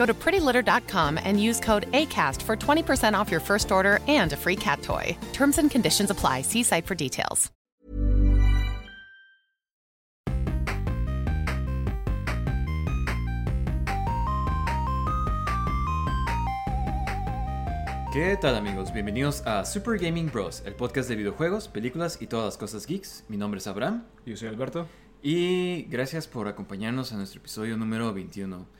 Go to prettylitter.com and use code ACAST for 20% off your first order and a free cat toy. Terms and conditions apply. See site for details. ¿Qué tal amigos? Bienvenidos a Super Gaming Bros, el podcast de videojuegos, películas y todas las cosas geeks. Mi nombre es Abraham Yo soy Alberto. y gracias por acompañarnos a nuestro episodio número 21.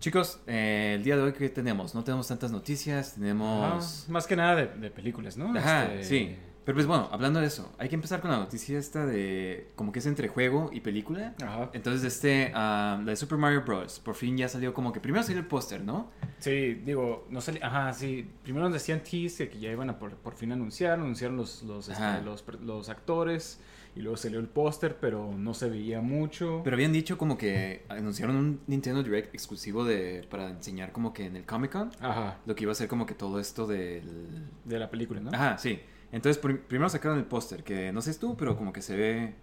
Chicos, eh, el día de hoy ¿qué tenemos? No tenemos tantas noticias, tenemos... Ah, más que nada de, de películas, ¿no? Ajá, Este, sí. Pero pues bueno, hablando de eso, hay que empezar con la noticia esta de como que es entre juego y película. Ajá. Entonces, este, ah, la de Super Mario Bros. Por fin ya salió como que primero salió el póster, ¿no? Sí, digo, no salí. Ajá, sí. Primero nos decían tease que ya iban a por, por fin anunciar, anunciaron los, los, este, los, los actores y luego salió el póster, pero no se veía mucho. Pero habían dicho como que anunciaron un Nintendo Direct exclusivo de para enseñar como que en el Comic Con Ajá, lo que iba a ser como que todo esto del... de la película, ¿no? Ajá, sí. Entonces prim- primero sacaron el póster, que no sé tú, pero como que se ve...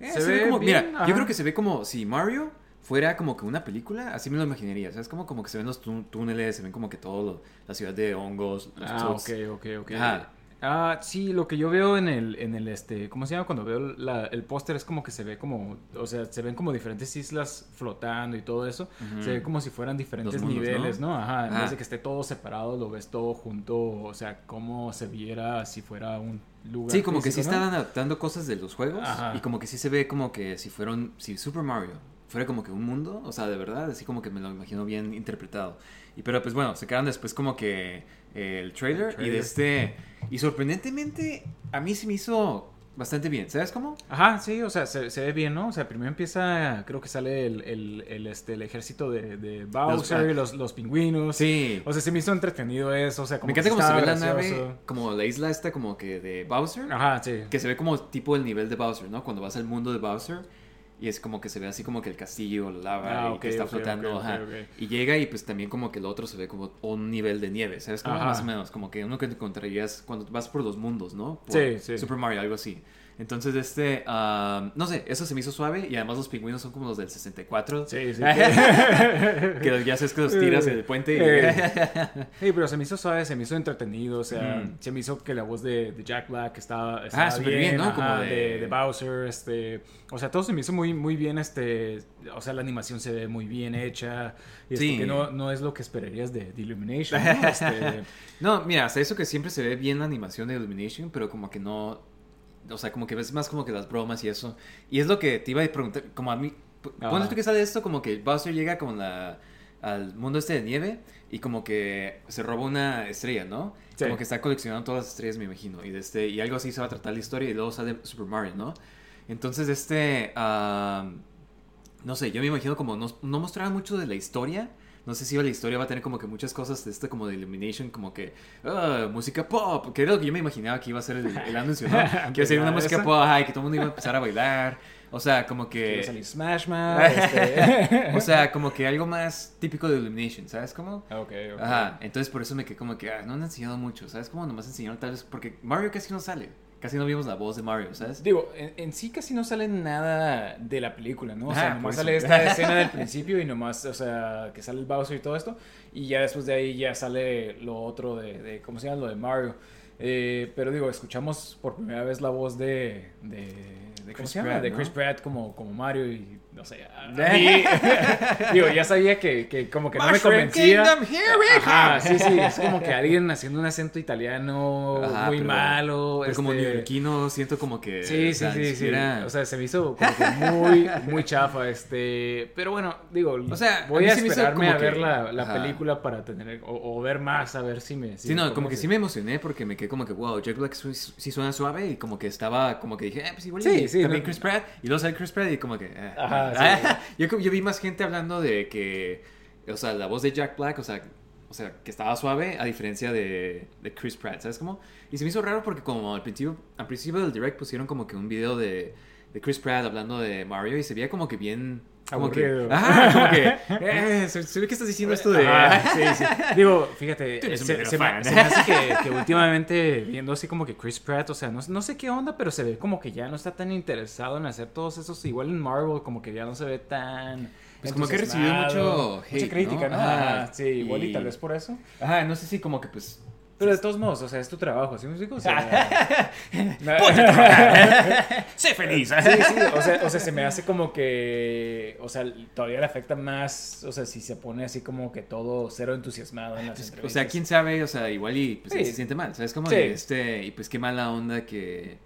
eh, Se ve como... bien, Mira, ajá. yo creo que se ve como si Mario fuera como que una película, así me lo imaginaría. O sea, es como, como que se ven los tú- túneles, se ven como que todo lo- la ciudad de hongos, los Ah, tools. ok, ok, ok. Ajá. Ah, sí, lo que yo veo en el, en el, este, ¿cómo se llama? Cuando veo la- el póster es como que se ve como, o sea, se ven como diferentes islas flotando y todo eso. Se ve como si fueran diferentes mundos, niveles, ¿no? ¿no? Ajá, en vez de que esté todo separado, lo ves todo junto, o sea, como se viera si fuera un lugar Sí, como que sí están adaptando cosas de los juegos Ajá. y como que sí se ve como que si fueron, si Super Mario fuera como que un mundo, o sea, de verdad, así como que me lo imagino bien interpretado. Y pero pues bueno, se quedaron después como que eh, el trailer, El y de este y sorprendentemente a mí se me hizo bastante bien, ¿sabes cómo? Ajá, sí, o sea, se, se ve bien, ¿no? O sea, primero empieza, creo que sale el, el, el, este, el ejército de, de Bowser, ah. los, los pingüinos. Sí. O sea, se me hizo entretenido eso, o sea, como me que encanta cómo se ve la nave, como la isla esta como que de Bowser, Ajá, sí. que se ve como tipo el nivel de Bowser, ¿no? Cuando vas al mundo de Bowser y es como que se ve así como que el castillo, la lava Ah, y que está flotando, ajá. Y llega y pues también como que el otro se ve como un nivel de nieve, ¿sabes? Como Ajá. más o menos, como que uno que te encontrarías cuando vas por los mundos, ¿no? Por Sí, sí. Super Mario, algo así. Entonces, este, ah, no sé, eso se me hizo suave y además los pingüinos son como los del 64. Sí, sí. que ya sabes que los tiras en el puente y... Eh. Sí, pero se me hizo suave, se me hizo entretenido, o sea, Ujú. se me hizo que la voz de, de Jack Black estaba, estaba súper bien, ¿no? ajá, Como de... Bowser, este, o sea, todo se me hizo muy, muy bien, este, o sea, la animación se ve muy bien hecha, y Sí. que no, no es lo que esperarías de, de Illumination, ¿no? Este, No, mira, hasta eso que siempre se ve bien la animación de Illumination, pero como que no. O sea, como que ves más como que las bromas y eso. Y es lo que te iba a preguntar, como a mí. Ponte tú que sale esto, como que Bowser llega con la. al mundo este de nieve y como que se roba una estrella, ¿no? Sí. Como que está coleccionando todas las estrellas, me imagino. Y, de este, y algo así se va a tratar la historia y luego sale Super Mario, ¿no? Entonces, este. ah, no sé, yo me imagino como no, no mostraba mucho de la historia. No sé si la historia va a tener como que muchas cosas de este como de Illumination, como que ah, música pop, que era lo que yo me imaginaba que iba a ser el, el anuncio, ¿no? que iba a ser una ¿Verdad música pop, y que todo el mundo iba a empezar a bailar. O sea, como que salir Smash Man, este... o sea, como que algo más típico de Illumination, ¿sabes cómo? ok, ok. Ajá, entonces por eso me quedé como que ah, no han enseñado mucho, ¿sabes? Como nomás enseñaron tal vez, porque Mario casi no sale, casi no vimos la voz de Mario, ¿sabes? Digo, en, en sí casi no sale nada de la película, ¿no? O sea, Ajá, nomás sale esta escena del principio y nomás, o sea, que sale el Bowser y todo esto. Y ya después de ahí ya sale lo otro de, de ¿cómo se llama? Lo de Mario. Eh, pero digo, escuchamos por primera vez la voz de, de, ¿cómo Chris se llama? Pratt, de. Chris Pratt como, como Mario y no sé. a- a mí- digo, ya sabía que, que como que no me convencía. Kingdom, Ajá, sí, sí, es como que alguien haciendo un acento italiano Ajá, muy pero- malo. Pero como este- neoyorquino siento como que... Sí, o sí, sea, sí, sí. O sea, se me hizo como que muy, muy chafa, este... Pero bueno, digo, O sea, voy a a, esperarme como a ver que- la, la película para tener... O, o ver más, a ver si me... Sí, no, como que sí me emocioné porque me quedé como que, wow, Jack Black sí suena suave y como que estaba, como que dije, eh, pues igual Sí, también no- Chris Pratt y luego sale Chris Pratt y como que, eh. Ajá, yo, como- yo vi más gente hablando de que, o sea, la voz de Jack Black, o sea, o sea, que estaba suave a diferencia de, de Chris Pratt, ¿sabes cómo? Y se me hizo raro porque como al principio, al principio del direct pusieron como que un video de, de Chris Pratt hablando de Mario y se veía como que bien... Como que, Aburrido. ajá, como que, eh, se, se ve que estás diciendo esto de... Sí, sí. Digo, fíjate, se, me, se me hace que, que últimamente viendo así como que Chris Pratt, o sea, no, no sé qué onda, pero se ve como que ya no está tan interesado en hacer todos esos, igual en Marvel, como que ya no se ve tan... Pues como que ha recibido entusiasmado. mucho hate, Mucha crítica, ¿no? ¿no? Ajá. Ajá, sí, igual y... Y- tal vez por eso. Ajá, no sé si como que pues... Pero de todos modos, o sea, es tu trabajo, ¿sí me explico? O sea, sé feliz. Sí, sí, o sea, o sea, se me hace como que, o sea, todavía le afecta más, o sea, si se pone así como que todo cero entusiasmado en las Pues, o sea, quién sabe, o sea, igual y pues, Sí. se siente mal, ¿sabes? Como Sí. de este, y pues qué mala onda que...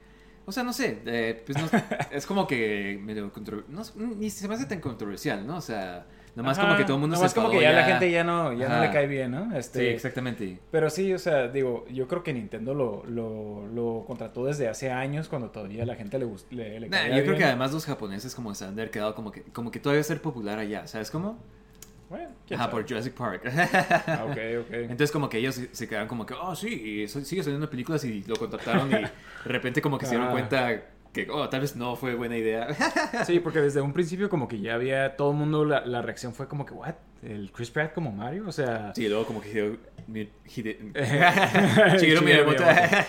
O sea, no sé, eh, pues no, es como que medio contro- no, ni se me hace tan controversial, ¿no? O sea, nomás Ajá, como que todo el mundo nomás se como que enfadó ya, la gente ya no, ya no le cae bien, ¿no? Este, Sí, exactamente. Pero sí, o sea, digo, yo creo que Nintendo lo, lo, lo contrató desde hace años cuando todavía la gente le gust- le, le Nah, yo creo bien. que además los japoneses como se han quedado como que, como que todavía ser popular allá, ¿sabes cómo? Bueno, Ajá, sabe. por Jurassic Park. Ah, ok, ok. Entonces como que ellos se- quedaron como que, oh sí, sigue saliendo películas y lo contrataron y de repente como que se dieron cuenta que, oh, tal vez no fue buena idea. Sí, porque desde un principio como que ya había todo el mundo, la, la reacción fue como que, ¿what? ¿El Chris Pratt como Mario? O sea... Sí, luego como que Hideo, Shigeru Miyamoto Miyamoto.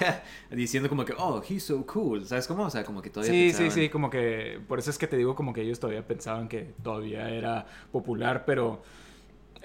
diciendo como que, oh, he's so cool, ¿sabes cómo? O sea, como que todavía Sí, pensaban- sí, sí, como que por eso es que te digo como que ellos todavía pensaban que todavía era popular, pero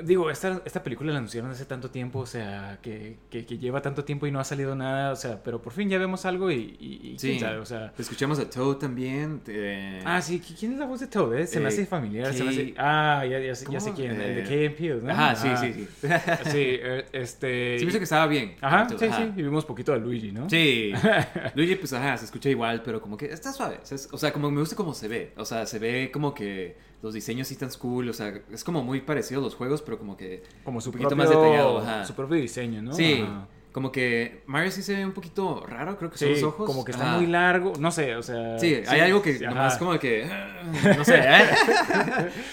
digo, esta, esta película la anunciaron hace tanto tiempo, o sea, que, que, que lleva tanto tiempo y no ha salido nada, o sea, pero por fin ya vemos algo y, y, y Sí, quién sabe, o sea... escuchamos a Toad también. eh, Ah, sí, ¿qui- ¿quién es la voz de Toad? eh? Se me Eh, hace familiar, se me hace... Ah, ya, ya, sé, ya sé quién, el de Eh, Key Peele, ¿no? Ajá, sí, sí, sí. Sí, este... Sí, me hizo que estaba bien. Ajá, sí, ajá. sí, y vimos poquito de Luigi, ¿no? Sí. Luigi, pues ajá, se escucha igual, pero como que está suave. O sea, como me gusta cómo se ve. O sea, se ve como que los diseños sí están cool. O sea, es como muy parecido a los juegos, pero como que. Como su un poquito propio, más detallado. Ajá. su propio diseño, ¿no? Sí. Ajá. Como que Mario sí se ve un poquito raro, creo que son Sí, los ojos. como que está Ajá. muy largo, no sé, o sea... Sí, hay algo que nomás como que. No sé, ¿eh?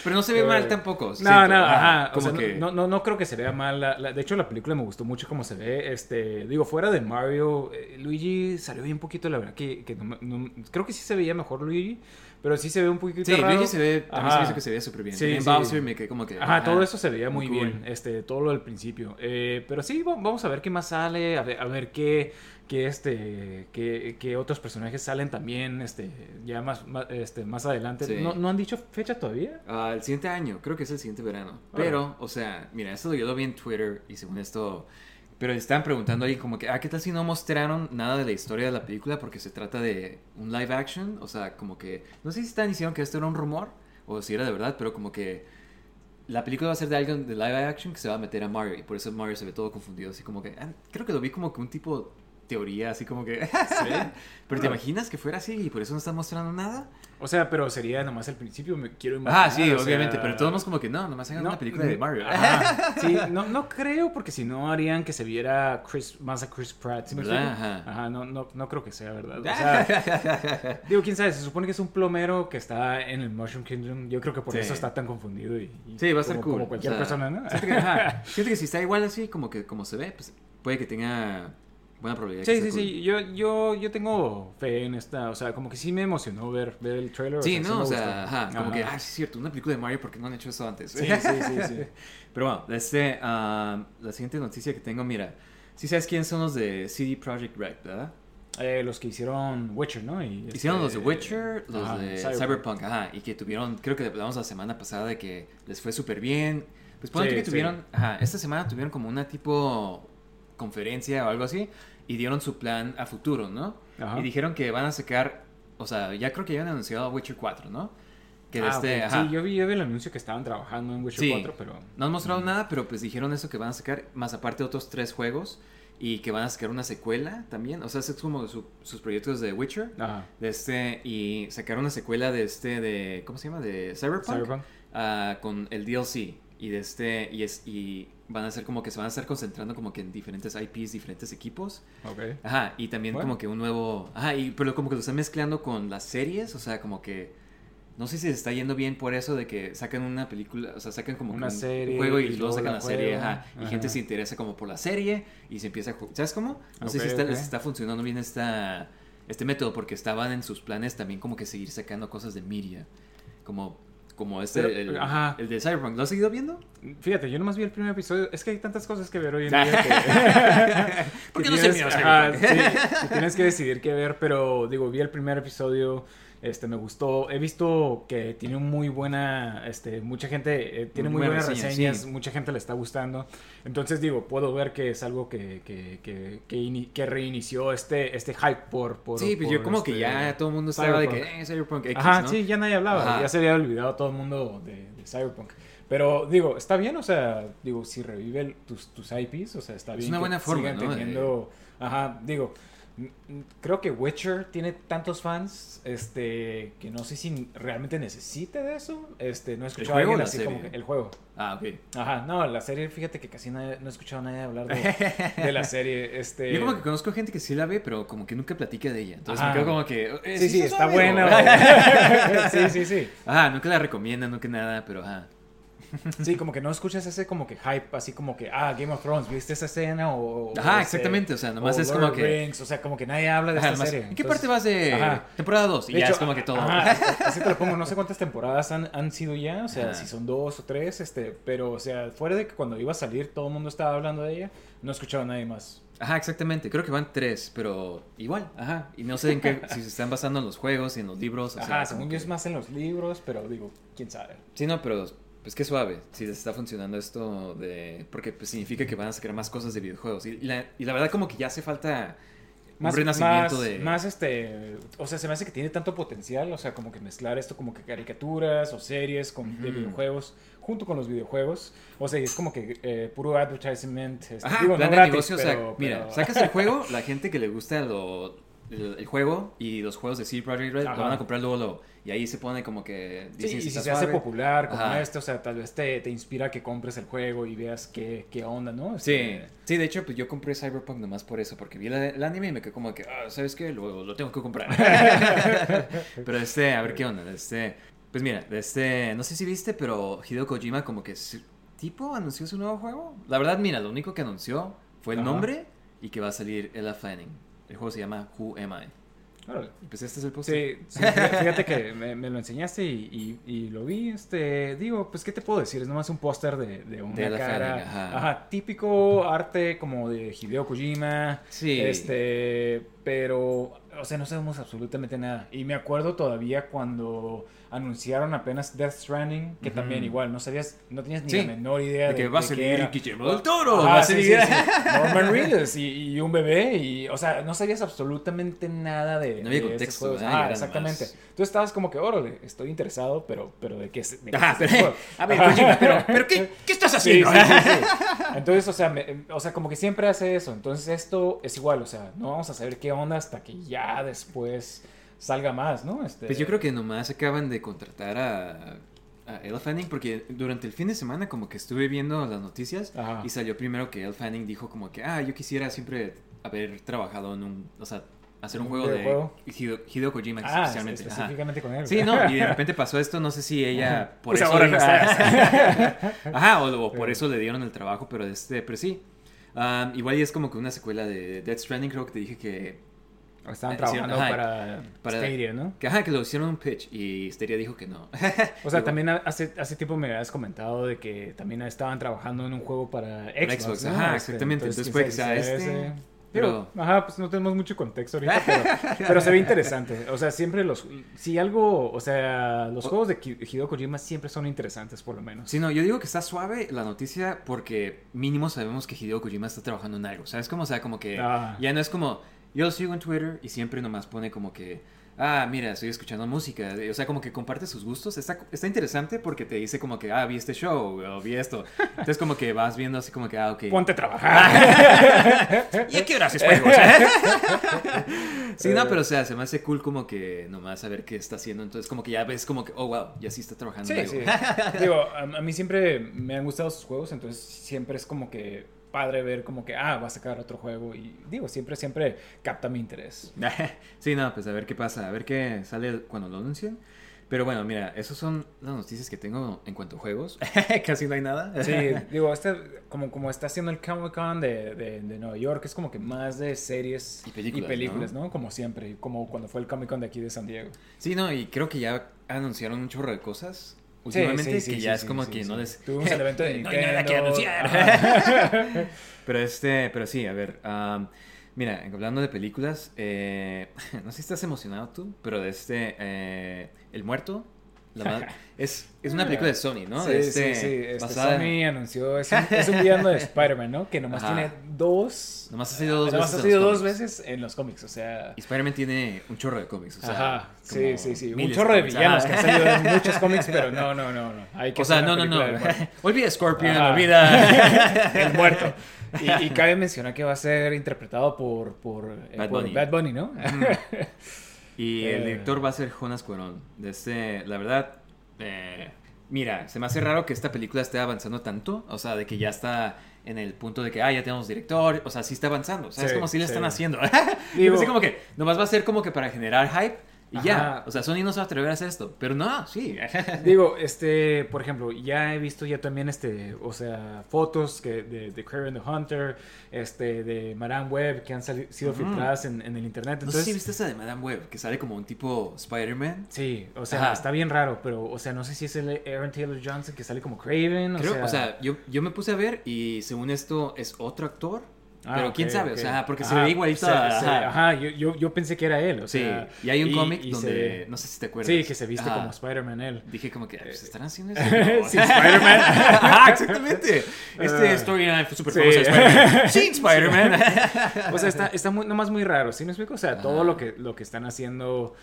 Pero no se ve mal tampoco. No, siento. no, ajá. Como o sea, que. no, no, no creo que se vea mal. la- la- de hecho, la película me gustó mucho como se ve. Este, digo, fuera de Mario, eh, Luigi salió bien poquito, la verdad que, que no- no- creo que sí se veía mejor Luigi, pero sí se ve un poquito Sí, raro. Luigi se ve. A mí se me hizo que se veía súper bien. Sí, sí. Bowser me quedé como que. Ajá, todo eso se veía muy muy cool. bien, este, todo lo del principio. Eh, pero sí, va- vamos a ver qué más sale, a ver, a ver qué, qué, este, qué, qué otros personajes salen también, este, ya más, más, este, más adelante. Sí. ¿No, ¿No han dicho fecha todavía? Ah, el siguiente año, creo que es el siguiente verano. Pero, o sea, mira, esto yo lo vi en Twitter y según esto. Pero estaban preguntando ahí como que, ah, ¿qué tal si no mostraron nada de la historia de la película? Porque se trata de un live action. O sea, como que. No sé si están diciendo que esto era un rumor o si era de verdad, pero como que. La película va a ser de alguien de live action que se va a meter a Mario y por eso Mario se ve todo confundido. Así como que. ah, creo que lo vi como que un tipo teoría, así como que. Pero ¿te imaginas que fuera así y por eso no están mostrando nada? O sea, pero sería nomás el principio, me quiero imaginar. Ah, sí, o sea, obviamente, pero todos como que no, nomás hagan no, una película de Mario. ajá, sí, no, no creo porque si no harían que se viera Chris, más a Chris Pratt. ¿sí me. Ajá. Ajá, no, no, no creo que sea verdad. O sea, digo, quién sabe, se supone que es un plomero que está en el Mushroom Kingdom. Yo creo que por Sí. eso está tan confundido y, y Sí, va a estar como, cool. Como cualquier o sea, persona, ¿no? Siento que, ajá, siento que si está igual así, como que como se ve, pues puede que tenga buena probabilidad. Sí, sí, sí. Yo, yo, yo tengo fe en esta. O sea, como que sí me emocionó ver, ver el trailer. Sí, sea, no, o sea, ajá, como que, ah, sí es cierto, una película de Mario, porque no han hecho eso antes? Sí, sí, sí, sí. Pero bueno, este, ah, la siguiente noticia que tengo, mira, sí sabes quiénes son los de CD Projekt Red, ¿verdad? Eh, los que hicieron Witcher, ¿no? Y, Hicieron los de este, Witcher, los ajá, de Cyberpunk. Cyberpunk. ajá, y que tuvieron, creo que hablamos la semana pasada de que les fue súper bien. Pues ponte Sí, que tuvieron, ajá, esta semana tuvieron como una tipo conferencia o algo así y dieron su plan a futuro, ¿no? Ajá. Y dijeron que van a sacar o sea, ya creo que ya han anunciado Witcher 4, ¿no? Que Ah, este, ajá. Sí, yo vi, yo vi el anuncio que estaban trabajando en Witcher Sí. 4, pero... No han mostrado nada, pero pues dijeron eso que van a sacar, más aparte otros tres juegos, y que van a sacar una secuela también. O sea, es como su- sus proyectos de Witcher. Ajá. De este, y sacaron una secuela de este, de, ¿cómo se llama? De Cyberpunk. Cyberpunk. ah, con el DLC. Y de este, y es, y van a ser como que se van a estar concentrando como que en diferentes IPs, diferentes equipos. Ok. Ajá, y también Bueno. como que un nuevo. Ajá, y, pero como que lo están mezclando con las series, o sea, como que. No sé si se está yendo bien por eso de que sacan una película, o sea, sacan como que Una un, serie juego y, y luego sacan la serie, ajá, y gente se interesa como por la serie y se empieza a jugar. ¿Sabes cómo? No sé si está, está funcionando bien esta, este método porque estaban en sus planes también como que seguir sacando cosas de media, como, como este, Pero, el, ajá. el de Cyberpunk. ¿Lo has seguido viendo? Fíjate, yo nomás vi el primer episodio. Es que hay tantas cosas que ver hoy en día que... ¿Por que no se tienes- miró ajá, Cyberpunk? sí, que tienes que decidir qué ver, pero digo, vi el primer episodio, este, me gustó. He visto que tiene muy buena, este, mucha gente, eh, tiene Muy muy, buena buenas reseña, reseñas, sí. mucha gente le está gustando. Entonces digo, puedo ver que es algo que, que, que, que, ini- que reinició este, este hype por... por Sí, pues por, yo como que este, ya todo el mundo estaba de que, eh, Cyberpunk X, Ajá, ¿no? sí, ya nadie hablaba, Ajá. ya se había olvidado todo el mundo de, de Cyberpunk. Pero digo, está bien, o sea, digo, si revive el- tus, tus IPs, o sea, está Es bien. una que buena forma, ¿no? teniendo, ajá, digo, creo que Witcher tiene tantos fans, este, que no sé si realmente necesite de eso, este, no he escuchado a juego o alguien así como serie? que el juego. Ah, ok. Ajá, no, la serie, fíjate que casi nadie- no he escuchado a nadie hablar de, de la serie, este. Yo como que conozco gente que sí la ve, pero como que nunca platica de ella. Entonces Ajá. me quedo como que... eh, Sí, sí, se está buena. sí, sí, sí. Ajá, nunca la recomiendan, nunca nada, pero ajá. Sí, como que no escuchas ese como que hype, así como que, ah, Game of Thrones, ¿viste esa escena? O, o Ajá, este, exactamente, o sea, nomás o es Lord como que- Rings, o sea, como que nadie habla de Ajá, esta nomás, serie. ¿En qué Entonces, parte vas de Ajá. temporada 2? Y de ya hecho, es como que todo. ajá, así te lo pongo, no sé cuántas temporadas han, han sido ya, o sea, si son dos o tres, este, pero, o sea, fuera de que cuando iba a salir todo el mundo estaba hablando de ella, no he escuchado a nadie más. Ajá, exactamente. Creo que van tres, pero igual, ajá. Y no sé en qué, si se están basando en los juegos y en los libros. O sea, Ajá, como según que- yo es más en los libros, pero digo, quién sabe. Sí, no, pero pues qué suave. Si les está funcionando esto de... Porque pues significa que van a sacar más cosas de videojuegos. Y la, y la verdad como que ya hace falta un renacimiento más, de... más este o sea se me hace que tiene tanto potencial o sea como que mezclar esto como que caricaturas o series con de Ujú. videojuegos junto con los videojuegos o sea y es como que eh, puro advertisement este, Ajá, digo, plan no de gratis, negocio, o sea, pero- mira, pero- sacas el juego, la gente que le gusta lo, el, el juego y los juegos de CD Projekt Red Ajá. lo van a comprar luego, luego. Y ahí se pone como que... Sí, y si se hace suave. popular como Ajá. este, o sea, tal vez te, te inspira a que compres el juego y veas qué, qué onda, ¿no? Sí, Este, sí, de hecho, pues yo compré Cyberpunk nomás por eso, porque vi la- el anime y me quedé como que, ah, ¿sabes qué? Lo, lo tengo que comprar. pero este, a ver qué onda, este, pues mira, este, no sé si viste, pero Hideo Kojima como que, tipo, anunció su nuevo juego. La verdad, mira, lo único que anunció fue el Ajá. nombre y que va a salir Ella Fanning. El juego se llama Who Am I? órale. Pues este es el póster. Sí, sí, fíjate que me, me lo enseñaste y, y- y lo vi, este, digo, pues, ¿qué te puedo decir? Es nomás un póster de, de una De cara, ajá. típico arte como de Hideo Kojima, Sí. este, pero, o sea, no sabemos absolutamente nada. Y me acuerdo todavía cuando anunciaron apenas Death Stranding, que también igual, no sabías, no tenías ni Sí, la menor idea de de, que va a salir. Guillermo del Toro, va a sí, salir- sí, sí. Norman Reedus y, y un bebé y, o sea, no sabías absolutamente nada de, No había de contexto, estos juegos. Ah, exactamente. Tú estabas como que, órale, estoy interesado, pero, pero de qué es, de qué Ajá, este pero, juego? a ver, Ajá. Pero, pero ¿qué, qué estás haciendo? Entonces, o sea, me- o sea, como que siempre hace eso. Entonces, esto es igual, o sea, no vamos a saber qué onda hasta que ya después salga más, ¿no? Este, Pues yo creo que nomás acaban de contratar a, a Elle Fanning porque durante el fin de semana como que estuve viendo las noticias Ajá. y salió primero que Elle Fanning dijo como que, ah, yo quisiera siempre haber trabajado en un, o sea, hacer un ¿Un juego de videojuego? Hideo, Hideo Kojima Ah, especialmente. Ajá. específicamente con él. Sí, no, y de repente pasó esto, no sé si ella por Pues eso ahora no está. Ajá, o, o por eso le dieron el trabajo, pero este, pero sí. Um, igual y es como que una secuela de Death Stranding, creo que te dije que Estaban Eh, trabajando ajá, para, para- Stadia, ¿no? Que, ajá, que lo hicieron un pitch y Stadia dijo que no. O sea, Digo, también hace, hace tiempo me habías comentado de que también estaban trabajando en un juego para Xbox. Xbox, ¿no? ajá, Este, exactamente. Entonces que si sea ese. este, Pero, pero- ajá, pues no tenemos mucho contexto ahorita, pero, pero se ve interesante. O sea, siempre los. Si algo. O sea, los juegos de Hideo Kojima siempre son interesantes, por lo menos. Sí, no, yo digo que está suave la noticia porque mínimo sabemos que Hideo Kojima está trabajando en algo. ¿Sabes cómo? O sea, como que Ah. ya no es como. Yo lo sigo en Twitter y siempre nomás pone como que. ah, mira, estoy escuchando música. O sea, como que comparte sus gustos. Está, está interesante porque te dice como que, ah, vi este show o vi esto. Entonces como que vas viendo así como que, ah, ok. Ponte a trabajar. ¿Y a qué hora haces juegos? sí, no, pero o sea, se me hace cool como que nomás saber qué está haciendo. Entonces como que ya ves como que, oh, wow, ya sí está trabajando. Sí. Digo, a, a mí siempre me han gustado sus juegos, entonces siempre es como que padre ver como que, ah, va a sacar otro juego. Y digo, siempre, siempre capta mi interés. sí, no, pues a ver qué pasa, a ver qué sale cuando lo anuncien. Pero bueno, mira, esas son las noticias que tengo en cuanto a juegos. Casi no hay nada. Sí, digo, este, como, como está haciendo el Comic Con de, de, de Nueva York, es como que más de series Y películas, ¿no? Como siempre, como cuando fue el Comic Con de aquí de San Diego. Sí, no, y creo que ya anunciaron un chorro de cosas últimamente sí, que sí, ya sí, es como que no les... Tuvimos el evento de No hay nada que Nintendo. anunciar. Pero este, pero sí, a ver, am, mira, hablando de películas, eh, no sé si estás emocionado tú, pero de este, eh, El Muerto, la ma- es, es una película de Sony, ¿no? Sí, De sí, este, sí. Este, basada en- Sony anunció, es un, es un villano de Spider-Man, ¿no? Que nomás Ajá. tiene dos... Nomás ha sido dos nomás veces ha en sido los dos cómics. veces en los cómics, o sea... Y Spider-Man tiene un chorro de cómics, o sea, Ajá, sí, sí, sí. Un chorro de villanos Ah. que han salido en muchos cómics, pero no, no, no, no. Hay que O sea, no, no, no. Olvida Scorpion, Ajá. olvida... El muerto. Y, y cabe mencionar que va a ser interpretado por, por, eh, Bad por Bunny. Bad Bunny, ¿no? Y el Eh. director va a ser Jonas Cuarón. De este, la verdad, eh, mira, se me hace raro que esta película esté avanzando tanto. O sea, de que ya está en el punto de que, ah, ya tenemos director. O sea, sí está avanzando. O sea, es como si le sí. están haciendo. Digo- pensé como que nomás va a ser como que para generar hype y ya. O sea, Sony no se va a atrever a hacer esto. Pero no, sí. Digo, este, por ejemplo, ya he visto ya también, este, o sea, fotos que de, de Kraven the Hunter, este, de Madame Web que han sali- sido filtradas en, en el internet. no sé Entonces, si viste esa de Madame Web, que sale como un tipo Spider-Man. Sí, o sea, Ajá. está bien raro, pero, o sea, no sé si es el Aaron Taylor Johnson que sale como Craven, o sea... o sea, yo, yo me puse a ver y según esto es otro actor. Ah, pero quién sabe, o sea, porque se Ajá, ve igualito se- a- se- ajá. ajá, yo, yo, yo pensé que era él, o Sí, sea... y hay un cómic donde, se- no sé si te acuerdas. Sí, que se viste Ajá. como Spider-Man él. Dije como que, pues, Eh, ¿estarán haciendo eso? No. Sí, Spider-Man. Ajá, exactamente. Este Ah. storyline fue súper Sí. famoso de Spider-Man. Sin Spider-Man. O sea, está, está muy, nomás muy raro, ¿sí me explico? O sea, todo lo que, lo que están haciendo...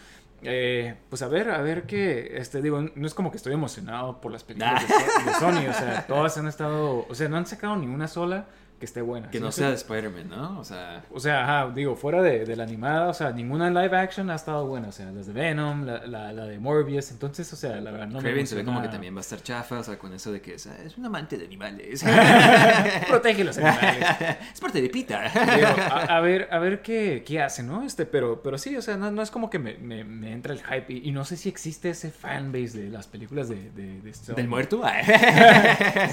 eh, pues a ver, a ver qué, este, digo, no es como que estoy emocionado por las películas de, de Sony, o sea, todas han estado, o sea, no han sacado ni una sola que esté buena. que ¿sí no me sea de? Spider-Man, ¿no? O sea, O sea, ajá, digo, fuera de, de la animada, o sea, ninguna live action ha estado buena. O sea, las de Venom, la, la, la de Morbius. Entonces, o sea, la verdad no me Craven se ve como que también va a estar chafa, o sea, con eso de que es, es un amante de animales. Protege los animales. es parte de Pita. Digo, a, a ver, a ver qué, qué hace, ¿no? Este, pero, pero sí, o sea, no, no es como que me, me, me entra el hype. Y, y no sé si existe ese fanbase de las películas de, de. ¿Del muerto?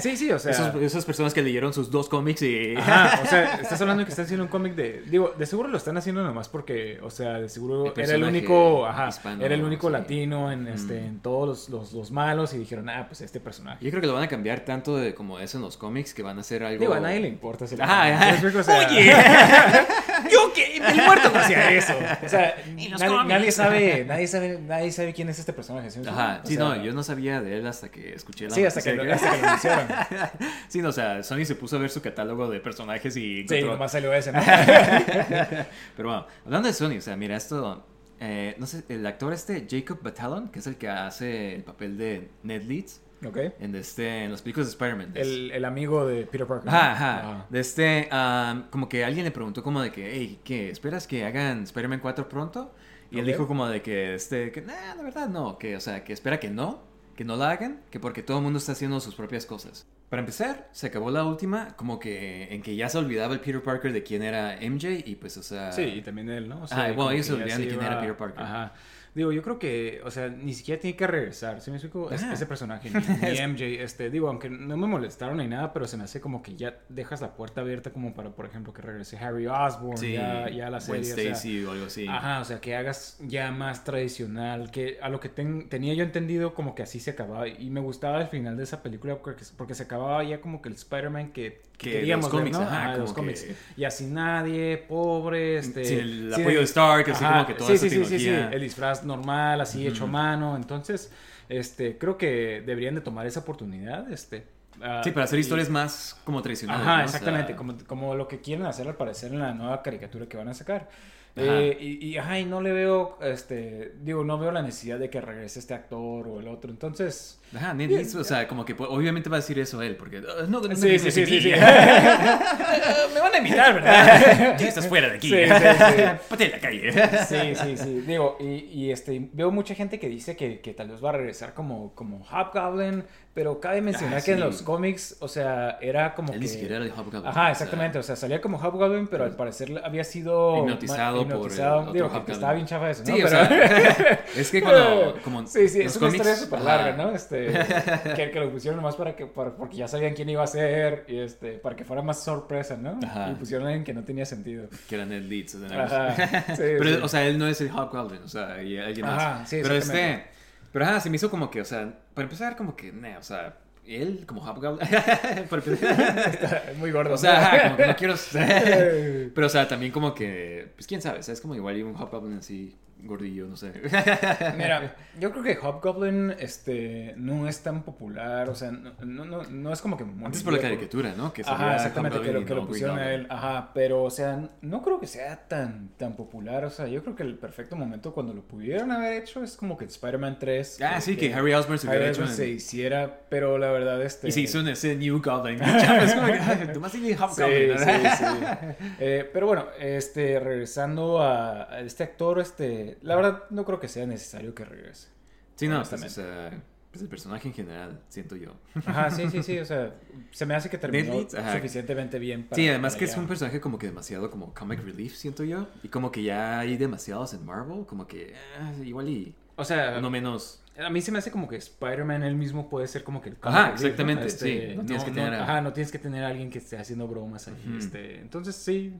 Sí, sí, o sea. Esos- esas personas que leyeron sus dos cómics y... Ajá, o sea, estás hablando de que están haciendo un cómic de. Digo, de seguro lo están haciendo nomás porque, o sea, de seguro El era el único. Ajá, hispano, era el único sí. latino en, este, Mm. en todos los, los, los malos y dijeron, ah, pues este personaje. Yo creo que lo van a cambiar tanto de como es en los cómics que van a hacer algo... Digo, a nadie le importa. Si Ajá, ajá. ¿Me explico? O sea, Oye, yo que el muerto no hacía eso. O sea, nadie, cómics. nadie sabe, nadie sabe, nadie sabe quién es este personaje. ¿sí? Ajá, O sí, sea, no, yo no sabía de él hasta que escuché la Sí, hasta que, de hasta que lo anunciaron. Sí, no, o sea, Sony se puso a ver su catálogo de personajes y Sí, nomás salió ese, ¿no? Pero bueno, hablando de Sony, o sea, mira esto. eh, no sé, el actor este, Jacob Batalon, que es el que hace el papel de Ned Leeds ok. en, este, en las películas de Spider-Man. El, el amigo de Peter Parker. Ajá, ajá. Ajá. De este, am, como que alguien le preguntó como de que, hey, ¿qué? ¿Esperas que hagan Spider-Man 4 pronto? Y él Ok. dijo como de que, este, que, nah, la verdad no, que, o sea, que espera que no, que no la hagan, que porque todo el mundo está haciendo sus propias cosas. Para empezar, se acabó la última, como que en que ya se olvidaba el Peter Parker de quién era MJ y pues, o sea... Sí, y también él, ¿no? O Ah, bueno, ellos se ya olvidan de quién iba- era Peter Parker. Ajá. Digo, yo creo que, o sea, ni siquiera tiene que regresar, ¿sí me explico? Es- Ajá. ese personaje, ni, MJ, este, digo, aunque no me molestaron ni nada, pero se me hace como que ya dejas la puerta abierta como para, por ejemplo, que regrese Harry Osborn, Sí, ya, ya a la serie, o sea, Stacy o algo así. Ajá, o sea, que hagas ya más tradicional, que a lo que ten- tenía yo entendido como que así se acababa y me gustaba el final de esa película porque, porque se acababa ya como que el Spider-Man que, que queríamos los ver, cómics, ¿no? ajá, los cómics. Y así nadie, pobre, este... Sin el sin apoyo de Stark, así Ajá, como que toda sí, esa sí, sí, sí, sí, tecnología. el disfraz normal, así hecho a mano, entonces, este, creo que deberían de tomar esa oportunidad, este... ah, Sí, para hacer y- historias más como tradicionales. Ajá, ¿no? O exactamente, sea, como, como lo que quieren hacer al parecer en la nueva caricatura que van a sacar. Eh, y, y, ajá, y no le veo, este, digo, no veo la necesidad de que regrese este actor o el otro. Entonces, Ajá, Ned Leeds, o sea, como que pues, obviamente va a decir eso él, porque "Ah, no, no, Sí, sí, sí, sí, aquí". sí. Me van a invitar, ¿verdad? Estás fuera de aquí. Sí, sí, sí. Ponte en la calle. Sí, sí, sí. Digo, y, y, este, veo mucha gente que dice que, que tal vez va a regresar como, como Hobgoblin, pero cabe mencionar Ah, que en los cómics, o sea, era como Él que... ni siquiera era de Hobgoblin. Ajá, exactamente. O sea, salía como Hobgoblin, pero al parecer había sido... Hipnotizado por el hipnotizado. otro Digo, que estaba bien chafa eso, ¿no? Sí, o Pero- sea, es que cuando, como sí, sí, los es una cómics- historia súper larga, ¿no? Este, que, que lo pusieron nomás para que, para- porque ya sabían quién iba a ser, y este, para que fuera más sorpresa, ¿no? Ajá. Y pusieron a alguien que no tenía sentido. Que era Ned Leeds. o sea, Ajá, sí, pero, o sea, él no es el Hobgoblin, o sea, y alguien más. Ajá, sí, pero este, pero ajá, se me hizo como que, o sea, para empezar, como que, nah, o sea, él como Hobgoblin. muy gordo. o sea, ajá, como que no quiero. pero, o sea, también como que, pues quién sabe, o sea, es como igual y un Hobgoblin así, gordillo, no sé. Mira, yo creo que Hobgoblin este, no es tan popular, o sea, no, no, no, es como que... Antes por la caricatura, ¿no? Que Ajá, exactamente, que Hobgoblin lo, que lo pusieron a él. Ajá, pero, o sea, no creo que sea tan, tan popular. O sea, yo creo que el perfecto momento cuando lo pudieron haber hecho es como que Spider-Man 3. Ah, sí, que Harry Osborn se Harry hubiera hecho se hiciera, pero la verdad, este... Y se hizo en ese New Goblin. es como que, ay, Tomás y Sí, Hobgoblin. sí, sí. Eh, pero bueno, este, regresando a, a este actor, este, la verdad no creo que sea necesario que regrese. Sí, no, pues, o sea, pues el personaje en general, siento yo. Ajá, sí, sí, sí, o sea, se me hace que terminó Leeds, ajá. suficientemente bien para... Sí, además para que es ya. un personaje como que demasiado como comic relief, siento yo. Y como que ya hay demasiados en Marvel, como que eh, igual y O sea, uno menos. a mí se me hace como que Spider-Man él mismo puede ser como que el Ajá, comic relief, ¿no? exactamente, sí, no tienes que tener a- Ajá, no tienes que tener a alguien que esté haciendo bromas ahí, Ujú. este, entonces sí,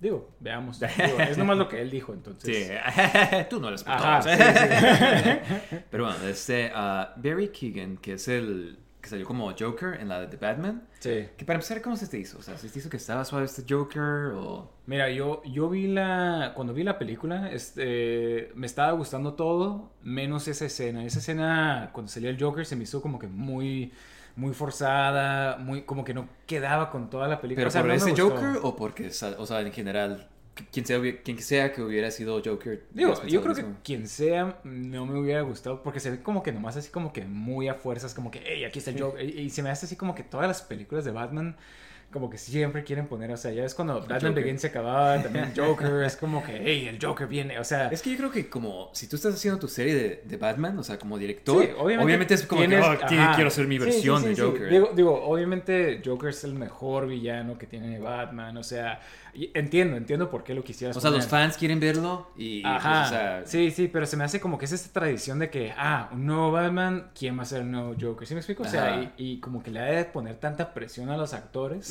digo, veamos. Digo, es nomás lo que él dijo, entonces... Sí, tú no lo Ajá, escuchabas. sí, sí. Pero bueno, este ah, Barry Keegan, que es el que salió como Joker en la de The Batman. Sí. Que para empezar, ¿cómo se te hizo? O sea, ¿se te hizo que estaba suave este Joker o...? Mira, yo, yo vi la. Cuando vi la película, este, me estaba gustando todo, menos esa escena. Esa escena, cuando salía el Joker, se me hizo como que muy. Muy forzada, muy como que no quedaba con toda la película. ¿Pero O sea, por no ese. Joker o porque, o sea, en general, quien sea, quien sea que hubiera sido Joker? Digo, yo creo que quien sea no me hubiera gustado porque se ve como que nomás así como que muy a fuerzas, como que, hey, aquí está el Joker. Y, y se me hace así como que todas las películas de Batman, como que siempre quieren poner, o sea, ya es cuando Batman. Begins se acababa, también Joker, es como que, hey, el Joker viene, o sea. Es que yo creo que como si tú estás haciendo tu serie de, de Batman, o sea, como director, Sí, obviamente, es como tienes- que "Oh, quiero hacer mi versión sí, sí, de. Joker. Digo, digo, obviamente Joker es el mejor villano que tiene Batman, o sea, entiendo, entiendo por qué lo quisieras o sea, los fans quieren verlo y, pues, Ajá, o sea, sí, sí, pero se me hace como que es esta tradición de que, ah, un nuevo Batman, ¿quién va a ser el nuevo Joker? ¿Sí me explico? O sea, y, y como que le ha de poner tanta presión a los actores,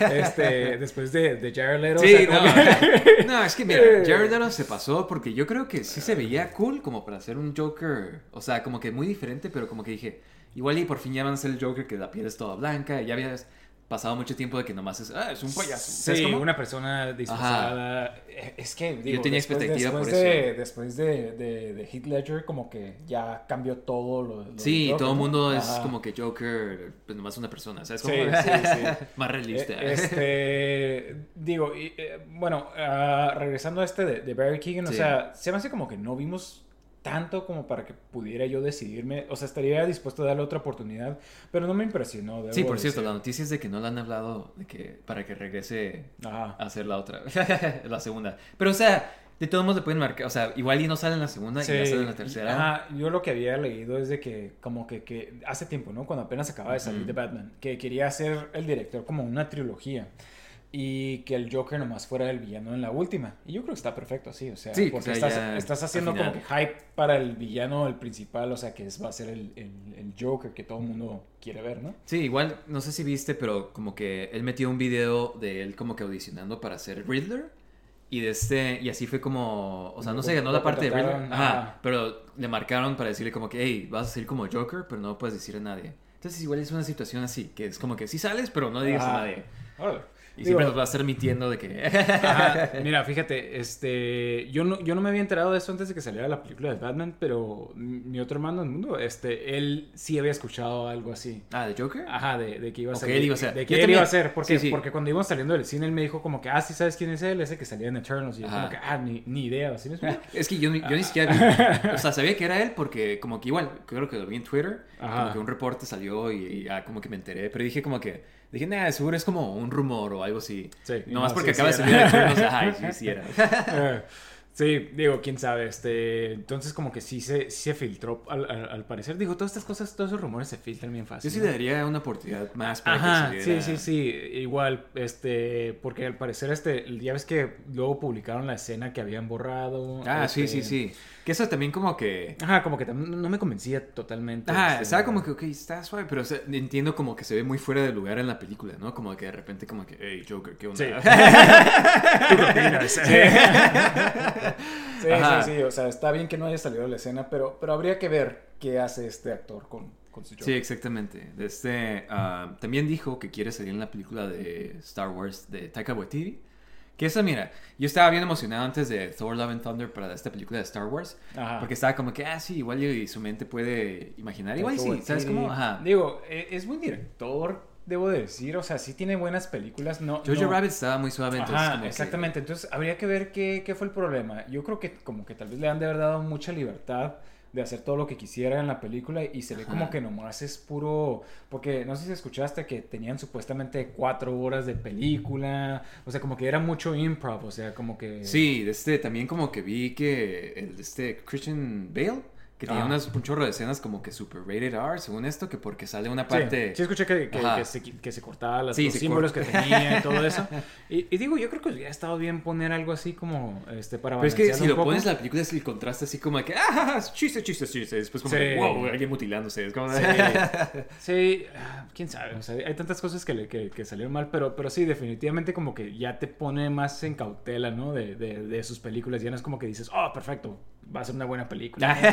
este, después de, de Jared Leto. o Sí, sea, como no. que- no, es que mira, Jared Leto se pasó porque yo creo que sí se veía cool como para hacer un Joker, o sea, como que muy diferente, pero como que dije, igual y por fin ya van a ser el Joker que la piel es toda blanca y ya habías pasado mucho tiempo de que nomás es, ah, es un payaso. ¿sabes Sí, cómo? una persona disfrazada. Eh, Es que, digo, tenía después, expectativa después por de, eso. Después de, de, de Heath Ledger, como que ya cambió todo lo. lo Sí, todo el mundo es como que Joker, pues nomás una persona. Sí, cómo? sí, sí. Más realista. Eh, Este, digo, y, eh, bueno, ah, regresando a este de, Barry Keegan, o sea, se me hace como que no vimos tanto como para que pudiera yo decidirme, o sea, estaría dispuesto a darle otra oportunidad, pero no me impresionó. debo Sí, por cierto, la noticia es de que no le han hablado de que para que regrese Ajá. a hacer la otra, la segunda. Pero, o sea, de todos modos le pueden marcar, o sea, igual y no sale en la segunda y ya sale en la tercera. Ajá, yo lo que había leído es de que, como que, que hace tiempo, ¿no? Cuando apenas acaba de salir de Batman, que quería hacer el director como una trilogía y que el Joker nomás fuera el villano en la última. Y yo creo que está perfecto así, o sea, Sí, porque o sea, estás, estás haciendo como que hype para el villano, el principal, o sea, que es- va a ser el, el- el Joker que todo el mundo quiere ver, ¿no? Sí, igual, no sé si viste, pero como que él metió un video de él como que audicionando para ser Riddler. Y de este, y así fue como, o sea, no se ganó la parte de Riddler. Ajá, pero le marcaron para decirle como que, hey, vas a salir como Joker, pero no puedes decir a nadie. Entonces igual es una situación así, que es como que sí sales, pero no digas a nadie. Órale. Y Digo- siempre nos va a estar mintiendo de que... Ajá, mira, fíjate, este, yo no, yo no me había enterado de eso antes de que saliera la película de Batman, pero mi otro hermano del mundo, este, él sí había escuchado algo así. ah, ¿de Joker? Ajá, de, de que iba a ser. él iba a ser. De que él también. iba a ser. Porque, Sí, sí. porque cuando íbamos saliendo del cine, él me dijo como que, ah, sí sabes quién es él, ese que salía en Eternals. Y yo Ajá. como que, ah, ni, ni idea. ¿sí me? Es que yo, ni- yo ni siquiera vi. O sea, sabía que era él porque, como que igual, creo que lo vi en Twitter. Ajá. Como que un reporte salió y, y ya como que me enteré. Pero dije, como que. Dije, nah, seguro es como un rumor o algo así. Sí, no, porque sí, acaba sí de salir Eternals. Ajá, y sí, sí era. Sí, digo, quién sabe, este, entonces como que sí se, sí se filtró al, al- al parecer, digo, todas estas cosas, todos esos rumores se filtran bien fácil. Yo sí ¿no? le daría una oportunidad más para Ajá, que sí, sí, sí, igual, este, porque al parecer, este, ya ves que luego publicaron la escena que habían borrado. Ah, sí, este, sí, sí. Que eso también como que... Ajá, como que también no me convencía totalmente. Ajá, este, estaba como que, ok, está suave, pero o sea, entiendo como que se ve muy fuera de lugar en la película, ¿no? Como que de repente como que, hey, Joker, ¿qué onda? Sí. ¿Tú qué opinas? Sí, sí, Ajá. sí, sí, o sea, está bien que no haya salido la escena, pero, pero habría que ver qué hace este actor con, con su Joker. Sí, exactamente. Este, ah, también dijo que quiere salir en la película de Star Wars de Taika Waititi. Que eso, mira, yo estaba bien emocionado antes de Thor Love and Thunder para esta película de Star Wars. Ajá. Porque estaba como que, ah, sí, igual y su mente puede imaginar. Igual sí, ¿sabes cómo? Ajá. Digo, e- es buen director, debo de decir, o sea, sí tiene buenas películas, no... Jojo no- Rabbit estaba muy suave, entonces Ajá, como que- exactamente. Entonces habría que ver qué, qué fue el problema. Yo creo que como que tal vez le han de haber dado mucha libertad de hacer todo lo que quisiera en la película y se ve como que nomás es puro... Porque no sé si escuchaste que tenían supuestamente cuatro horas de película. O sea, como que era mucho improv, o sea, como que... Sí, este, también como que vi que el, este Christian Bale, que tenía Ajá. unas, un chorro de escenas como que super rated R, según esto, que porque sale una Sí, parte... sí escuché que, que, que se, que se cortaba las, Sí, los símbolos corta. que tenía y todo eso. Y, y digo, yo creo que hubiera estado bien poner algo así como este para Pero es que si un lo poco. pones en la película es el contraste así como que, ah, chiste, chiste, chiste. Después como Sí. que, wow, alguien mutilándose. Es como Sí, sí, ah, quién sabe, o sea, hay tantas cosas que, le- que, que salieron mal, pero, pero sí, definitivamente como que ya te pone más en cautela, ¿no? De, de, de sus películas, ya no es como que dices, oh, perfecto, va a ser una buena película.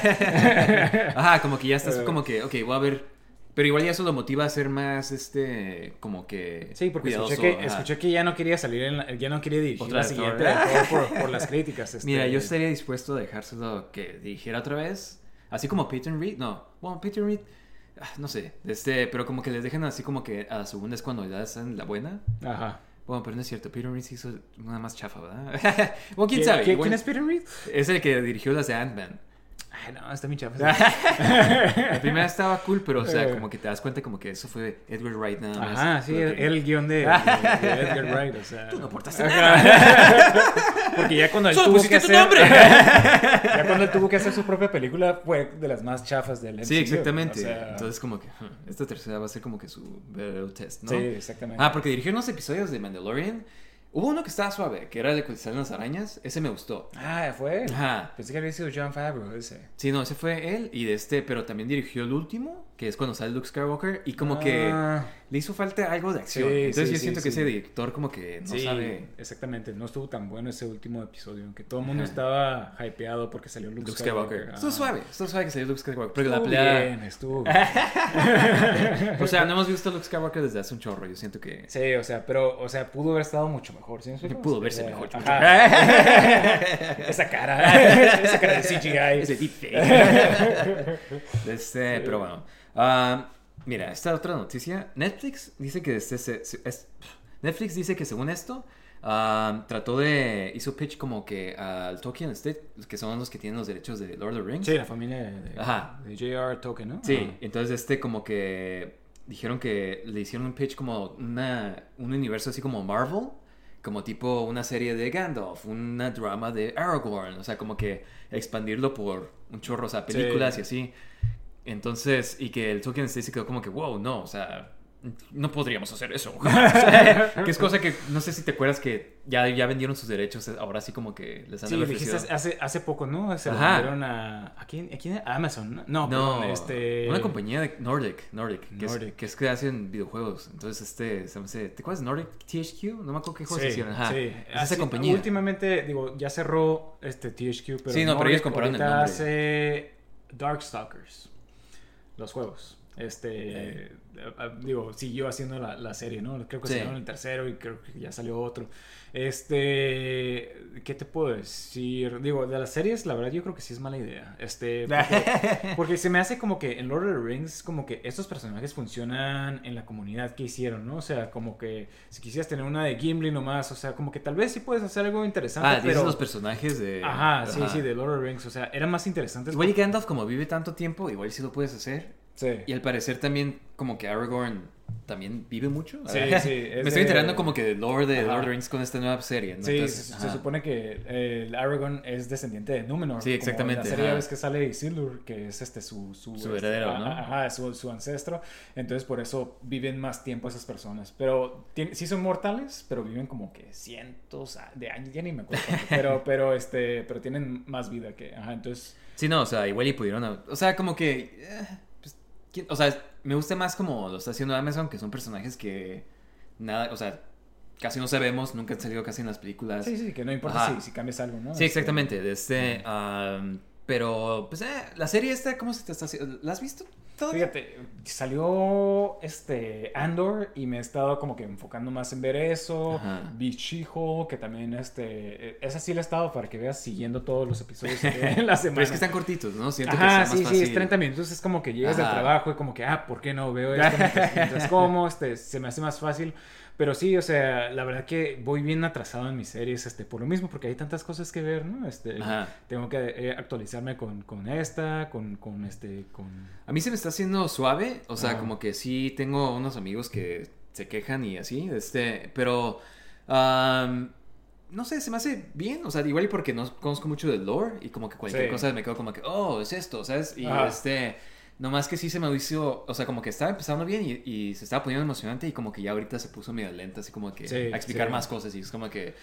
Ajá, como que ya estás Eh. como que, ok, voy a ver. Pero igual ya eso lo motiva a ser más, este, como que. Sí, porque cuidadoso, escuché que, escuché que ya no quería salir, en la- ya no quería dirigir Otra la siguiente por, por las críticas. este, Mira, yo estaría dispuesto a dejárselo que dirigiera otra vez. Así como Peyton Reed. No, bueno, Peyton Reed. ah, No sé, este, pero como que les dejen así como que a la segunda es cuando ya hacen la buena. Ajá. Bueno, pero no es cierto, Peter Reed se hizo una más chafa, ¿verdad? bueno, quién ¿Quién- sabe. ¿Quién, igual- quién es Peter Reed? Es el que dirigió las de Ant-Man. Ay, no, está muy chafa. La primera estaba cool, pero o sea, Eh. como que te das cuenta como que eso fue Edward Wright nada más. Ajá, sí, que- el guion de, de- de Edgar Wright, o sea. Tú no aportaste Porque ya cuando él ¡Solo tuvo que pusiste tu hacer. nombre! ya cuando él tuvo que hacer su propia película, fue de las más chafas del MCU. Sí, exactamente. o sea, Entonces como que esta tercera va a ser como que su verdadero test, ¿no? Sí, exactamente. Ah, porque dirigió unos episodios de Mandalorian. Hubo uno que estaba suave, que era el de que salen las arañas. Ese me gustó. Ah, fue él. Ajá. Pensé que había sido John Favreau ese. Sí, no, ese fue él. Y de este, pero también dirigió el último, que es cuando sale Luke Skywalker. Y como que Ah. le hizo falta algo de acción. Sí, Entonces sí, yo sí, siento que sí. ese director como que no sí, sabe... exactamente. No estuvo tan bueno ese último episodio, aunque todo el mundo Ajá. estaba hypeado porque salió Luke, Luke Skywalker. Estuvo Ah. suave, estuvo suave que salió Luke Skywalker. Pero la pelea... bien, estuvo bien. O sea, no hemos visto a Luke Skywalker desde hace un chorro. Yo siento que... Sí, o sea, pero, o sea, pudo haber estado mucho mejor. Pudo verse sea, mejor. ajá. esa cara, esa cara de CGI. Ese deepfake. este, pero bueno. Ah, mira, esta otra noticia. Netflix dice que este se- se- es- Netflix dice que según esto ah, trató de hizo pitch como que al Tolkien Estate, que son los que tienen los derechos de Lord of the Rings. Sí, la familia de, Ajá. de J.R. Tolkien, ¿no? Sí, Ajá. entonces este como que dijeron que le hicieron un pitch como una, un universo así como Marvel, como tipo una serie de Gandalf, una drama de Aragorn, o sea, como que expandirlo por un chorro, o sea, películas Sí. y así. Entonces, y que el Tolkien se quedó como que, wow, no, o sea, no podríamos hacer eso. que es cosa que, no sé si te acuerdas que ya, ya vendieron sus derechos, ahora sí como que les han Sí, dijiste hace, hace poco, ¿no? Se Ajá. vendieron a... ¿A quién? ¿A quién? ¿A Amazon? No, no, No, este... una compañía de Nordic, Nordic, que, Es, que es que hacen videojuegos. Entonces, este, se me hace- ¿te acuerdas de Nordic THQ? No me acuerdo qué juegos Sí, hicieron. Ajá. sí. Es esa compañía. Últimamente, digo, ya cerró este THQ, pero Sí, no, pero ellos compraron el nombre. hace Darkstalkers, los juegos. Este, ah, digo, siguió haciendo la, la serie, ¿no? Creo que Sí. sacaron el tercero y creo que ya salió otro. Este, ¿qué te puedo decir? Digo, de las series, la verdad yo creo que sí es mala idea. Este, porque, porque se me hace como que en Lord of the Rings, como que estos personajes funcionan en la comunidad que hicieron, ¿no? O sea, como que si quisieras tener una de Gimli nomás, o sea, como que tal vez sí puedes hacer algo interesante, Ah, pero... los personajes de. Ajá, sí, sí, de Lord of the Rings, o sea, eran más interesantes. Igual y Gandalf, como vive tanto tiempo, igual sí lo puedes hacer. Sí. Y al parecer también, como que Aragorn también vive mucho. Sí, sí, Me es estoy de- enterando como que de lore de. Lord of the Rings con esta nueva serie. ¿no? Sí, Entonces, se, se supone que eh, el Aragorn es descendiente de Númenor. Sí, como exactamente, En la serie ves que sale Isildur, que es este su... Su, Su este, heredero, a- ¿no? Ajá, su, su ancestro. Entonces por eso viven más tiempo esas personas. Pero tien- sí son mortales, pero viven como que cientos de años, ya ni me acuerdo. cuánto, pero, pero, este, pero tienen más vida que... Ajá, entonces... Sí, no, o sea, igual y pudieron. O sea, como que. eh, ¿quién- o sea, me gusta más como lo está haciendo Amazon, que son personajes que. Nada, o sea, casi no sabemos, nunca han salido casi en las películas. Sí, sí, que no importa si, si cambias algo, ¿no? Sí, Este, exactamente. Este. am, pero, pues, eh, la serie esta, ¿cómo se te está haciendo? ¿La has visto Fíjate, salió este Andor y me he estado como que enfocando más en ver eso. Ajá. Vi She-Hulk, que también este esa sí la he estado para que veas siguiendo todos los episodios en la semana. Pero es que están cortitos, ¿no? Siento que Ajá, sea más sí, fácil. sí, es 30 minutos, es como que llegas del Ajá. trabajo y como que, ah, ¿por qué no veo esto mientras como? Este, se me hace más fácil. Pero sí, o sea, la verdad que voy bien atrasado en mis series, este, por lo mismo, porque hay tantas cosas que ver, ¿no? Este, Ajá. tengo que eh, actualizarme con, con esta, con, con este, con... A mí se me está haciendo suave, o sea, como que sí tengo unos amigos que se quejan y así, este, pero am, no sé, se me hace bien, o sea, igual y porque no conozco mucho del lore y como que cualquier Sí. cosa me quedo como que, oh, es esto, ¿sabes? Y Ajá. este, nomás que sí se me hizo, o sea, como que estaba empezando bien y, y se estaba poniendo emocionante y como que ya ahorita se puso medio lenta, así como que Sí, a explicar sí. más cosas y es como que,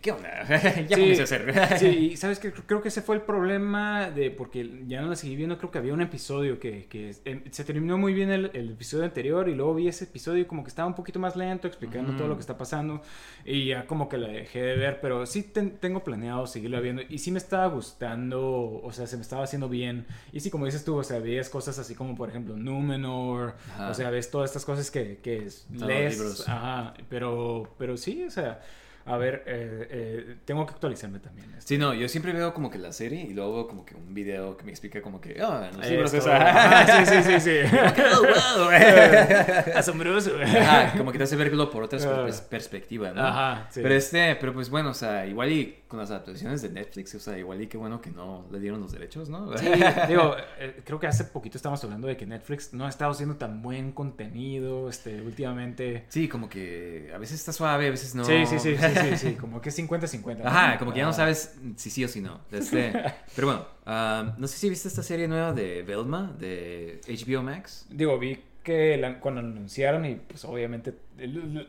¿qué onda? ya Sí, comencé a hacer. Sí, y sabes que creo que ese fue el problema de porque ya no la seguí viendo, creo que había un episodio que, que em, se terminó muy bien el, el episodio anterior y luego vi ese episodio y como que estaba un poquito más lento explicando Ujú. todo lo que está pasando y ya como que la dejé de ver, pero sí ten- tengo planeado seguirla viendo y sí me estaba gustando, o sea, se me estaba haciendo bien y sí, como dices tú, o sea, veías cosas así como por ejemplo Númenor, Ajá. o sea, ves todas estas cosas que, que lees, libros. ajá, pero, pero sí, o sea... A ver, eh, eh, tengo que actualizarme también. este. Sí, no, yo siempre veo como que la serie y luego veo como que un video que me explica como que, ah, los libros Esto. esa. Ajá, sí, sí, sí, sí. Oh, wow. Asombroso. Ajá, como que te hace verlo por otra Ah. pers- perspectiva, ¿no? Ajá, sí. Pero este, pero pues bueno, o sea, igual y con las adaptaciones de Netflix, o sea, igual y qué bueno que no le dieron los derechos, ¿no? Sí, digo, eh, creo que hace poquito estábamos hablando de que Netflix no ha estado haciendo tan buen contenido, este, últimamente. Sí, como que a veces está suave, a veces no. Sí, sí, sí, sí, sí, sí, como que 50-50. ¿no? Ajá, como que ya no Ajá. sabes si sí o si no. Este, pero bueno, ah, no sé si viste esta serie nueva de Velma, de HBO Max. Digo, vi que la- cuando anunciaron y pues obviamente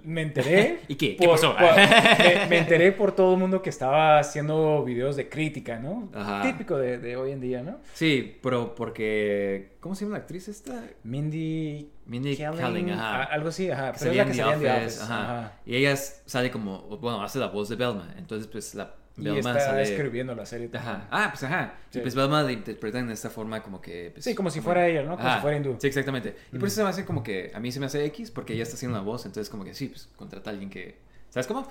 me enteré. ¿Y qué? ¿Qué por- pasó? por- me, me enteré por todo el mundo que estaba haciendo videos de crítica, ¿no? Ajá. Típico de, de hoy en día, ¿no? Sí, pero porque... ¿Cómo se llama la actriz esta? Mindy Mindy Kaling, ajá. a- algo así, ajá. que Pero es la salía que en salía The en The Office, Office. ajá. ajá. Y ella sale como, bueno, hace la voz de Velma. Entonces, pues la Y Velma está sale. escribiendo la serie. también. Ajá. Ah, pues ajá. Sí. Y pues Velma la interpretan de esta forma como que. pues, Sí, como si fuera ella, ¿no? Como Ajá. si fuera hindú. Sí, exactamente. Y por eso se me hace como que. A mí se me hace X porque ella está haciendo la voz. Entonces, como que sí, pues contrata a alguien que. ¿Sabes cómo?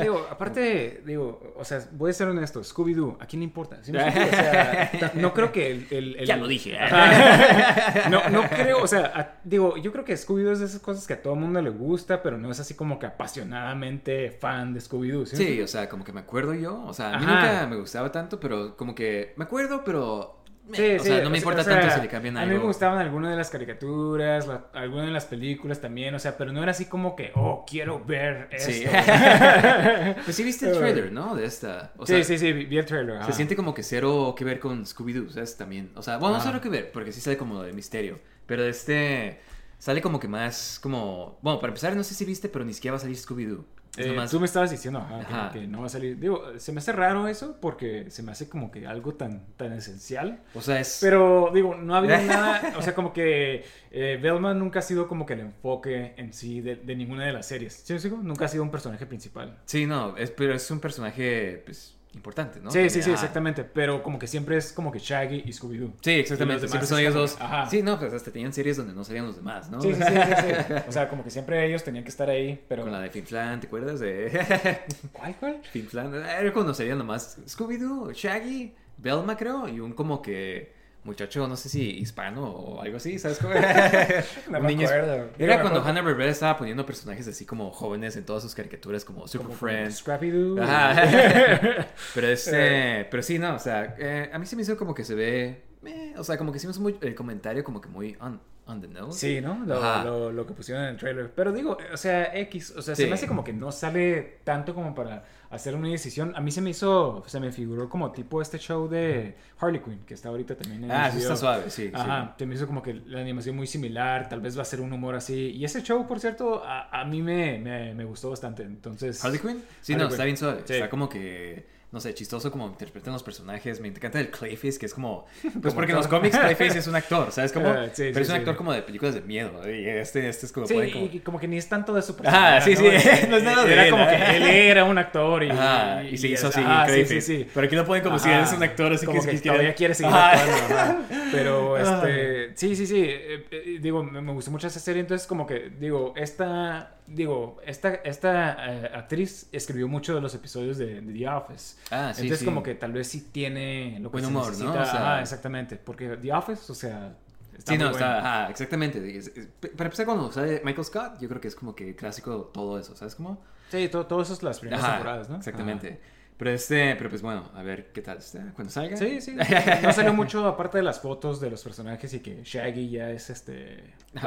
Digo, aparte, digo, o sea, voy a ser honesto, Scooby-Doo, ¿a quién le importa? ¿Sí me? O sea, no creo que el... el- el- Ya lo dije. Ajá. No, no creo, o sea, a- digo, yo creo que Scooby-Doo es de esas cosas que a todo el mundo le gusta, pero no es así como que apasionadamente fan de Scooby-Doo. ¿sí? Sí, o sea, como que me acuerdo yo. O sea, a mí Ajá. nunca me gustaba tanto, pero como que me acuerdo, pero. Sí, o sea, no me o importa sea, tanto si le cambian A algo. mí me gustaban algunas de las caricaturas, la- algunas de las películas también, o sea, pero no era así como que, oh, quiero ver esto. Sí. pues sí viste el trailer, ¿no? De esta. O sí, sea, sí, sí, vi el trailer. Se siente como que cero que ver con Scooby-Doo, ¿sabes? También. O sea, bueno, no Ah. cero que ver, porque sí sale como de misterio. Pero este. Sale como que más como. Bueno, para empezar, no sé si viste, pero ni siquiera va a salir Scooby-Doo. Eh, Tú me estabas diciendo ajá, que- no va a salir. Digo, se me hace raro eso porque se me hace como que algo tan, tan esencial. O sea, es. Pero digo, no ha habido nada. O sea, como que eh, Velma nunca ha sido como que el enfoque en sí de, de ninguna de las series. ¿Sí me explico? Nunca ha sido un personaje principal. Sí, no, es, pero es un personaje, pues, importante, ¿no? Sí, sí, sí, Ah, exactamente. Pero como que siempre es como que Shaggy y Scooby-Doo. Sí, exactamente. Siempre son ellos dos. ajá. Sí, no, pues hasta tenían series donde no salían los demás, ¿no? Sí, sí, sí. O sea, como que siempre ellos tenían que estar ahí, pero... Con la de Fin Flan, ¿te acuerdas de ¿Cuál, cuál? Fin Flan? Era cuando salían nomás Scooby-Doo, Shaggy, Velma, creo, y un como que muchacho, no sé si hispano o algo así, ¿sabes cómo? No me niño- acuerdo. Era cuando acuerdo Hanna-Barbera estaba poniendo personajes así como jóvenes en todas sus caricaturas, como Super como Friends. Scrappy-Doo. Ajá. pero este, pero sí, no, o sea, eh, a mí se me hizo como que se ve, eh, o sea, como que hicimos muy, el comentario como que muy on, on the nose. Sí, ¿no? Lo, lo, lo que pusieron en el trailer. Pero digo, o sea, X, o sea, se me hace como que no sale tanto como para hacer una decisión. A mí se me hizo, se me figuró como tipo este show de Harley Quinn, que está ahorita también en Ah, HBO. está suave, sí. Ajá, se me hizo como que la animación muy similar, tal vez va a ser un humor así. Y ese show, por cierto, a, a mí me, me, me gustó bastante. Entonces, sí. ¿Harley Quinn? Sí, Harley no, Quinn. está bien suave. Sí. Está como que, no sé, chistoso como interpretan los personajes. Me encanta el Clayface, que es como, pues Como porque en los cómics Clayface es un actor, ¿sabes cómo? Eh, sí, Pero es un sí. actor como de películas de miedo. Y este, este es como, como- y como que ni es tanto de su Ah, personaje. sí, sí, no es nada de Era él, como ¿eh? que él era un actor y, Ajá, y se hizo así, ajá, sí, Clayface. sí, sí. Pero aquí lo ponen como si Ajá, eres un actor, así como que, que, es quiere- todavía quiere seguir actuando. Pero este, sí, sí, sí, eh, eh, digo, me, gustó mucho esa serie, entonces como que digo, esta digo, esta esta eh, actriz escribió mucho de los episodios de, de The Office. Ah, sí, entonces sí. como que tal vez sí tiene lo que Buen se humor, ¿no? necesita. O sea- Ajá, exactamente, porque The Office, o sea, está sí, muy no, bueno. está, ajá, exactamente. Es- es- para empezar, cuando sale Michael Scott, yo creo que es como que clásico todo eso, ¿sabes cómo? Sí, todo, todo eso es las primeras Ajá, temporadas, ¿no? Exactamente. Pero este, pero pues bueno, a ver qué tal está. Cuando salga. Sí, sí. No salió mucho aparte de las fotos de los personajes y que Shaggy ya es este. como-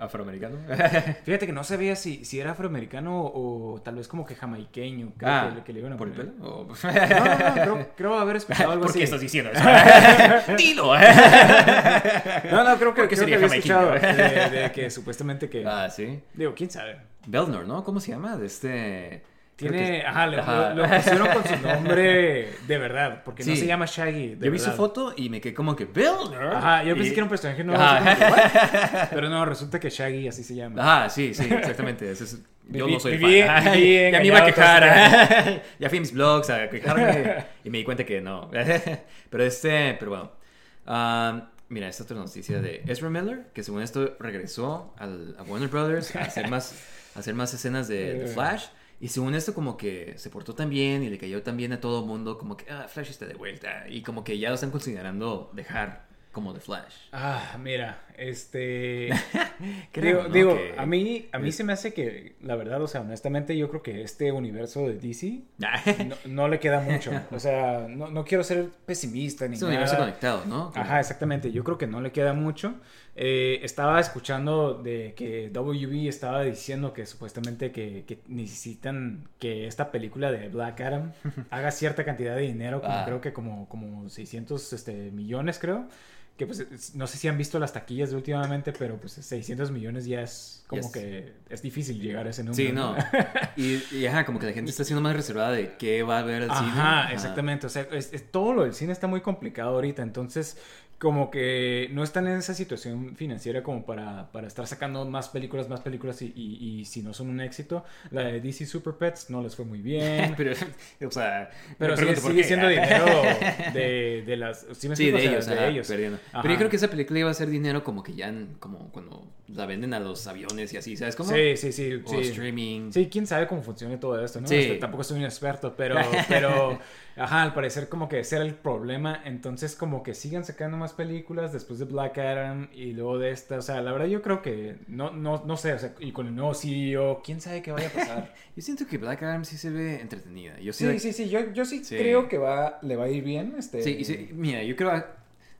afroamericano. Fíjate que no sabía si, si era afroamericano o, tal vez como que jamaiqueño. Creo ah, que, le- que le iban a ¿por el pelo? O- No, no, no, creo, creo haber escuchado algo ¿Por así. qué estás diciendo eso? Dilo. No, no, creo que, ¿Por creo que había escuchado de que supuestamente que. ah, sí. Digo, quién sabe. Belnor, ¿no? ¿Cómo se llama? De este. Que Tiene. Ajá. Lo, lo pusieron con su nombre de verdad. Porque no se llama Shaggy. Yo vi su foto y me quedé como que Belnor. Ajá, yo pensé que era un personaje nuevo. Pero no, resulta que Shaggy así se llama. Ajá, sí, sí, exactamente. Ese es- yo no soy fan. viví ya me iba a quejar. ya fui a mis blogs a quejarme y me di cuenta que no. pero este, pero bueno. Um, mira, esta otra noticia de Ezra Miller, que según esto regresó al, a Warner Brothers a hacer más, a hacer más escenas de, de Flash. Y según esto como que se portó tan bien y le cayó tan bien a todo el mundo, como que, ah, Flash está de vuelta. Y como que ya lo están considerando dejar como de Flash. Ah, mira, este. Creo, digo, ¿no? digo, que- a mí, a mí se me hace que, la verdad, o sea, honestamente, yo creo que este universo de DC no, no le queda mucho. O sea, no, no quiero ser pesimista ni es un nada. universo conectado, ¿no? Como- Ajá, exactamente. Yo creo que no le queda mucho. Eh, estaba escuchando de que WB estaba diciendo que supuestamente que, que necesitan que esta película de Black Adam haga cierta cantidad de dinero, como Ah. creo que como, como 600 este, millones, creo. Que pues es- no sé si han visto las taquillas de últimamente, pero pues 600 millones ya es como Yes. que es difícil llegar a ese número. Sí, no. Y, y, ajá, como que la gente está siendo más reservada de qué va a ver al cine. Ajá, exactamente. O sea, es- es- todo lo del cine está muy complicado ahorita. Entonces, como que no están en esa situación financiera como para, para estar sacando más películas, más películas y, y- y si no son un éxito. La de DC Super Pets no les fue muy bien. pero, o sea, Pero sigue, siendo dinero de, de las... ¿sí me Sí, de O sea, ellos, de ellos. Pero yo creo que esa película iba a ser dinero como que ya, como cuando la venden a los aviones y así, ¿sabes cómo? Sí, sí, sí. O sí. streaming. Sí, quién sabe cómo funciona todo esto, ¿no? Sí. Este, tampoco soy un experto, pero, pero, ajá, al parecer como que ese era el problema. Entonces, como que sigan sacando más películas después de Black Adam y luego de esta. O sea, la verdad yo creo que, no, no, no sé, o sea, y con el nuevo CEO, quién sabe qué vaya a pasar. Yo siento que Black Adam sí se ve entretenida. Yo sí, sí, sí, yo, yo sí, Sí. creo que va, le va a ir bien. Este... Sí, y sí, mira, yo creo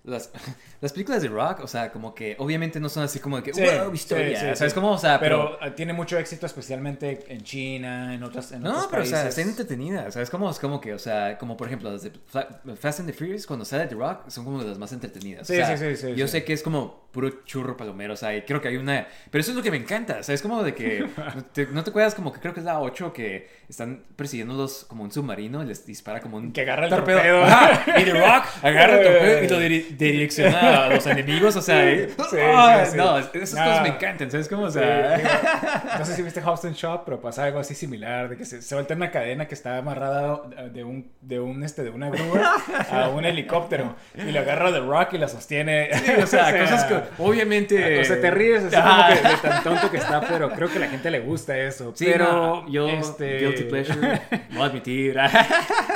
las, las películas de rock, o sea, como que obviamente no son así como de que, Sí, wow, historia, sí, sí, ¿sabes cómo? O sea, pero... Pero tiene mucho éxito, especialmente en China, en otras, en No, otros pero o sea, países. están entretenidas, ¿sabes? Como, es como que, o sea, como por ejemplo las de Fa- Fast and the Furious, cuando sale The Rock, son como de las más entretenidas. Sí, O sea, sí, sí, sí, Yo sé que es como puro churro palomero, o sea, y creo que hay una... Pero eso es lo que me encanta, o sea, es como de que... ¿No te, no te acuerdas como que creo que es la 8 que están persiguiéndolos como un submarino y les dispara como un... Que agarra el torpedo. torpedo. Ajá, y The Rock agarra el torpedo y lo diri- direcciona a los enemigos, o sea... Sí, sí, ah, sí. No, esas Ah. cosas me encantan, ¿sabes cómo? O sea... digo, no sé si viste House and Shop, pero pasa algo así similar, de que se suelta una cadena que está amarrada de un, de un, este, de una grúa a un helicóptero y lo agarra The Rock y la sostiene. Sí, o sea, cosas que obviamente... O sea, te ríes así como que de tan tonto que está, pero creo que a la gente le gusta eso. Pero no, yo, este... guilty pleasure, voy a admitir.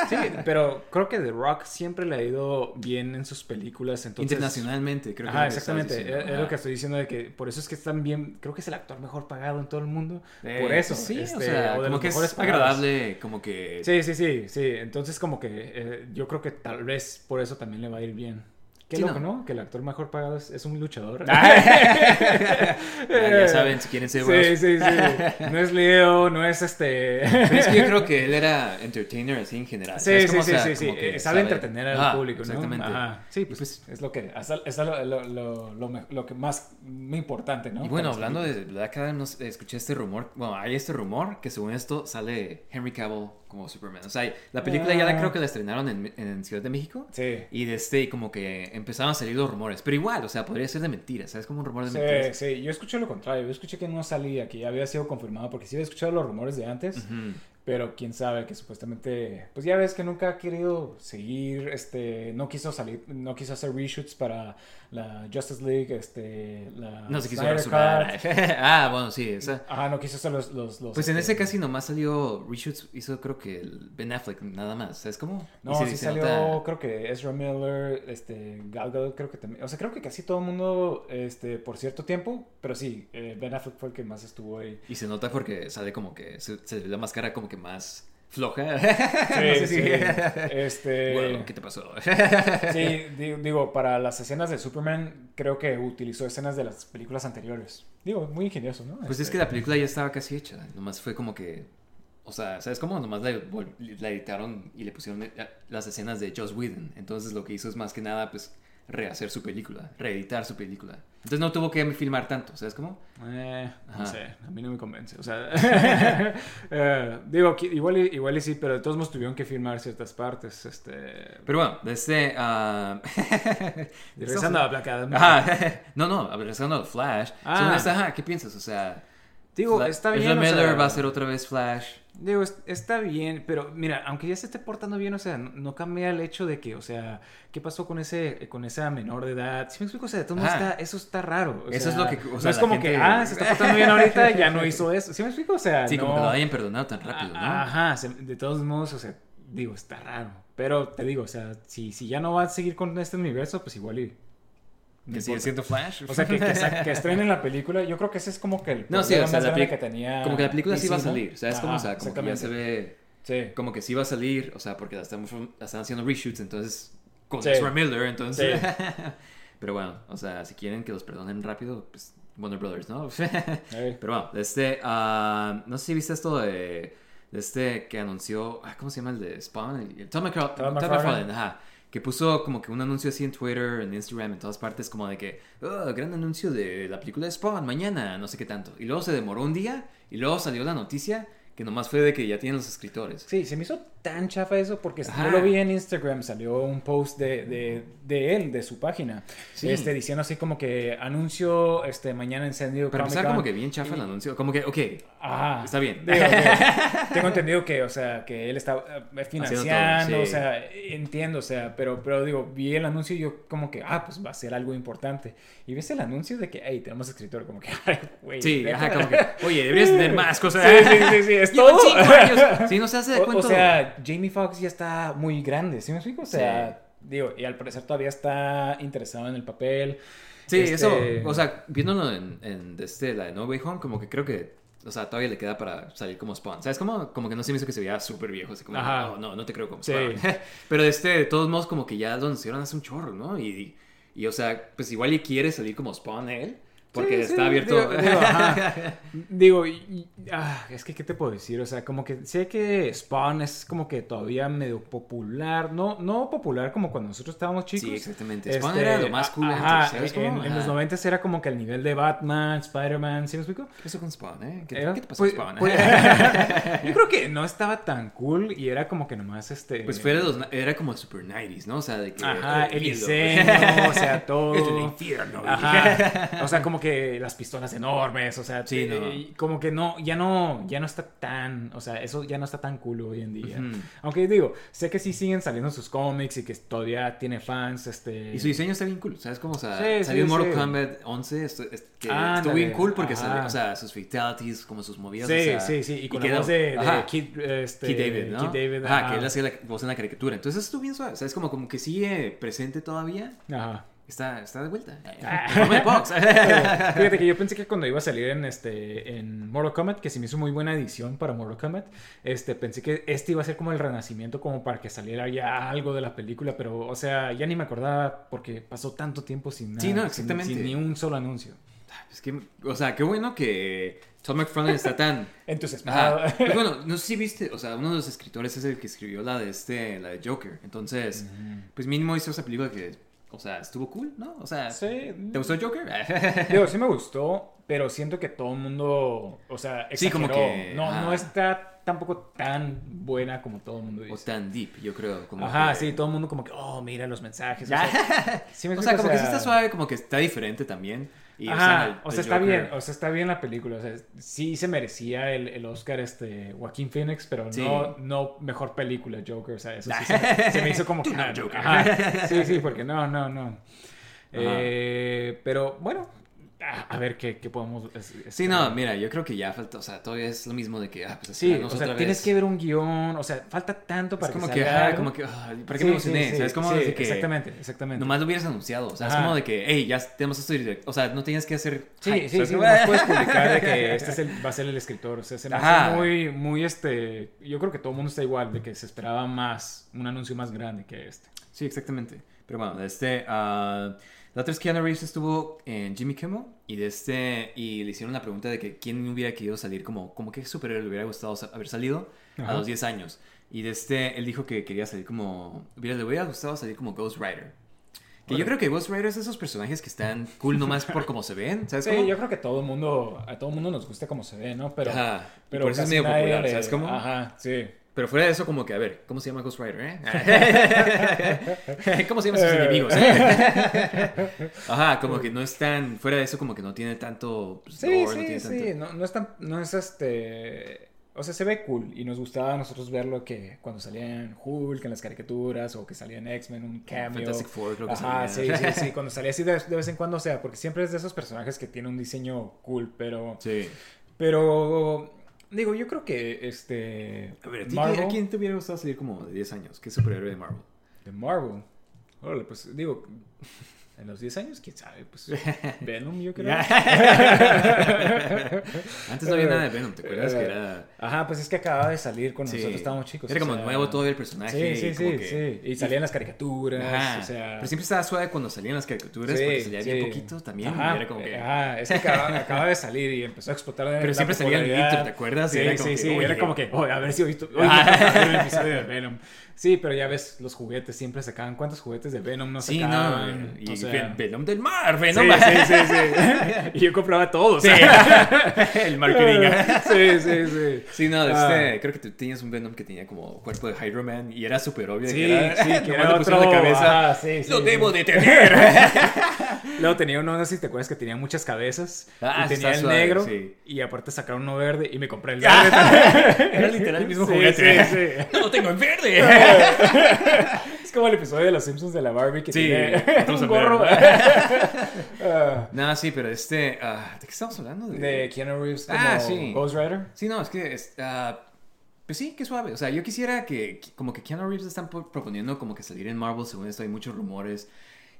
Sí, pero creo que The Rock siempre le ha ido bien en sus películas, entonces... Internacionalmente, creo que Ajá, es lo que estabas exactamente. diciendo. Es, es lo que estoy diciendo de que por eso es que están bien. Creo que es el actor mejor pagado en todo el mundo. Eh, por eso. Sí, este, o sea, de como que es pagados. agradable, como que... Sí, sí, sí, sí. Entonces, como que eh, yo creo que tal vez por eso también le va a ir bien. Qué Sí, loco, no. ¿no? Que el actor mejor pagado es, es un luchador. Ya, ya saben, si quieren ser buenos. Sí, sí, sí. No es Leo, no es este. Pero es que yo creo que él era entertainer así en general. Sí, ¿sabes sí? O sí, sea, sí, sí. Eh, sabe entretener al público, ¿no? Exactamente. Ajá. Sí, pues, pues- es lo que es, lo, lo, lo, lo, me- lo que más muy importante, ¿no? Y bueno, hablando de Adam, no sé, escuché este rumor. Bueno, hay este rumor que según esto sale Henry Cavill como Superman. O sea, la película ya la Ah. creo que la estrenaron en, en Ciudad de México. Sí. Y de este, como que empezaron a salir los rumores. Pero igual, o sea, podría ser de mentiras. ¿Sabes? Como un rumor de Sí, mentiras. sí, yo escuché lo contrario, yo escuché que no salía, que ya había sido confirmado, porque sí había escuchado los rumores de antes, pero quién sabe que supuestamente, pues ya ves que nunca ha querido seguir, este, no quiso salir, no quiso hacer reshoots para la Justice League, este, la No se quiso ah, bueno, sí. Esa. Ajá, no quiso hacer los, los, los, Pues en este, ese casi nomás salió reshoots, hizo creo que el Ben Affleck, nada más, ¿sabes cómo? No, se- sí se salió, nota- creo que Ezra Miller, este, Gal Gadot, creo que también, o sea, creo que casi todo el mundo, este, por cierto tiempo, pero sí, eh, Ben Affleck fue el que más estuvo ahí. Y se nota porque sale como que, se, se ve la máscara como que más floja. Sí, sí. Este, Bueno, ¿qué te pasó? Sí, digo, para las escenas de Superman, creo que utilizó escenas de las películas anteriores. Digo, muy ingenioso, ¿no? Pues es Este, que la película ya estaba casi hecha, nomás fue como que... O sea, ¿sabes cómo? Nomás la, la editaron y le pusieron eh, las escenas de Joss Whedon. Entonces lo que hizo es más que nada, pues, rehacer su película, reeditar su película. Entonces no tuvo que filmar tanto, ¿sabes cómo? eh, no sé, a mí no me convence. O sea, eh, digo, igual, y- igual y sí, pero de todos modos tuvieron que filmar ciertas partes. Este, Pero bueno, este... ah, regresando a Black Adam. Ajá. No, no, regresando a Flash. Ah. Ajá, ¿qué piensas? O sea... Digo, Fla- está bien. o Miller sea, va a ser otra vez Flash. Digo, es- está bien, pero mira, aunque ya se esté portando bien, o sea, no, no cambia el hecho de que, o sea, ¿qué pasó con ese con esa menor de edad? Si me explico, o sea, modos Ajá. está, eso está raro. o Eso es sea, lo que- o no sea, es la como gente- que, ah, se está portando bien ahorita, ya no hizo eso. ¿Sí me explico? O sea, Sí, no... como que lo hayan perdonado tan rápido, ¿no? Ajá, de todos modos, o sea, digo, está raro. Pero te digo, o sea, si, si ya no va a seguir con este universo, pues igual y... que sigue siendo Flash. O sea, que, que, sa- que estrenen la película, yo creo que ese es como que el No, sí, problema o sea, más la grande peli- que tenía Como que la película sí va a ¿no? salir, ¿sabes? Como, o sea, como que ya se ve... Sí. Como que sí va a salir, o sea, porque la están, la están haciendo reshoots, entonces... Con Sí. Ezra Miller, entonces... Sí. Pero bueno, o sea, si quieren que los perdonen rápido, pues Warner Brothers, ¿no? Pero bueno, este, ah, no sé si viste esto de, de este que anunció, ah, ¿cómo se llama el de Spawn? El- el- Tom, McCraw- Tom Tom McFarlane. McFarlane, ajá, que puso como que un anuncio así en Twitter, en Instagram, en todas partes, como de que, oh, gran anuncio de la película de Spawn mañana, no sé qué tanto. Y luego se demoró un día y luego salió la noticia que nomás fue de que ya tienen los escritores. Sí, se me hizo tan chafa eso porque Ajá. yo lo vi en Instagram, salió un post de, de, de él, de su página, Sí. este, diciendo así como que anuncio este, mañana en San Diego Para empezar, como que bien chafa el anuncio, como que, ok, Ajá. Está bien. Digo, digo, tengo entendido que, o sea, que él está eh, financiando, todo, o sea, entiendo, o sea, pero, pero digo, vi el anuncio y yo como que, ah, pues va a ser algo importante. Y ves el anuncio de que, hey, tenemos escritor, como que, ay, güey. sí, ajá, como que, oye, deberías tener más cosas. Sí, sí, sí, sí, es todo. cinco años. Sí, no se hace de O, cuento. o sea, Jamie Foxx ya está muy grande, ¿sí me explico? O sea, digo, y al parecer todavía está interesado en el papel. Sí, Este, eso, o sea, viéndolo en, en este, la de No Way Home, como que creo que, o sea, todavía le queda para salir como Spawn. ¿Sabes? Como, como que no se me hizo que se veía súper viejo, así como, Ajá. no, no, no te creo como Sí. Spawn. Pero este, de todos modos, como que ya lo anunciaron hace un chorro, ¿no? Y, y, o sea, pues igual y quiere salir como Spawn él, Porque Sí, sí, está abierto. Digo, digo, ajá. Digo, y- y- ah, es que, ¿qué te puedo decir? O sea, como que sé que Spawn es como que todavía medio popular. No, no popular como cuando nosotros estábamos chicos. Sí, exactamente. Spawn era lo más cool Ajá, antes, ¿sabes en, los Ajá. 90 era como que el nivel de Batman, Spider-Man, ¿sí me explico? ¿Qué pasó con Spawn, eh? ¿Qué, Era- qué te pasó pues- con Spawn? pues- yo creo que no estaba tan cool y era como que nomás este... Pues fue de los, era como super 90s, ¿no? O sea, de que... Ajá, el viendo. diseño, o sea, todo. Es el infierno. Ajá. O sea, como que las pistolas enormes, o sea, Sí, te- no. y como que no, ya no, ya no está tan, o sea, eso ya no está tan cool hoy en día. Ujú. Aunque digo, sé que sí siguen saliendo sus cómics y que todavía tiene fans, este. Y su diseño está bien cool, ¿sabes cómo? O sea, Sí, salió sí, Mortal. Kombat 11, esto- es- que Ándale, estuvo bien cool porque salió, o sea, sus fatalities, como sus movidas. Sí, o sea, sí, sí, y con la quedó- voz de, de. Kid, este, Kid David, ¿no? Kid David, Ajá, ajá. que él hacía la voz en la caricatura. Entonces estuvo bien suave, ¿sabes? Como, como que sigue presente todavía. Ajá. Está, está de vuelta. Ah. Box. Fíjate que yo pensé que cuando iba a salir en este en Mortal Kombat, que se me hizo muy buena edición para Mortal Kombat, este pensé que este iba a ser como el renacimiento como para que saliera ya algo de la película, pero o sea, ya ni me acordaba porque pasó tanto tiempo sin nada, Sí, no, exactamente. sin, ni un solo anuncio. Es que, o sea, qué bueno que Tom McFarlane está tan... Entusiasmado. Ajá. Pues bueno, no sé si viste, o sea, uno de los escritores es el que escribió la de este, la de Joker. Entonces, pues mínimo hizo esa película que, o sea, estuvo cool, ¿no? O sea, Sí. ¿te gustó Joker? Digo, sí me gustó, pero siento que todo el mundo, o sea, Sí, como exageró. que, no, ajá. no está tampoco tan buena como todo el mundo o dice. tan deep, yo creo. Como Ajá, que- sí, todo el mundo como que, oh, mira los mensajes. O sea, sí me O sea, como que sí está suave, como que está diferente también. Y, Ajá, el- o sea, está Joker- bien, o sea, está bien la película, o sea, sí se merecía el, el Oscar este Joaquín Phoenix, pero Sí. no, no mejor película Joker, o sea, eso sí se, se me hizo como que no, Joker. ajá, sí, sí, porque no, no, no. Eh, pero bueno, a, ver qué, qué podemos. es- es- Sí, no, mira, yo creo que ya falta, o sea, todavía es lo mismo de que, ah, pues Sí, o sea, otra tienes vez. que ver un guion, o sea, falta tanto para Es como que que, algo. como que, ay, ¿para qué Sí, me emocioné? sí, ¿Sabes? Como sí, que exactamente, exactamente. nomás lo hubieras anunciado. O sea, es como de que, hey, ya tenemos esto directo. O sea, no tenías que hacer. Sí, hype, sí, ¿sabes sí, cómo? nomás puedes publicar de que este es el- va a ser el escritor. O sea, se me hace Ajá. muy, muy este. Yo creo que todo el mundo está igual, de que se esperaba más, un anuncio más grande que este. Sí, exactamente. Pero bueno, de este. ah, la otra es Keanu Reeves estuvo en Jimmy Kimmel y de este. Y le hicieron la pregunta de que quién hubiera querido salir como. Como qué superhéroe le hubiera gustado haber salido Ajá. a los 10 años. Y de este. Él dijo que quería salir como. Hubiera, le hubiera gustado salir como Ghost Rider. Que yo Órale. creo que Ghost Rider es de esos personajes que están cool nomás por cómo se ven. ¿Sabes Sí, cómo? yo creo que todo mundo, a todo mundo nos gusta como se ve, ¿no? Pero, Ajá, pero por eso es medio popular, le- ¿sabes cómo? Ajá, sí. Pero fuera de eso, como que, a ver, ¿cómo se llama Ghost Rider, eh? ¿Cómo se llaman sus enemigos, eh? Ajá, como que no es tan... Fuera de eso, como que no tiene tanto... pues, Sí, lore, no sí, tiene sí. tanto- No, no es tan, no es este. O sea, se ve cool y nos gustaba a nosotros verlo que cuando salía en Hulk, en las caricaturas, o que salía en X-Men, un cameo. Fantastic Four, creo que Ajá, sí, salía. sí, sí, cuando salía así de, de vez en cuando, o sea, porque siempre es de esos personajes que tiene un diseño cool, pero... Sí. Pero, digo, yo creo que este... A ver, ¿a, ti, Marvel, ¿a quién te hubiera gustado salir como de 10 años? ¿Qué superhéroe de Marvel? De Marvel. Órale, pues, digo, en los 10 años, quién sabe, pues, Venom, yo creo. Antes no había nada de Venom, ¿te acuerdas? Que era... Ajá, pues es que acababa de salir cuando Sí. nosotros estábamos chicos. Era como sea, nuevo todo el personaje. Sí, sí, y sí, que- sí. Y salían las caricaturas, Ajá. o sea... Pero siempre estaba suave cuando salían las caricaturas, porque salía bien sí. poquito también. Ajá, y era como que... ajá, es que acaba, acaba de salir y empezó a explotar Pero la siempre salía el intro, ¿te acuerdas? Y Sí, como sí, que, sí, era como que, a ver si hoy ver el episodio de Venom. Sí, pero ya ves, los juguetes siempre sacaban. ¿Cuántos juguetes de Venom no Sí, sacaban? no. Y O sea, Ven- Venom del mar, Sí, Venom. sí, sí, sí. Y yo compraba todos. Sí. el marketing. Sí, sí, sí. Sí, no, Ah. este, creo que tú tenías un Venom que tenía como cuerpo de Hydro Man y era súper obvio de Sí, que era, sí, que era otro, la cabeza. sí, sí, Lo sí. debo de tener. Luego tenía uno, no sé si te acuerdas que tenía muchas cabezas. Ah, y tenía el suave, negro. sí. Y aparte sacaron uno verde y me compré el verde. Era literal el mismo Sí, juguete. sí, sí. No lo tengo en verde. Es como el episodio de los Simpsons de la Barbie que Sí, tiene un gorro. Ah, no, sí, pero este, ah, ¿de qué estamos hablando? de Keanu Reeves como Ah, sí. Ghost Rider. Sí, no, es que, es, ah, pues sí, qué suave. O sea, yo quisiera que, como que Keanu Reeves están pro- proponiendo como que salir en Marvel, según esto hay muchos rumores.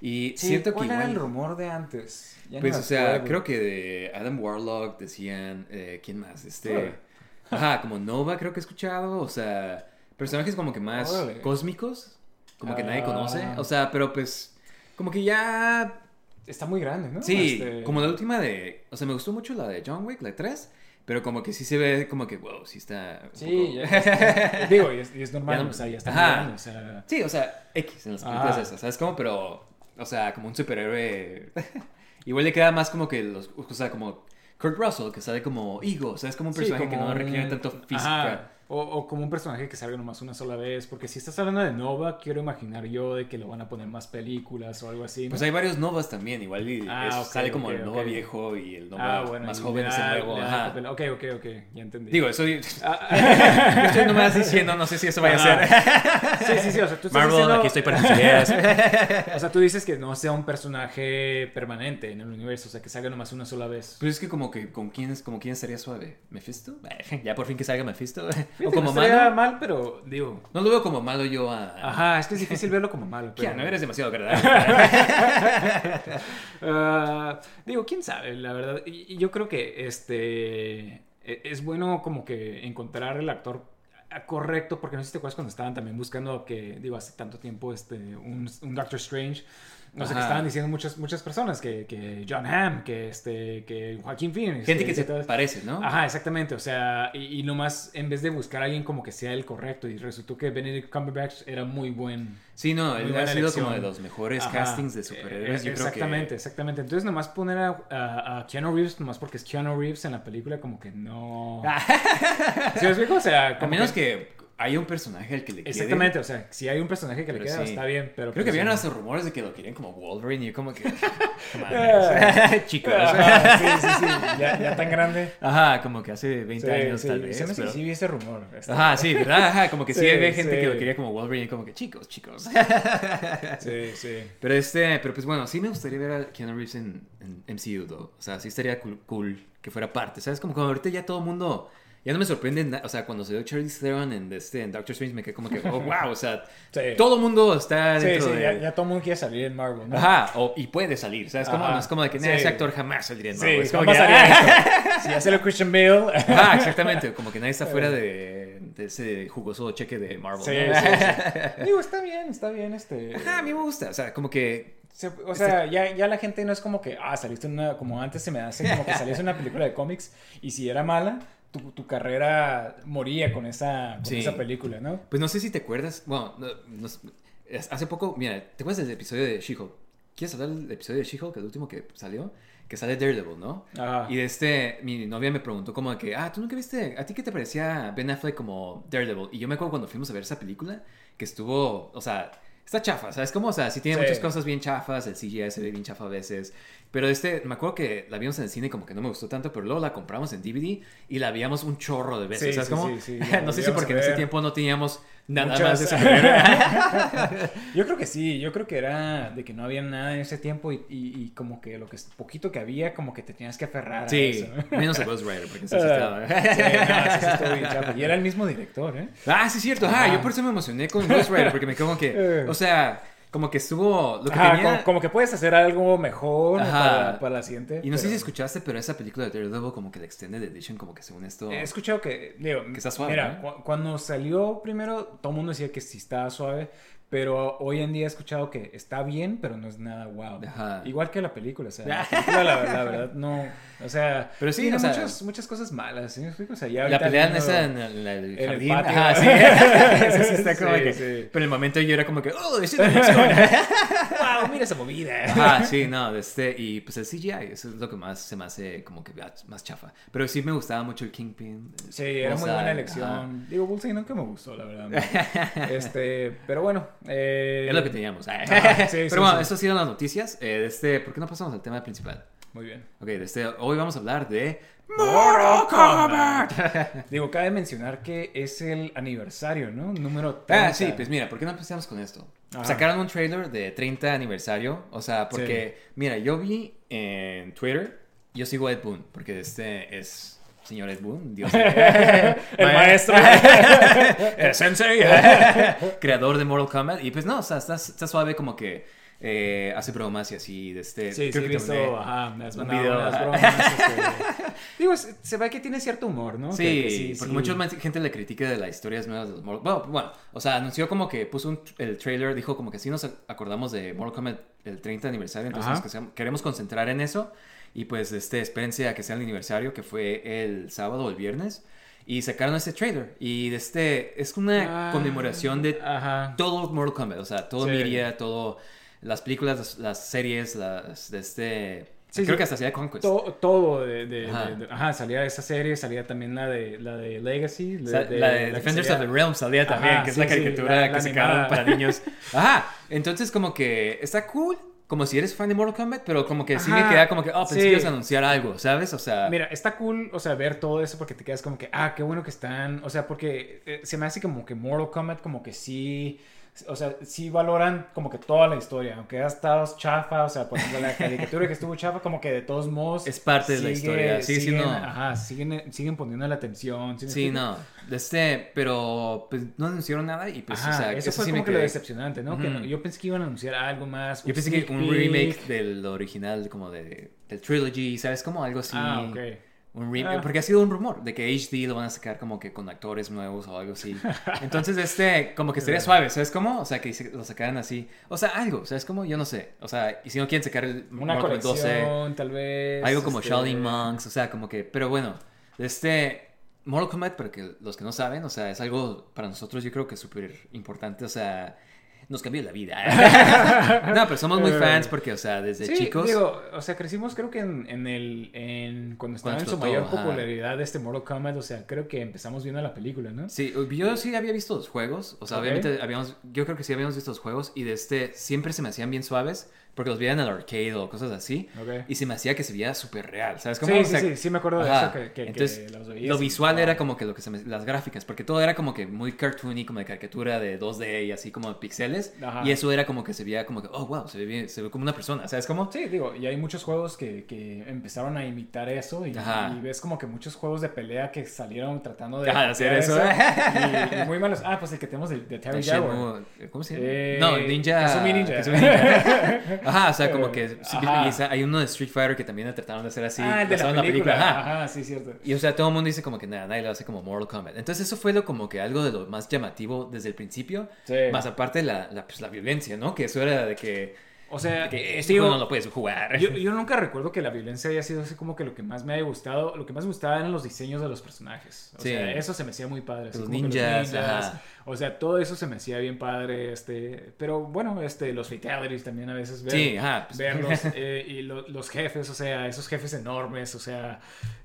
Y Sí, siento ¿cuál que era el rumor de antes? Ya Pues, o sea, acuerdo. creo que de Adam Warlock decían, eh, ¿quién más? Este, ajá, como Nova creo que he escuchado, o sea, personajes como que más Órale. cósmicos, como que nadie Ah. conoce, o sea, pero pues, como que ya está muy grande, ¿no? Sí, Este, como la última de. O sea, me gustó mucho la de John Wick, la 3. Pero como que sí se ve como que, wow, sí está. un Sí, poco- ya- digo, y es, y es normal, Ya o sea, ya está Ajá. muy grande, o sea... Sí, o sea, X en las películas Ajá. esas, ¿sabes cómo? Pero, o sea, como un superhéroe. Igual le queda más como que los. O sea, como Kurt Russell, que sale como Ego, o sea, es como un Sí, personaje que como no requiere tanto Ajá, física. O, o como un personaje que salga nomás una sola vez, porque si estás hablando de Nova, quiero imaginar yo de que lo van a poner más películas o algo así, ¿no? Pues hay varios Novas también, igual y Ah, sale como el Nova viejo y el Nova ah, bueno, más joven es el nuevo. Ajá. Ok, ok, ok, ya entendí. Digo, eso. yo Ah, estoy nomás diciendo, no sé si eso vaya a ser. sí, sí, sí, o sea, tú estás Marvel, diciendo- aquí estoy para ideas. O sea, tú dices que no sea un personaje permanente en el universo, o sea, que salga nomás una sola vez. Pues es que como que con quién, es- como quién estaría suave. ¿Mephisto? Ya por fin que salga Mephisto. Fíjate, o como no malo. mal, pero digo... No lo veo como malo yo a. Ajá, es que es difícil verlo como malo. Pero... No eres demasiado verdad. Ah, digo, quién sabe, la verdad. Y, yo creo que este e- es bueno como que encontrar el actor correcto, porque no sé si te acuerdas cuando estaban también buscando que, digo, hace tanto tiempo este, un, un Doctor Strange. No sé, que Ajá. estaban diciendo muchas, muchas personas que, que John Hamm, que, este, que Joaquín Phoenix. Gente que se parece, ¿no? Ajá, exactamente. O sea, y, y nomás en vez de buscar a alguien como que sea el correcto, y resultó que Benedict Cumberbatch era muy buen. Sí, no, él ha sido como de los mejores Ajá. castings de superhéroes. Eh, yo creo exactamente, que. exactamente. Entonces, nomás poner a, a, a Keanu Reeves, nomás porque es Keanu Reeves en la película, como que no. ¿Sí me explico? O sea, A como menos que haya un personaje al que le quede. Exactamente, o sea, si hay un personaje que le queda, sí. está bien, pero. Creo que pues, habían no. hasta rumores de que lo querían como Wolverine y yo como que... Ah. Chicos. Ajá, sí, sí, sí. Ya, ya tan grande. Ajá, como que hace 20 Sí, años tal se vez. me pero- sí vi ese rumor. este. Ajá, sí, ¿verdad? Ajá, como que sí, había gente que lo quería como Wolverine y como que chicos, chicos. Sí, sí. Pero este, pero pues bueno, sí me gustaría ver a Keanu Reeves en, en MCU, though. O sea, sí estaría cool, cool que fuera parte. ¿Sabes? Como cuando ahorita ya todo el mundo. Ya no me sorprende, o sea, cuando se dio Charlize Theron en, este, en Doctor Strange me quedé como que, oh, wow, o sea, Sí. todo el mundo está Sí, dentro sí, de... ya, ya todo el mundo quiere salir en Marvel, ¿no? Ajá, o- y puede salir, ¿sabes? Como, no es como de que "Nah, Sí. ese actor jamás saldría en Sí, Marvel. es como jamás que, haría "Ah". Si ya salió Christian Bale. Ajá, exactamente, como que nadie está fuera de, de ese jugoso cheque de Marvel. Sí, ¿no? sí, sí. Digo, está bien, está bien este. Ajá, a mí me gusta, o sea, como que o sea, ya, ya la gente no es como que, ah, saliste en una, como antes se me hace, como que saliste una película de cómics y si era mala, tu, tu carrera moría con esa, con Sí. esa película, ¿no? Pues no sé si te acuerdas. Bueno, no- hace poco, mira, ¿te acuerdas del episodio de She-Hulk? ¿Quieres hablar del episodio de She-Hulk, el último que salió? Que sale Daredevil, ¿no? Ajá. Y de este, mi novia me preguntó como que, ah, ¿tú nunca viste? ¿A ti qué te parecía Ben Affleck como Daredevil? Y yo me acuerdo cuando fuimos a ver esa película, que estuvo, o sea, está chafa, ¿sabes? Como, o sea, sí tiene Sí. muchas cosas bien chafas, el CGI se ve bien chafa a veces. Pero este, me acuerdo que la vimos en el cine como que no me gustó tanto, pero luego la compramos en DVD y la veíamos un chorro de veces. Sí, la no sé si porque a en ese tiempo no teníamos nada Muchas- más de. Yo creo que sí, yo creo que era de que no había nada en ese tiempo y, y- y como que lo que poquito que había, como que te tenías que aferrar a Sí, eso. menos a Ghost Rider, porque Ah, estaba. sí, no. Y era el mismo director, ¿eh? Ah, sí, es cierto. Ah, yo por eso me emocioné con Ghost Rider, porque me quedo como que, Eh. o sea, como que estuvo, lo que Ajá, tenía... como, como que puedes hacer algo mejor para, para la siguiente. Y no sé si escuchaste, pero esa película de Daredevil como que la Extended Edition, como que según esto... He escuchado que, digo, Que está suave, Mira, cuando salió primero, todo el mundo decía que sí estaba suave, pero hoy en día he escuchado que está bien, pero no es nada wow. Ajá. Igual que la película, o sea, la película, la, la verdad, no, o sea, Pero sí, tiene o sea- muchas, muchas cosas malas, ¿sí? O sea, ya La pelea en esa en el, el en el jardín. patio. Ajá, sí. Sí está como Sí, que... sí. Pero en el momento yo era como que, oh, es acción. wow, mira esa movida. Ajá, sí, no, este, y pues el CGI, eso es lo que más se me hace como que más chafa. Pero sí me gustaba mucho el Kingpin. Sí, era muy buena ajá. elección. Digo, Bullseye nunca me gustó, la verdad. este, pero bueno. Eh, Es lo que teníamos. Sí, Pero sí, bueno, sí. estas eran las noticias. Eh, de este, ¿Por qué no pasamos al tema principal? Muy bien. Ok, de este, hoy vamos a hablar de Mortal Kombat. Digo, cabe mencionar que es el aniversario, ¿no? Número 30. Ah, sí, pues mira, ¿por qué no empezamos con esto? Ajá. Sacaron un trailer de 30 aniversario, o sea, porque, mira, yo vi en Twitter, yo sigo a Ed Boon, porque este es señor Ed Boon, Dios El maestro. el sensei, creador de Mortal Kombat, y pues no, o sea, está, está suave como que eh, hace bromas y así. De este, Sí, sí, creo he que visto, ajá, me has un mandado video, unas ajá. bromas, este, digo, se, ve que tiene cierto humor, ¿no? Sí, Que- que porque sí. mucha gente le critica de las historias nuevas de los Mortal Bueno, bueno, o sea, anunció como que puso un, el trailer, dijo como que sí nos acordamos de Mortal Kombat el 30 aniversario, entonces nos queremos concentrar en eso. Y pues este, espérense a que sea el aniversario, que fue el sábado o el viernes. Y sacaron este trailer. Y de este es una Ah, conmemoración de Ajá. todo Mortal Kombat. O sea, todo Sí. media, todo. Las películas, las, las series, las de este. Sí, creo sí. que hasta hacía Conquest. To- todo de, de- Ajá. de- de- ajá, salía esa serie, salía también la de la de Legacy, sea, la de que Defenders salía- of the Realm salía también, Ajá, que es la caricatura la- la que sacaron para niños. Ajá, entonces como que está cool, como si eres fan de Mortal Kombat, pero como que sí me queda como que, oh, pensé sí. que ibas a anunciar algo, ¿sabes? O sea, Mira, está cool, o sea, ver todo eso porque te quedas como que, ah, qué bueno que están, o sea, porque eh, se me hace como que Mortal Kombat como que sí, o sea, sí valoran como que toda la historia, aunque ha estado chafa, o sea, por ejemplo, la caricatura que estuvo chafa, como que de todos modos... Es parte de la historia, sí, sí, siguen, no. Ajá, siguen, siguen poniendo la atención. sí, explico? no, este, pero pues no anunciaron nada y pues, Ajá, o sea, eso fue sí como me que lo decepcionante, ¿no? Que no- yo pensé que iban a anunciar algo más. Yo pensé que un remake del original, como de, del trilogy, ¿sabes? Como algo así. Ah, ok. Un remake, Ah. porque ha sido un rumor de que HD lo van a sacar como que con actores nuevos o algo así. Entonces, este, como que estaría suave, ¿sabes cómo? O sea, que lo sacaran así. O sea, algo, ¿sabes cómo? Yo no sé. O sea, y si no quieren sacar el Una Mortal Kombat colección, tal vez. algo como este, Shaolin Monks, o sea, como que, pero bueno, este Mortal Kombat, para que los que no saben, o sea, es algo para nosotros yo creo que súper importante, o sea, nos cambió la vida. no, pero somos muy fans porque, o sea, desde Sí, chicos... digo, o sea, crecimos creo que en, en el, en, cuando estaba en su mayor ajá. popularidad este Mortal Kombat, o sea, creo que empezamos viendo la película, ¿no? Sí, yo sí había visto los juegos, o sea, obviamente habíamos, yo creo que sí habíamos visto los juegos y de este siempre se me hacían bien suaves porque los veía en el arcade o cosas así y se me hacía que se veía súper real, ¿sabes cómo? Sí, O sí, sea, sí, sí me acuerdo de eso, que, que- que Entonces, los veías lo visual era como que lo que se me, las gráficas, porque todo era como que muy cartoony, como de caricatura de 2D y así como de pixeles Ajá. y eso era como que se veía como que, oh, wow, se ve bien, se ve como una persona, ¿sabes cómo? Sí, digo, y hay muchos juegos que, que empezaron a imitar eso y, ves como que muchos juegos de pelea que salieron tratando de Ajá, hacer eso. y, y muy malos. Ah, pues el que tenemos de, de Terry Jaguar. ¿Cómo se llama? Eh, no, Ninja. Kazumi Ninja. Kazumi Ninja. Ajá, o sea, como que. sí, Ajá. hay uno de Street Fighter que también trataron de hacer así. ah, el de la película. Ajá. Ajá. sí, cierto. Y o sea, todo el mundo dice como que nada, nadie lo hace como Mortal Kombat. Entonces, eso fue lo como que algo de lo más llamativo desde el principio. Sí. Más aparte la, la, pues, la violencia, ¿no? Que eso era de que. O sea, que este digo, juego no lo puedes jugar. Yo, yo nunca recuerdo que la violencia haya sido así como que lo que más me haya gustado. Lo que más me gustaba eran los diseños de los personajes. O Sí. sea, eso se me hacía muy padre. así Los como que ninjas, ajá. O sea, todo eso se me hacía bien padre. Este, pero bueno, este, los fatalities también a veces ver, Sí, ajá, pues. verlos. eh, y lo- los jefes, o sea, esos jefes enormes. O sea,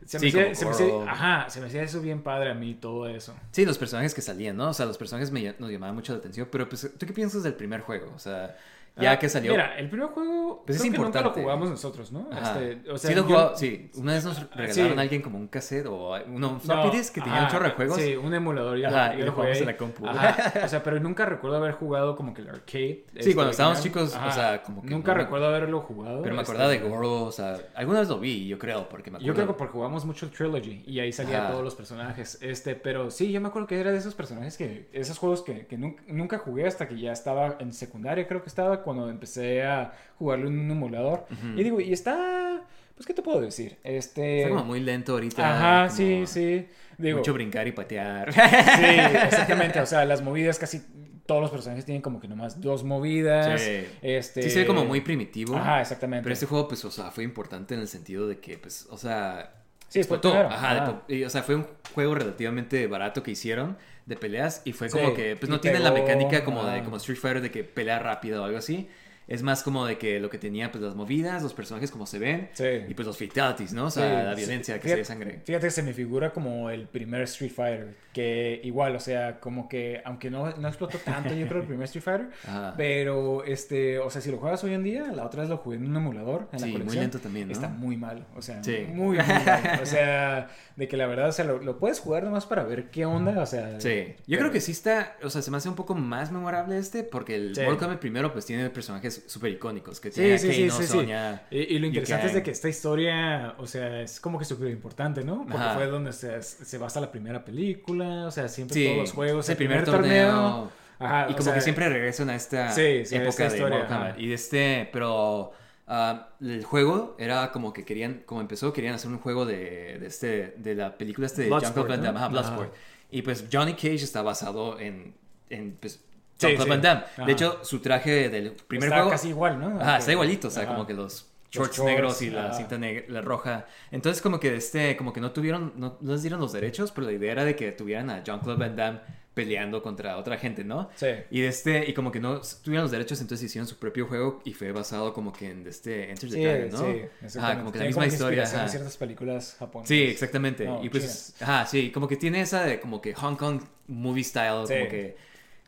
se me, Sí, hacía, como se me hacía- Goro. ajá, se me hacía eso bien padre a mí, todo eso. Sí, los personajes que salían, ¿no? O sea, los personajes me, nos llamaban mucho la atención. Pero, pues, ¿tú qué piensas del primer juego? O sea, ya Ah, que salió. Mira, el primer juego Pues es creo que nunca lo importante. jugamos nosotros, ¿no? Este, o sea, sí, lo yo- jugaba- sí, una vez nos regalaron Sí. a alguien como un cassette o uno, No, ¿no pides que tenía un ajá, chorro de juegos? Sí, un emulador. Yo, Ajá, y lo jugamos en la compu. Ajá, o sea, pero nunca recuerdo haber jugado como que el arcade. Sí, este, cuando estábamos chicos, o sea, como que Nunca no me- recuerdo haberlo jugado. Pero me este, acordaba de Goro, o sea, alguna vez lo vi, yo creo, porque me acuerdo. Yo creo que porque jugamos mucho el Trilogy y ahí salían todos los personajes. Este, pero sí, yo me acuerdo que era de esos personajes que, esos juegos que, que nunca, nunca jugué hasta que ya estaba en secundaria, creo que estaba, cuando empecé a jugarlo en un emulador. Y digo, y está, pues, ¿qué te puedo decir? Este... Está como muy lento ahorita. Ajá, como sí, sí. Digo, Mucho brincar y patear. Sí, exactamente. O sea, las movidas casi todos los personajes tienen como que nomás dos movidas. Sí. Este... Sí, se ve como muy primitivo. Ajá, exactamente. Pero este juego, pues, o sea, fue importante en el sentido de que, pues, o sea, Sí, fue primero. Ajá, de o sea, fue un juego relativamente barato que hicieron de peleas y fue Sí, como que, pues, no tiene la mecánica como de como Street Fighter de que pelea rápido o algo así. Es más como de que lo que tenía, pues, las movidas, los personajes como se ven Sí. y, pues, los fatalities, ¿no? O sea, Sí, la sí. violencia, que Fíjate- se ve sangre. Fíjate que se me figura como el primer Street Fighter. Que igual, o sea, como que, aunque no, no explotó tanto, yo creo, el primer Street Fighter. Ajá. Pero, este, o sea, si lo juegas hoy en día, la otra vez lo jugué en un emulador, en muy lento también, ¿no? Está muy mal, o sea, muy, muy mal. O sea, de que la verdad, o sea, lo, lo puedes jugar nomás para ver qué onda, o sea. Sí, yo pero- creo que sí está, o sea, se me hace un poco más memorable este, porque el. Mortal Kombat primero, pues tiene personajes súper icónicos, que tiene sí, sí, sí, Y, y lo interesante es de que esta historia, o sea, es como que súper importante, ¿no? Porque Ajá. fue donde se, se basa la primera película, o sea, siempre Sí, todos los juegos, es el primer torneo. Ajá, y como sea, que siempre regresan a esta Sí, sí, a época esta de Mortal. Y de este, pero ah, el juego era como que querían, como empezó, querían hacer un juego de, de este, de la película este de Bloodsport, ajá, Bloodsport. Y pues Johnny Cage está basado en, en pues, Sí, Jean-Claude. Van Damme. Ajá. De hecho, su traje del primer Está juego... casi igual, ¿no? Ajá, está igualito, o sea, ajá. como que los shorts, shorts, negros y la ajá. cinta negra, la roja. Entonces como que este, como que no tuvieron, no, no les dieron los derechos, pero la idea era de que tuvieran a Jean-Claude Van Damme peleando contra otra gente, ¿no? Sí. Y de este, y como que no tuvieron los derechos, entonces hicieron su propio juego y fue basado como que en este Enter the Sí, Dragon, ¿no? sí, Ajá, como que la misma historia. inspiración en ajá. ciertas películas japonesas. Sí, exactamente. No, y pues, ajá, sí, como que tiene esa de como que Hong Kong movie style, Sí. como que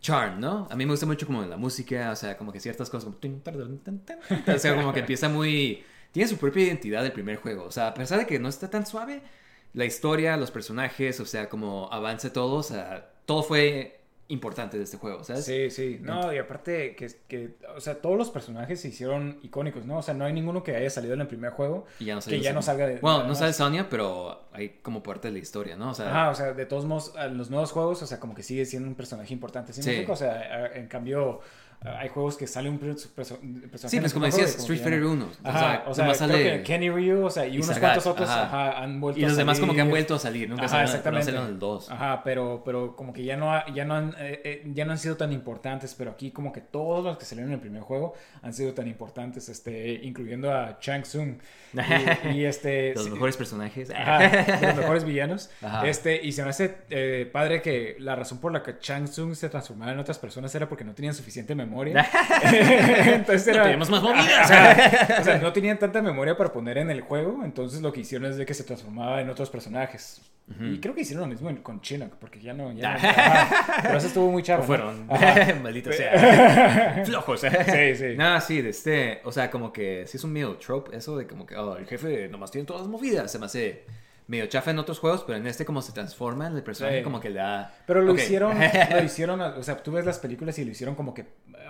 charm, ¿no? A mí me gusta mucho como la música, o sea, como que ciertas cosas como... O sea, como que empieza muy... Tiene su propia identidad el primer juego. O sea, a pesar de que no está tan suave, la historia, los personajes, o sea, como avanza todo, o sea, todo fue importante de este juego, ¿sabes? Sí, sí. No, y aparte que, que, o sea, todos los personajes se hicieron icónicos, ¿no? O sea, no hay ninguno que haya salido en el primer juego Y ya no que ya no salga de... Bueno, no sale Sonya, pero hay como parte de la historia, ¿no? O sea, Ajá, o sea, de todos modos, en los nuevos juegos, o sea, como que sigue siendo un personaje importante. ¿Sí, Sí. O sea, en cambio, hay juegos que sale un perso- perso- personaje. Sí, pues como decías, Street Fighter no. 1. Ajá, o sea, nomás creo sale- que Kenny Ryu, o sea, y, y unos cuantos otros, ajá. ajá, han vuelto Y a los demás como que han vuelto a salir, nunca Ajá, no exactamente. en el 2. Ajá, pero, pero como que ya no, ha- ya, no han, eh, eh, ya no han sido tan importantes, pero aquí como que todos los que salieron en el primer juego han sido tan importantes, este, incluyendo a Chang Tsung. Y, y, este... Los sí, mejores personajes. Ajá, los mejores villanos. Ajá. Este, y se me hace eh, padre que la razón por la que Chang Tsung se transformaba en otras personas era porque no tenían suficiente memoria. entonces era. No teníamos más movidas. O sea, no tenían tanta memoria para poner en el juego. Entonces lo que hicieron es de que se transformaba en otros personajes. Y creo que hicieron lo mismo con Chinook, porque ya no. Ya no. Pero eso estuvo muy charro. Fueron, maldito sea, flojos. Sí, sí. Nada, sí, de este, o sea, como que sí es un medio trope eso de como que, oh, el jefe nomás tiene todas las movidas, se me hace medio chafa en otros juegos, pero en este como se transforma el personaje Sí. como que le da... Pero lo hicieron, lo hicieron, o sea, tú ves las películas y lo hicieron como que,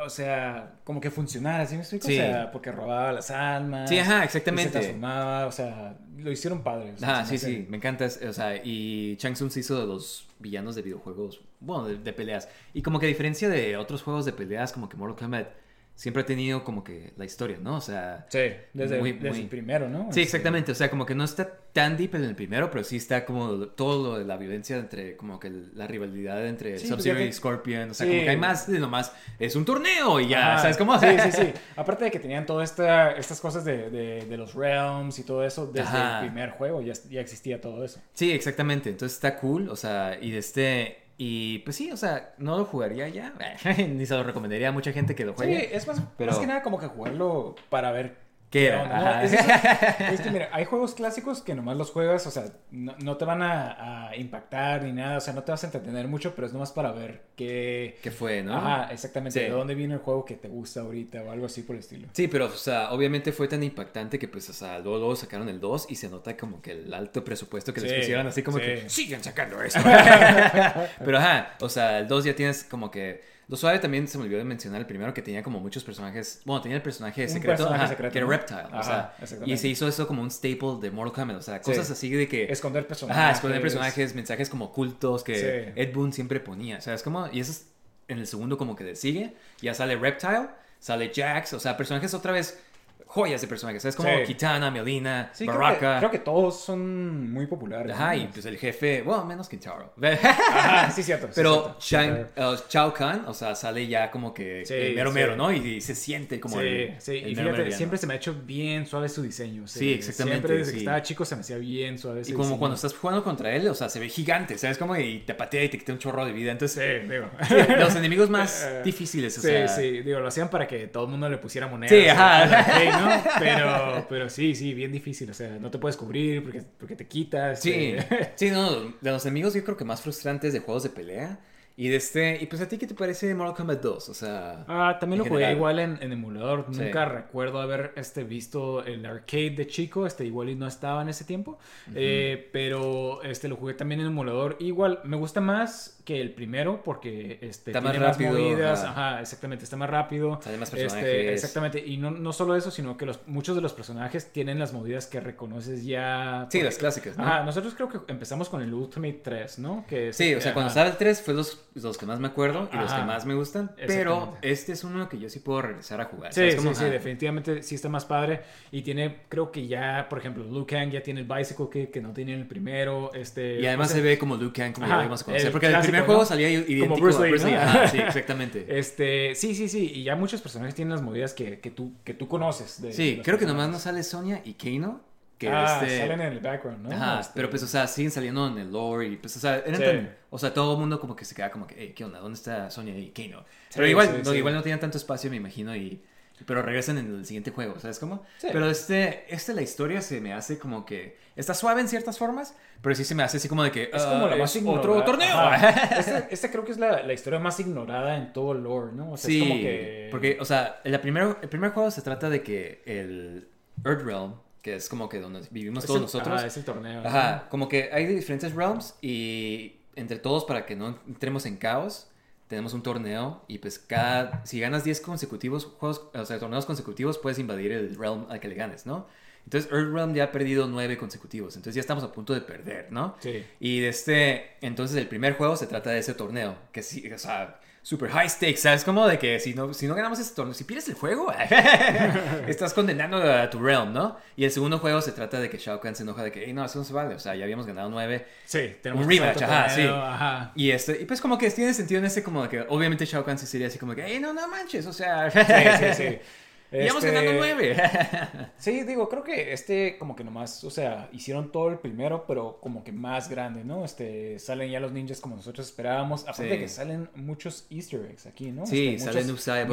o sea, como que funcionara, ¿sí me explico? Sí. O sea, porque robaba las almas. Sí, ajá, exactamente. Se transformaba, o sea, lo hicieron padre. o sea, Ajá, sí, sí, me encanta, o sea, y Chang Tsung se hizo de los villanos de videojuegos, bueno, de, de peleas, y como que a diferencia de otros juegos de peleas, como que Mortal Kombat siempre ha tenido como que la historia, ¿no? O sea... Sí, desde, Muy- desde muy- el primero, ¿no? Sí, Este, exactamente. O sea, como que no está tan deep en el primero, pero sí está como todo lo de la violencia entre, como que la rivalidad entre Sí, Sub-Zero porque- y Scorpion. O sea, Sí. como que hay más de nomás. Es un torneo y ya, ajá. ¿sabes cómo? Sí, sí, sí. Aparte de que tenían todas esta, estas cosas de, de, de los realms y todo eso, desde Ajá. el primer juego ya, ya existía todo eso. Sí, exactamente. Entonces está cool. O sea, y de este. Y pues sí, o sea, no lo jugaría ya. Ni se lo recomendaría a mucha gente que lo Sí, juegue. es más, pero- más que nada como que jugarlo para ver ¿Qué era? onda, ¿no? Ajá. Es, eso. Es que mira, hay juegos clásicos que nomás los juegas, o sea, no, no te van a, a impactar ni nada, o sea, no te vas a entretener mucho, pero es nomás para ver qué... ¿Qué fue, no? Ajá, exactamente, Sí. de dónde viene el juego que te gusta ahorita o algo así por el estilo. Sí, pero, o sea, obviamente fue tan impactante que, pues, o sea, luego, luego sacaron el 2 y se nota como que el alto presupuesto que les pusieron, así como sí. que sigan sacando esto. pero, ajá, o sea, el 2 ya tienes como que. Lo suave también se me olvidó de mencionar el primero que tenía como muchos personajes. Bueno, tenía el personaje secreto, personaje ajá, secreto, que era. Reptile. o sea, y se hizo eso como un staple de Mortal Kombat. O sea, cosas Sí. así de que. Esconder personajes. Ajá, esconder personajes, mensajes como ocultos que Sí. Ed Boon siempre ponía. ¿Sabes cómo? Y eso es en el segundo como que le sigue. Ya sale Reptile, sale Jax, o sea, personajes otra vez, joyas de personajes. ¿Sabes? Como Sí. Kitana, Melina, Sí, creo que, Baraka. creo que todos son muy populares. Ajá, y pues el jefe, bueno, menos Kintaro. Ajá, sí, cierto. sí, Pero cierto. Shang, uh, Shao Kahn, o sea, sale ya como que Sí, el mero sí. mero, ¿no? Y, y se siente como sí, el, sí, el y fíjate, mero siempre se me ha hecho bien suave su diseño. Sí, exactamente, Siempre desde sí. que estaba chico se me hacía bien suave Y ese como diseño. cuando estás jugando contra él, o sea, se ve gigante, ¿sabes? Como y te patea y te quita un chorro de vida. Entonces, Sí, digo. sí, los enemigos más difíciles, o Sí, sí, digo, lo hacían para que todo el mundo le pusiera monedas. Sí, ajá. Pero, pero sí, sí, bien difícil. O sea, no te puedes cubrir porque, porque te quitas. Sí, eh. sí, no, de los enemigos yo creo que más frustrantes de juegos de pelea. Y de este, y pues a ti qué te parece Mortal Kombat 2? O sea, Ah, también lo jugué igual en, en emulador. Sí. Nunca recuerdo haber este, visto el arcade de chico. Este igual y no estaba en ese tiempo. Eh, pero este lo jugué también en emulador. Igual, me gusta más que el primero porque este, Está más tiene más, rápido, movidas. ajá. Ajá. exactamente. Está más rápido. Salen más Este, personajes. exactamente. Y no, no solo eso, sino que los, muchos de los personajes tienen las movidas que reconoces ya. Sí, porque- las clásicas, ¿no? Ajá, nosotros creo que empezamos con el Ultimate 3, ¿no? Que es- Sí, o sea, cuando ajá. estaba el 3 fue los los que más me acuerdo y los que Ajá. más me gustan. Pero este es uno que yo sí puedo regresar a jugar. Sí, ¿sabes sí, Ajá. definitivamente sí está más padre. Y tiene, creo que ya, por ejemplo, Liu Kang ya tiene el Bicycle Kick que no tenía en el primero. Este, Y además o sea, se ve como Liu Kang, como ya Ajá, lo íbamos a conocer. el Porque el clásico, primer juego salía idéntico Como Bruce Lee, Bruce Lee. sí, exactamente. Este, sí, sí, sí. Y ya muchos personajes tienen las movidas que, que, tú, que tú conoces. de- Sí, creo que nomás no sale Sonia y Kano. Que ah, este... salen en el background, ¿no? Ajá, Este, pero pues, o sea, siguen saliendo en el lore y pues, o sea, eran Sí. tan- o sea, todo el mundo como que se queda como que, hey, ¿qué onda? ¿Dónde está Sonia y Kano? Pero Sí, igual, no, igual no tenían tanto espacio, me imagino, y pero regresan en el siguiente juego, ¿sabes cómo? Sí. Pero este, este, la historia se me hace como que está suave en ciertas formas, pero sí se me hace así como de que Es como "Ah, la más es ignorada. otro torneo. Esta, esta creo que es la, la historia más ignorada en todo el lore, ¿no? O sea, sí, es como que... porque, o sea, la primero, el primer juego se trata de que el Earthrealm, que es como que donde vivimos es todos el- nosotros, ajá, es el torneo. ¿no? Ajá, como que hay diferentes realms y entre todos para que no entremos en caos, tenemos un torneo y pues cada, si ganas 10 consecutivos juegos, o sea, torneos consecutivos, puedes invadir el realm al que le ganes, ¿no? Entonces Earthrealm ya ha perdido 9 consecutivos, entonces ya estamos a punto de perder, ¿no? Sí. Y de este, entonces el primer juego se trata de ese torneo, que sí, o sea, super high stakes, ¿sabes? Como de que si no, si no ganamos ese torneo, si pierdes el juego, estás condenando a tu realm, ¿no? Y el segundo juego se trata de que Shao Kahn se enoja de que, "Ey, no, eso no se vale, o sea, ya habíamos ganado nueve. Sí, tenemos Un rematch, ajá, sí. Ajá. Y, este, y pues como que tiene sentido en ese como de que, obviamente Shao Kahn sí sería así como que, hey, no, no manches, o sea, Sí, sí, sí. íbamos Este, ganando nueve. Sí, digo, creo que este como que nomás, o sea, hicieron todo el primero, pero como que más grande, ¿no? Este, salen ya los ninjas como nosotros esperábamos. Aparte Sí. de que salen muchos eester eggs aquí, ¿no? Sí, Este, sale Noob sale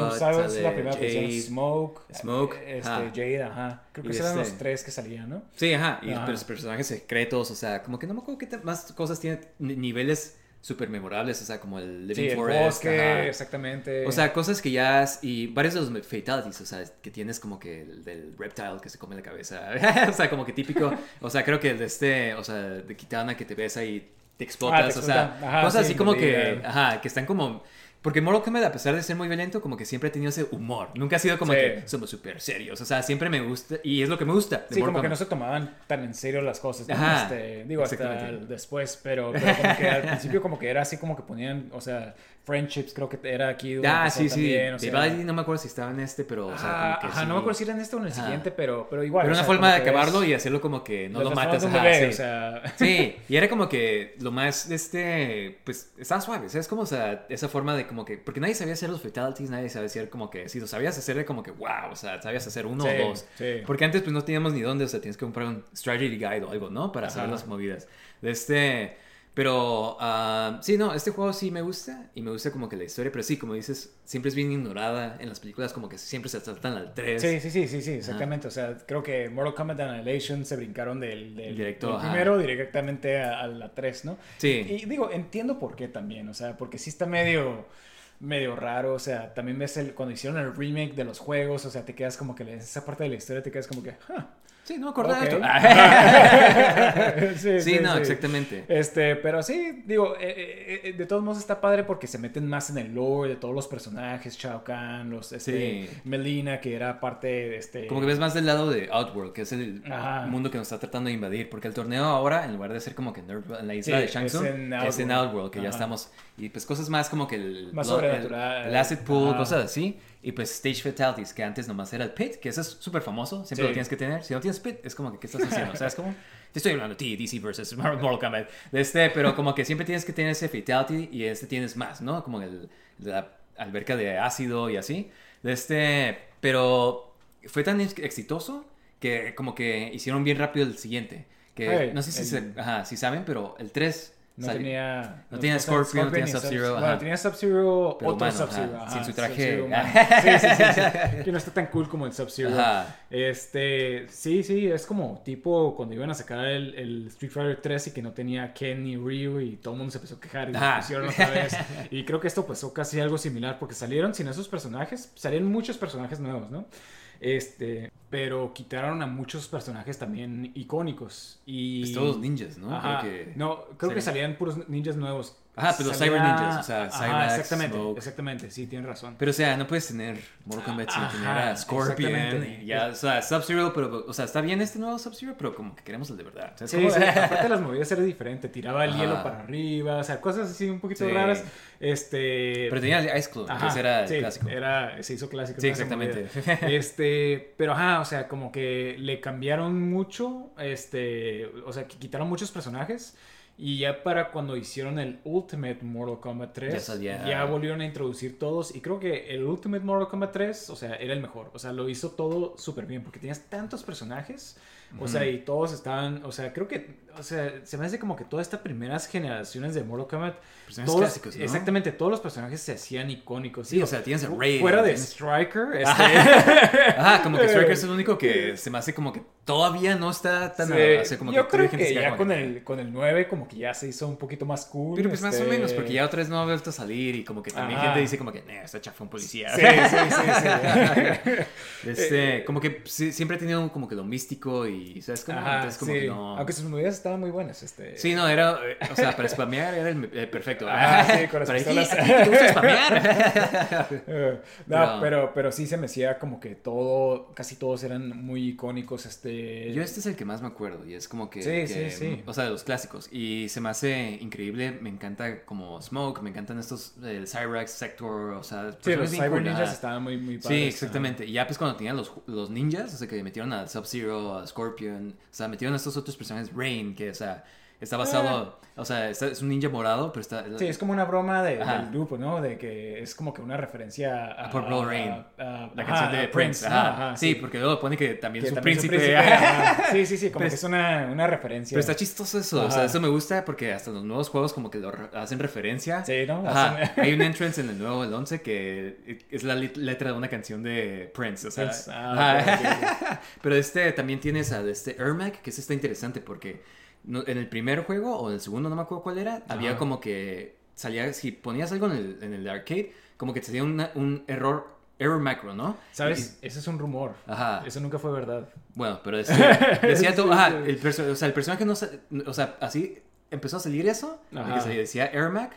la primera Jade, Smoke, Smoke, eh, este, ajá. Jade, ajá. Creo que eran este- los tres que salían, ¿no? Sí, ajá. Y Ajá. los personajes secretos, o sea, como que no me acuerdo qué más cosas tiene, ni- niveles súper memorables, o sea, como el Living Sí, el Forest. bosque, ajá. exactamente. O sea, cosas que ya... has- Y varios de los fatalities, o sea, que tienes como que el del reptile que se come la cabeza. o sea, como que típico. O sea, creo que el de este, o sea, de Kitana que te besa y te explotas. Ah, te o sea. Ajá, cosas sí, así como que... Ajá, que están como... Porque Mortal Kombat, a pesar de ser muy violento, como que siempre ha tenido ese humor. Nunca ha sido como Sí. que somos súper serios. O sea, siempre me gusta... Y es lo que me gusta. Sí, como que no se tomaban tan en serio las cosas, ¿no? Ajá, Este, digo, hasta después, pero, pero como que al principio como que era así como que ponían, o sea, friendships creo que era aquí Ah, sí, sí. también, o sea, no me acuerdo si estaba en este, pero, o sea, Ah, como que ajá, sí. no me acuerdo si era en este o en el Ajá. siguiente, pero, pero igual. Pero una sea, forma de acabarlo es- y hacerlo como que no lo lo matas. ajá, bebé, sí. o sea. Sí, y era como que lo más, este, pues, estaba suave, ¿sabes? Como, o sea, esa forma de como que, porque nadie sabía hacer los fatalities, nadie sabía hacer como que, si lo sabías hacer, era como que, wow, o sea, sabías hacer uno Sí, o dos. sí. Porque antes, pues, no teníamos ni dónde, o sea, tienes que comprar un strategy guide o algo, ¿no? Para hacer Ajá. las movidas. De este... Pero, ah, sí, no, este juego sí me gusta y me gusta como que la historia, pero sí, como dices, siempre es bien ignorada en las películas, como que siempre se tratan al 3. Sí, sí, sí, sí, sí, exactamente. O sea, creo que Mortal Kombat Annihilation se brincaron del, del, Directo, del primero directamente a, a la 3, ¿no? Sí. Y digo, entiendo por qué también, o sea, porque sí está medio medio raro, o sea, también ves el, cuando hicieron el remake de los juegos, o sea, te quedas como que esa parte de la historia te quedas como que, "Huh, Sí, no me acordaba ok". de esto. sí, Sí, no, exactamente. Este, pero sí, digo, eh, eh, eh, de todos modos está padre porque se meten más en el lore de todos los personajes, Shao Kahn, los, este, Sí. Melina, que era parte de este... Como que ves más del lado de Outworld, que es el Ajá. mundo que nos está tratando de invadir. Porque el torneo ahora, en lugar de ser como que en la isla de Shang es Tsung, en es en Outworld. Que ya estamos. Y pues cosas más como que el. Más lo- sobrenatural. El, el Acid Pool, Ajá. cosas así. Y pues Stage Fatalities, que antes nomás era el Pit, que eso es súper famoso, siempre Sí. lo tienes que tener. Si no tienes Pit, es como que, ¿qué estás haciendo? ¿Sabes cómo? Te estoy hablando ti, DC versus Mortal Kombat. De este, pero como que siempre tienes que tener ese Fatality y este tienes más, ¿no? Como el, la alberca de ácido y así. De este, pero fue tan ex- exitoso que como que hicieron bien rápido el siguiente. Que Hey, no sé si, el- se- ajá, si saben, pero el 3 No salió- tenía... no tenía Scorpion, no tenía Sub-Zero, Sub- Bueno, tenía Sub-Zero, otro Sub-Zero. sin su traje. Sí, sí, sí, sí. Que no está tan cool como el Sub-Zero. Este, sí, sí, es como tipo cuando iban a sacar el, el Street Fighter 3 y que no tenía Ken ni Ryu y todo el mundo se empezó a quejar y lo pusieron otra vez. Y creo que esto pasó casi algo similar porque salieron sin esos personajes, salieron muchos personajes nuevos, ¿no? Este, pero quitaron a muchos personajes también icónicos y Pues todos ninjas, ¿no? Ajá. Creo que- no, creo que salían puros ninjas nuevos. Ajá, pero los salía- Cyber Ninjas, o sea, Ajá, Cyrax, exactamente, Smoke. exactamente, sí, tienes razón. Pero, o sea, no puedes tener Mortal Kombat sin Ajá, tener a Scorpion. exactamente. Y ya, o sea, Sub-Zero, pero, o sea, está bien este nuevo Sub-Zero, pero como que queremos el de verdad. O sea, Sí, como- sí, aparte las movidas eran diferentes, tiraba el Ajá. hielo para arriba, o sea, cosas así un poquito Sí. raras. Este. Pero tenía el Ice Ajá, ese era sí, clásico. Era, se hizo clásico. Sí, exactamente. Este, pero ajá, o sea, como que le cambiaron mucho, este, o sea, que quitaron muchos personajes. Y ya para cuando hicieron el Ultimate Mortal Kombat 3, Ya ya, volvieron a introducir todos. Y creo que el Ultimate Mortal Kombat 3, o sea, era el mejor. O sea, lo hizo todo súper bien porque tenías tantos personajes. O sea, y todos estaban, o sea, creo que, o sea, se me hace como que todas estas primeras generaciones de Mortal Kombat, Personajes todos- clásicos, ¿no? exactamente, todos los personajes se hacían icónicos. Sí, o sea, tienes a Raiden, Fuera de tienes- Striker, este, Ajá, como que Striker es el único que se me hace como que todavía no está tan... Sí, o sea, como yo que creo que ya con que- el, con el 9 como que ya se hizo un poquito más cool. Pero pues más o este- menos, porque ya otra vez no ha vuelto a salir y como que también Ajá. gente dice como que, "Nah, está chafa un policía. Sí, sí, sí, sí. Este, como que sí, siempre ha tenido como que lo místico y, ¿sabes? Como, Ajá, entonces como sí. que no... Aunque sus movidas estaban muy buenas. Este... Sí, no, era, eh, o sea, para spamear era el, el perfecto. Ah, sí, con las Para aquí, pistolas. aquí te gusta spamear. Eh, no, Pero- pero... Pero, sí se me hacía como que todo, casi todos eran muy icónicos. Este... Yo este es el que más me acuerdo y es como que, Sí, que- sí, sí. o sea, de los clásicos y se me hace increíble, me encanta como Smoke, me encantan estos el Cyrax, Sector, o sea, Sí, los Cyber cool, Ninjas estaban muy, muy Sí, padres. exactamente. Y ya pues cuando tenían los, los ninjas, o sea, que metieron a Sub-Zero, a Scorpion, o sea, metieron a estos otros personajes, Rain, que, o sea, está basado, o sea, está- es un ninja morado, pero está... Sí, es como una broma de- del grupo, ¿no? De que es como que una referencia a... A Purple Rain. a- La canción de Prince, ajá. Ajá, sí, porque luego pone que también Que es un también es príncipe. Sí, sí, sí, como Pero que es- es una, una referencia. Pero está chistoso eso, o sea, eso me gusta porque hasta los nuevos juegos como que lo hacen referencia. Sí, ¿no? Ajá. Hacen- Hay un entrance en el nuevo, el 11, que es la letra de una canción de Prince, o sea. Prince, ah. Pero este también tienes a este Ermac, que ese está interesante porque no- en el primer juego o en el segundo, no me acuerdo cuál era, había como que salía, si ponías algo en el, en el arcade, como que te salía una- un error, error macro, ¿no? ¿Sabes? Ese es un rumor. Ajá. Eso nunca fue verdad. Bueno, pero decía, decía todo, ajá, el, perso- o sea, el personaje no, o sea, así empezó a salir eso, que se decía Airmac,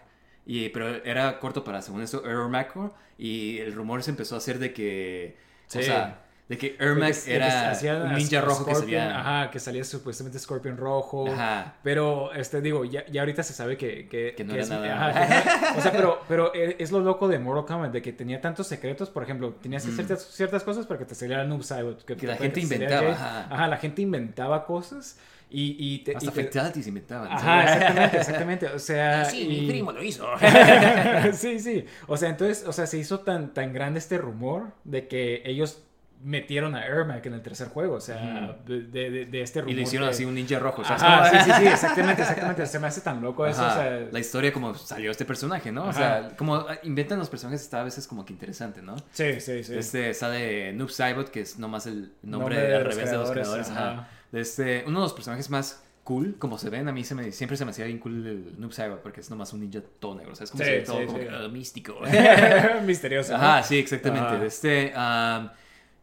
y, pero era corto para, según eso, Air Macro, y el rumor se empezó a hacer de que, o Sí. sea, de que De que- Airmac de que era hacía un a- ninja a rojo que Scorpion, salía... Ajá, que salía supuestamente Scorpion rojo. Ajá. Pero, este, digo, ya, ya ahorita se sabe que... Que, Que no que era es, nada. ajá, que o sea, pero, pero es lo loco de Mortal Kombat, de que tenía tantos secretos. Por ejemplo, tenías que hacer ciertas, ciertas cosas para que te saliera Noob Saibot. Que la gente inventaba, ajá. Ajá, la gente inventaba cosas y... y te, Hasta y te- fatalities inventaban. Ajá, exactamente, exactamente. O sea... Sí, y- mi primo lo hizo. sí, sí. O sea, entonces, o sea, se hizo tan, tan grande este rumor de que ellos metieron a Ermac en el tercer juego. O sea, de, de- de este rumor. Y le hicieron de- así un ninja rojo, ¿sabes? Ajá, cómo? sí, sí, sí, exactamente, exactamente. Se me hace tan loco eso. Ajá, O sea, La historia como salió este personaje, ¿no? O Ajá. sea, como ah, inventan los personajes está a veces como que interesante, ¿no? sí, sí, sí. Este sale Noob Saibot, que es nomás el nombre, Nombre de al revés de los creadores, ajá. este, uno de los personajes más cool, como se ven, a mí se me, siempre se me hacía bien cool el Noob Saibot, porque es nomás un ninja todo negro, o sea, es como Sí, se ve todo sí, como sí. que, ah, místico. Misterioso. ¿no? Ajá, sí, exactamente. Este, um,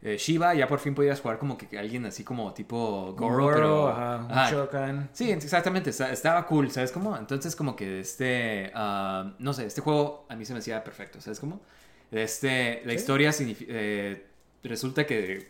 eh, Shiva ya por fin podías jugar como que alguien así como tipo Goro, Goro, pero... ajá, un ajá, Shokan. Sí, exactamente, está- estaba cool, ¿sabes cómo? Entonces como que este, ah, no sé, este juego a mí se me hacía perfecto, ¿sabes cómo? Este, la historia eh, resulta que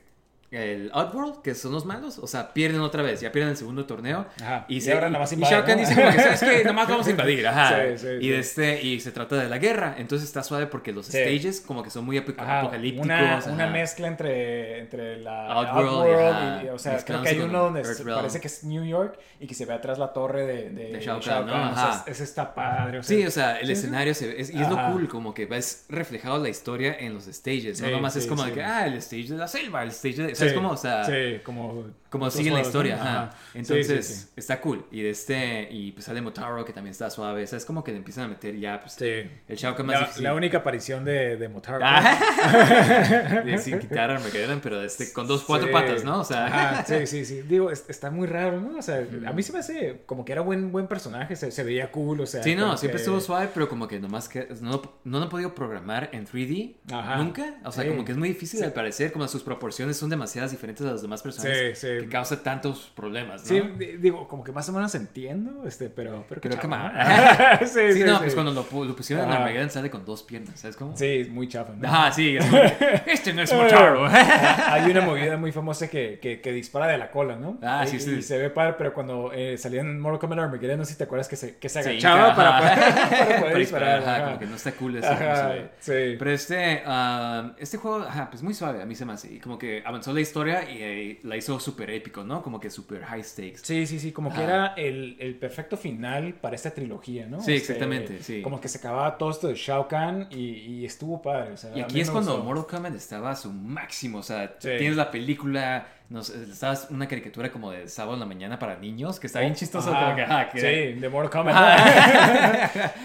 el Outworld, que son los malos, o sea, pierden otra vez, ya pierden el segundo torneo. Ajá, Y, y se, ahora nada más y invaden, Shao Kahn dice como que, ¿sabes qué? Nomás vamos a invadir, ajá. Sí, sí, y, sí. este, y se trata de la guerra, entonces está suave porque los stages como que son muy Ajá, apocalípticos. una, ajá. una mezcla entre, entre la Outworld Outworld, y, y, o sea, creo que hay uno donde parece que es New York y que se ve atrás la torre de, de, De Shao Kahn, ¿no? O sea, es- está padre. O sea, Sí, o sea, el escenario se ve, es- y es lo cool, como que ves reflejado la historia en los stages, no nomás es como que, ah, el stage de la selva, el stage de, sea, sí, como, como otros sigue la historia, ajá. Entonces, sí, sí. está cool. Y de este, y pues sale Motaro, que también está suave, o sea, es como que le empiezan a meter ya, pues, Sí. el Shao Kahn más La, difícil. la única aparición de, de Motaro. Ah, de- sin quitar Armageddon, pero de este, con dos, cuatro patas, ¿no? O sea, Ajá, sí, sí, sí. Digo, es- está muy raro, ¿no? O sea, a mí se me hace como que era buen, buen personaje, se, se veía cool, o sea. Sí, no, siempre que- estuvo suave, pero como que nomás que no, no lo han podido programar en 3D Ajá. nunca. O sea, como que es muy difícil al parecer, como sus proporciones son demasiadas diferentes a los demás personajes Sí, sí. Que causa tantos problemas, ¿no? Sí, di- digo, como que más o menos entiendo, este, pero... Pero, chafa, mal. ¿no? sí, sí, no, sí. pues cuando lo, pu- lo pusieron en. Armageddon sale con dos piernas, ¿sabes cómo? Sí, es muy chafa, ¿no? Ajá, sí. es que, este no es Motaro. Hay una movida muy famosa que, que, que dispara de la cola, ¿no? Ah, y, sí, sí. Y se ve padre, pero cuando eh, salía en Mortal Kombat Armageddon, no sé si te acuerdas que se, que se Sí, agachaba para poder, para poder disparar. ajá, ajá. como que no está cool eso. Ajá, sí. Pero este, ah, este juego, ajá, pues muy suave, a mí se me hace. Y como que avanzó la historia y eh, la hizo súper épico, ¿no? Como que súper high stakes. Sí, sí, sí, como que era el, el perfecto final para esta trilogía, ¿no? Sí, Este, exactamente, sí. Como que se acababa todo esto de Shao Kahn y, y estuvo padre. o sea, Y aquí es cuando. Mortal Kombat estaba a su máximo. O sea, Sí. tienes la película, no sé, estabas una caricatura como de sábado en la mañana para niños, que está bien chistoso. Ajá, como que, Sí, de Mortal Kombat.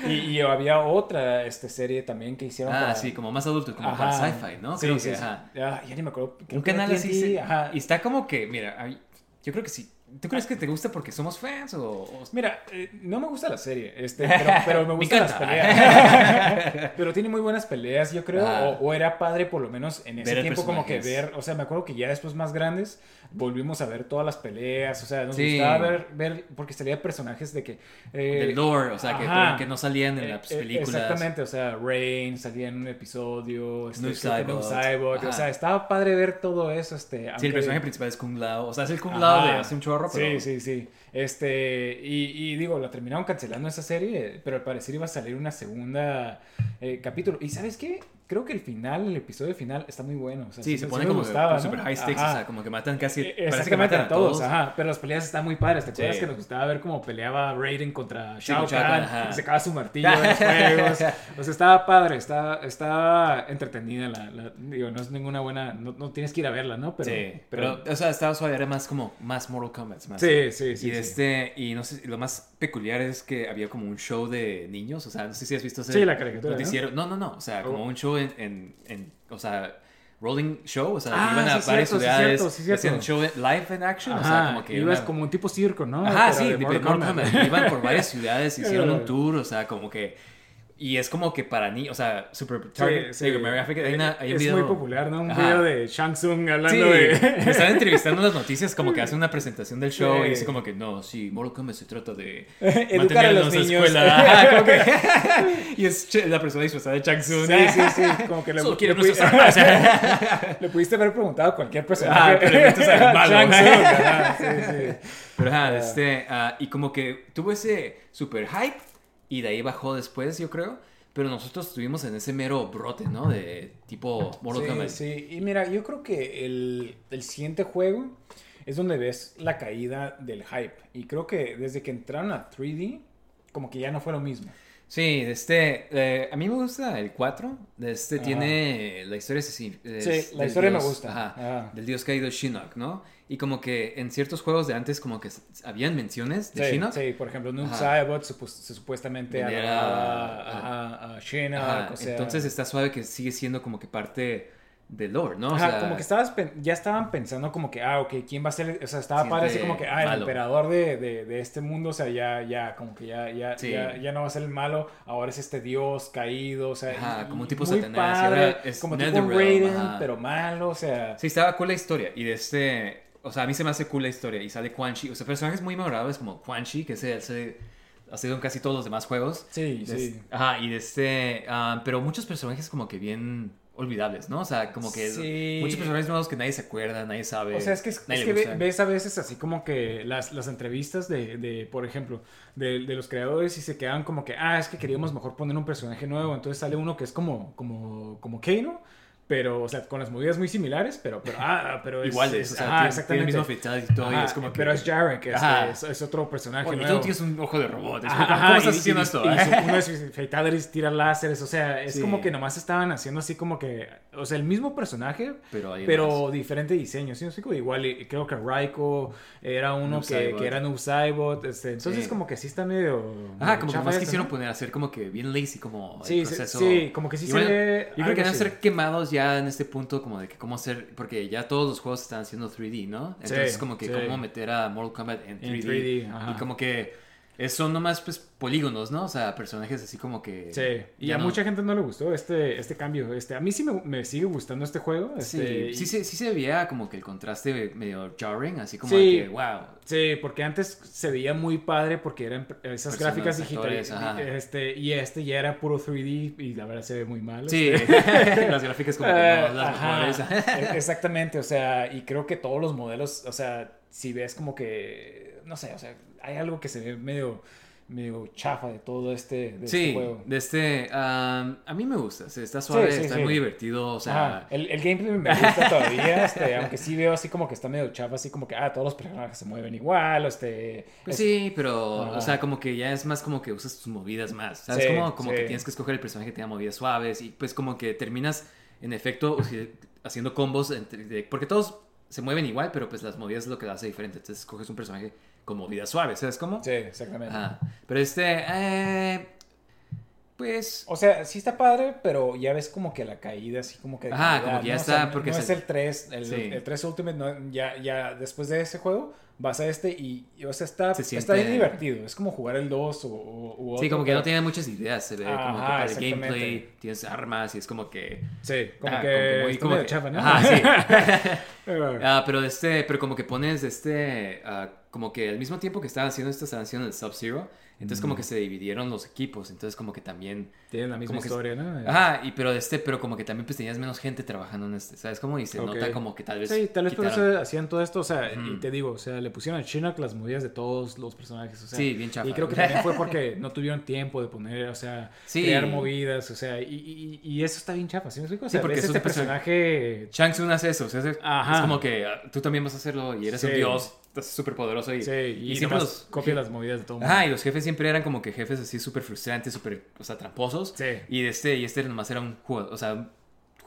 y, y había otra este, serie también que hicieron Ah, para- sí, como más adulto, como para Ajá. sci-fi, ¿no? Sí, Creo sí, que, sí. ajá. Ya, ya ni me acuerdo. creo Un era canal así. Y está como que, mira, yo creo que sí. ¿Tú crees que te gusta porque somos fans o...? o- Mira, eh, no me gusta la serie, este, pero, pero me gustan las peleas. pero tiene muy buenas peleas, yo creo. Ah. O, o era padre, por lo menos en ese Ver tiempo, como que ver. O sea, me acuerdo que ya después más grandes volvimos a ver todas las peleas. O sea, nos Sí. gustaba ver, ver, porque salía personajes de que. eh, del lore, o sea, que, que no salían en Eh, las eh, películas. Exactamente, o sea, Rain salía en un episodio, este. Saibot, o sea, estaba padre ver todo eso, este, Sí, aunque- el personaje principal es Kung Lao. O sea, es el Kung. Lao de hace un chorro, pero... Sí, sí, sí. Este, y, y digo, la terminaron cancelando esa serie, pero al parecer iba a salir una segunda eh, capítulo. ¿Y sabes qué? Creo que el final, el episodio final, está muy bueno. O sea, Sí, se pone como gustaba, ¿no? super high stakes, Ajá. o sea, como que matan casi... Eh, parece que matan a todos, ajá. Pero las peleas están muy padres. ¿Te acuerdas que nos gustaba ver cómo peleaba Raiden contra Shao Kahn? Y sacaba su martillo en los juegos. O sea, estaba padre, estaba, estaba entretenida. La, la- digo, no es ninguna buena. No, no tienes que ir a verla, ¿no? Pero, sí, pero, o sea, estaba suave, era más como, más Mortal Kombat. Más, Sí, sí, sí, Y, de este, y no sé, lo más peculiar es que había como un show de niños, o sea, no sé si has visto ese Sí, la caricatura, ¿no? noticiero. ¿no? no, no, o sea, como Oh. un show en, en, en- o sea, rolling show, o sea, Ah, iban a sí, varias cierto, sí, ciudades, cierto, sí, hacían show en- live en action, o sea, Ajá, como que ibas una- como un tipo circo, ¿no? Ajá, Pero sí, de Mortal Kombat. Kombat. Iban por varias ciudades, hicieron un tour, o sea, como que. Y es como que para ni, o sea, super target. Sí, sí. hay, una, hay un es video. muy popular, ¿no? Un Ajá. video de Shang Tsung hablando Sí, de... me están entrevistando en las noticias, como que hace una presentación del show Sí. y dice como que no, sí, Mortal Kombat se trata de Educar a los niños. escuela. Ajá, como que- y es la persona disfrazada de Chang Tsung. Sí, sí, sí, como que le, Solo le quiere pudi- le pudiste haber preguntado a cualquier personaje. Ah, pero malo. Shang Tsung, ajá, sí, sí. Pero ajá, este, ah, y como que tuvo ese super hype y de ahí bajó después, yo creo. Pero nosotros estuvimos en ese mero brote, ¿no? De tipo Mortal Sí, Kombat. sí. Y mira, yo creo que el, el siguiente juego es donde ves la caída del hype. Y creo que desde que entraron a 3D, como que ya no fue lo mismo. Sí, este, eh, a mí me gusta el 4. De este Ajá. tiene la historia es es Sí, la historia me gusta. Ajá, Ajá. del dios caído Shinnok, ¿no? Y como que en ciertos juegos de antes como que habían menciones de Sí, sí, por ejemplo, supu- se supuestamente a- ajá, a Shinnok, Ajá, o sea... Entonces está suave que sigue siendo como que parte del lore, ¿no? O sea, como que estabas ya estaban pensando como que, ah, ok, ¿quién va a ser? O sea, estaba padre así como que, ah, el malo. emperador de, de, de este mundo, o sea, ya, ya, como que ya, ya, Sí. ya, ya no va a ser el malo, ahora es este dios caído, o sea, Ajá, y- como un tipo muy Satanás, padre, es como tipo Raiden, ajá. pero malo, o sea, Sí, estaba cool la historia. Y de este. O sea, a mí se me hace cool la historia. Y sale Quan Chi. O sea, personajes muy memorables como Quan Chi, que se, se ha sido en casi todos los demás juegos. sí, De sí. este- Ajá, y de este. ah, pero muchos personajes como que bien olvidables, ¿no? O sea, como que Sí. muchos personajes nuevos que nadie se acuerda, nadie sabe. O sea, es que, es ve- ves a veces así como que las, las entrevistas de, de, por ejemplo, de, de los creadores y se quedan como que, ah, es que queríamos mejor poner un personaje nuevo. Entonces sale uno que es como, como, como Kano, pero, o sea, con las movidas muy similares, pero, pero, ah, pero es... Iguales, es- o sea, ajá, tiene- exactamente. tiene el mismo y todo, y es como que- Pero es Jarek, este, Ajá. es, es otro personaje Oye, tú nuevo. no tienes un ojo de robot. es como, ¿Cómo estás y- haciendo y- esto? y su- uno de sus fatalities tira láseres, o sea, es Sí. como que nomás estaban haciendo así como que, o sea, el mismo personaje, Pero pero diferente diseño, ¿sí? Así como igual, creo que Raiko era uno que, que era Noob Saibot, este, entonces Sí. como que sí está medio... Ajá, medio como que más quisieron ¿no? poner, hacer como que bien lazy, como el Sí, sí, proceso. sí, como que sí se ve Yo creo que van a ser quemados ya en este punto, como de que cómo hacer, porque ya todos los juegos están haciendo 3D, ¿no? Entonces, Sí, como que sí. cómo meter a Mortal Kombat en 3D. En 3D, ajá. y como que son nomás pues polígonos, ¿no? O sea, personajes así como que... Sí, y a no- mucha gente no le gustó este, este cambio. Este, a mí sí me, me sigue gustando este juego. Sí, Este, sí, y- se, sí se veía como que el contraste medio jarring, así como Sí. de que, wow. Sí, porque antes se veía muy padre porque eran esas Personas, gráficas digitales. ajá. Este, y este ya era puro 3D y la verdad se ve muy mal. Sí, este. las gráficas como que Eh, no, las ajá, mejores. e- Exactamente, o sea, y creo que todos los modelos, o sea, si ves como que, no sé, o sea, hay algo que se ve medio, medio chafa de todo este, de este Sí, juego. de este, am, a mí me gusta, está suave, sí, está muy divertido, o sea, Ajá, el, el gameplay me gusta todavía, este, aunque sí veo así como que está medio chafa, así como que, ah, todos los personajes se mueven igual, este... Pues es- sí, pero, Ajá. o sea, como que ya es más como que usas tus movidas más, ¿sabes? Como como que tienes que escoger el personaje que tenga movidas suaves y pues como que terminas, en efecto, haciendo combos, entre- porque todos se mueven igual, pero pues las movidas es lo que lo hace diferente, entonces escoges un personaje con movidas suaves, ¿sabes cómo? Sí, exactamente. Ajá. Pero este, eh, pues... O sea, sí está padre, pero ya ves como que la caída, así como que... Ajá, calidad, como que ya ¿no? O está, sea, porque no es el 3, el, Sí. el 3 Ultimate, no, ya, ya después de ese juego vas a este y, y, o sea, está, Se está bien divertido. Es como jugar el 2 o, o u Sí, otro, como que no tiene muchas ideas, se ve como que Ajá, para el gameplay, tienes armas y es como que... Sí, como Ajá, que, muy- está como que- chafa, ¿no? Ajá, sí. Ah, pero este, pero como que pones este, ah, como que al mismo tiempo que estaban haciendo esto, estaban haciendo el Sub-Zero, entonces como que se dividieron los equipos, entonces como que también... Tienen la misma como que- historia, ¿no? Ajá, y pero este, pero como que también pues tenías menos gente trabajando en este, ¿sabes? Como y se Ok. nota como que tal vez... Sí, tal vez por quitaron- eso hacían todo esto, o sea, y Ujú. te digo, o sea, le pusieron a Chinook las movidas de todos los personajes, o sea. Sí, bien chafa. Y creo que también fue porque no tuvieron tiempo de poner, o sea, Sí. crear movidas, o sea, y, y, y eso está bien chafa, ¿sí me explico? O Sí, porque es este perso- personaje... Shang Tsung hace eso, o sea, es, Ajá. es como que ah, tú también vas a hacerlo y eres un dios, estás súper poderoso y, Sí, y, y siempre los... copia las movidas de todo el mundo. Ajá, y los jefes siempre eran como que jefes así súper frustrantes, súper, o sea, tramposos. Sí. Y este, y este nomás era un jugador, o sea,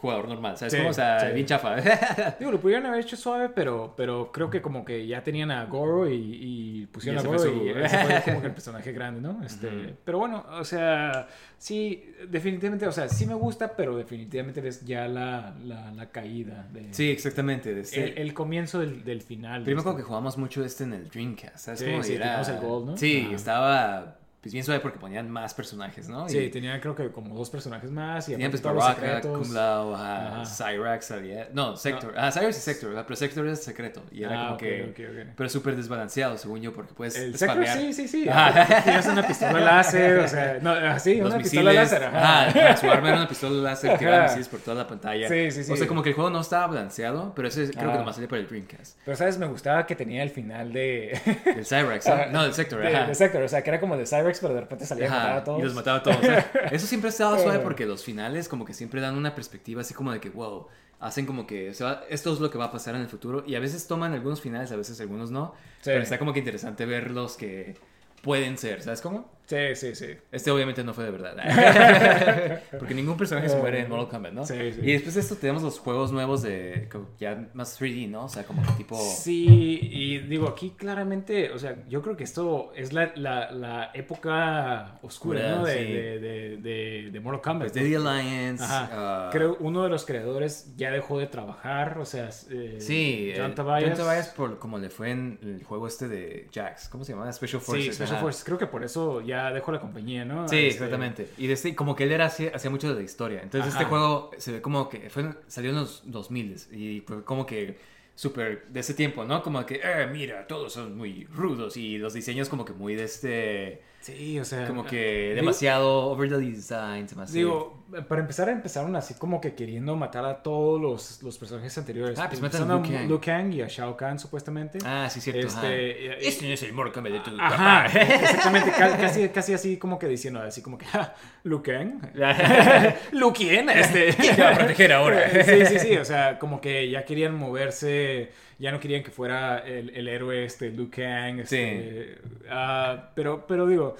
jugador normal, ¿sabes? Sí, cómo? O sea, sí. bien chafa. Digo, lo pudieron haber hecho suave, pero, pero creo que como que ya tenían a Goro y, y pusieron Y a Goro y ese fue como que el personaje grande, ¿no? Este. Pero bueno, o sea, sí, definitivamente, o sea, sí me gusta, pero definitivamente ves ya la, la, la caída. De, sí, exactamente. de este- el, el comienzo del, del final. Primero de como que este- jugamos mucho este en el Dreamcast, ¿sabes? Sí, Como sí, era- teníamos el Gold, ¿no? Sí, estaba pues bien suave porque ponían más personajes, ¿no? Sí, Y tenían creo que como dos personajes más y tenían pues Baraka. Kung Lao, ajá. Cyrax. No, Sector. Ah, Cyrax y Sector, pero Sector es secreto. Y era Ah, como ok, que... ok, ok. Pero súper desbalanceado, según yo, porque puedes El Sector, spamear sí, sí, sí. Ajá. Tienes una pistola láser, o sea, no, así, los una misiles. pistola láser. ajá. Ajá, su arma era una pistola láser que va misiles por toda la pantalla. Sí, sí, sí. O sea, como que el juego no estaba balanceado, pero ese creo que Ah. nomás salió para el Dreamcast. Pero, ¿sabes? Me gustaba que tenía el final de... El Cyrax, ¿no? No, del Sector, ajá. Sector, o sea, que era como de Pero de repente salía a Ajá, matar a todos. Y los mataba a todos. o sea, eso siempre ha estado suave porque los finales como que siempre dan una perspectiva así como de que, wow, hacen como que esto es lo que va a pasar en el futuro. Y a veces toman algunos finales, a veces algunos no. Sí. Pero está como que interesante ver los que pueden ser, ¿sabes cómo? Sí, sí, sí. Este obviamente no fue de verdad. Porque ningún personaje se muere en Mortal Kombat, ¿no? Sí, sí. Y después de esto tenemos los juegos nuevos de ya más 3D, ¿no? O sea, como tipo... Sí, y digo, aquí claramente, o sea, yo creo que esto es la, la, la época oscura, ¿no? De, sí. de, de, de, de Mortal Kombat. Pues de The Alliance. Ajá. ah, Creo uno de los creadores ya dejó de trabajar, o sea, eh, Sí, John eh, Tobias. John Tobias por como le fue en el juego este de Jax. ¿Cómo se llama? Special Forces. Sí, Special. Forces. Creo que por eso ya dejó la compañía, ¿no? Sí, Este, exactamente. Y de este- como que él era hacía, mucho de la historia. Entonces Ajá. este juego se ve como que fue, salió en los 2000 y fue como que súper de ese tiempo, ¿no? Como que, eh, mira, todos son muy rudos y los diseños como que muy de este... Sí, o sea. Como que digo- demasiado over the design. demasiado- Digo, para empezar, empezaron así como que queriendo matar a todos los, los personajes anteriores. Ah, pues matan a Liu Kang. Liu Kang y a Shao Kahn, supuestamente. Ah, sí, cierto. ajá. Este, Este no es el Kombat de tu Ajá, papá. exactamente, ca- casi, casi así como que diciendo, así como que, "Ja, Liu Kang, Liu quién, este, ¿Quién va a proteger ahora? sí, sí, sí, o sea, como que ya querían moverse, ya no querían que fuera el, el héroe, este, Liu Kang, este, ah, pero, pero digo,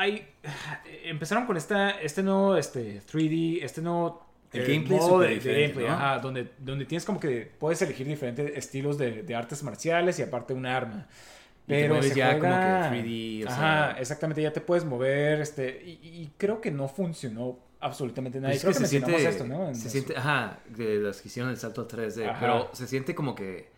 hay, empezaron con esta, este nuevo, este, 3D, este nuevo El eh, gameplay es modo súper de- de gameplay, ¿no? ajá, donde, donde tienes como que puedes elegir diferentes estilos de, de artes marciales y aparte un arma. Pero se ya como juega- que 3D, o Ajá, sea- exactamente, ya te puedes mover, este, y, y creo que no funcionó absolutamente nada. Pues creo es que, que se siente, esto, ¿no? En se siente, ajá, de las que hicieron el salto a 3D, Ajá. pero se siente como que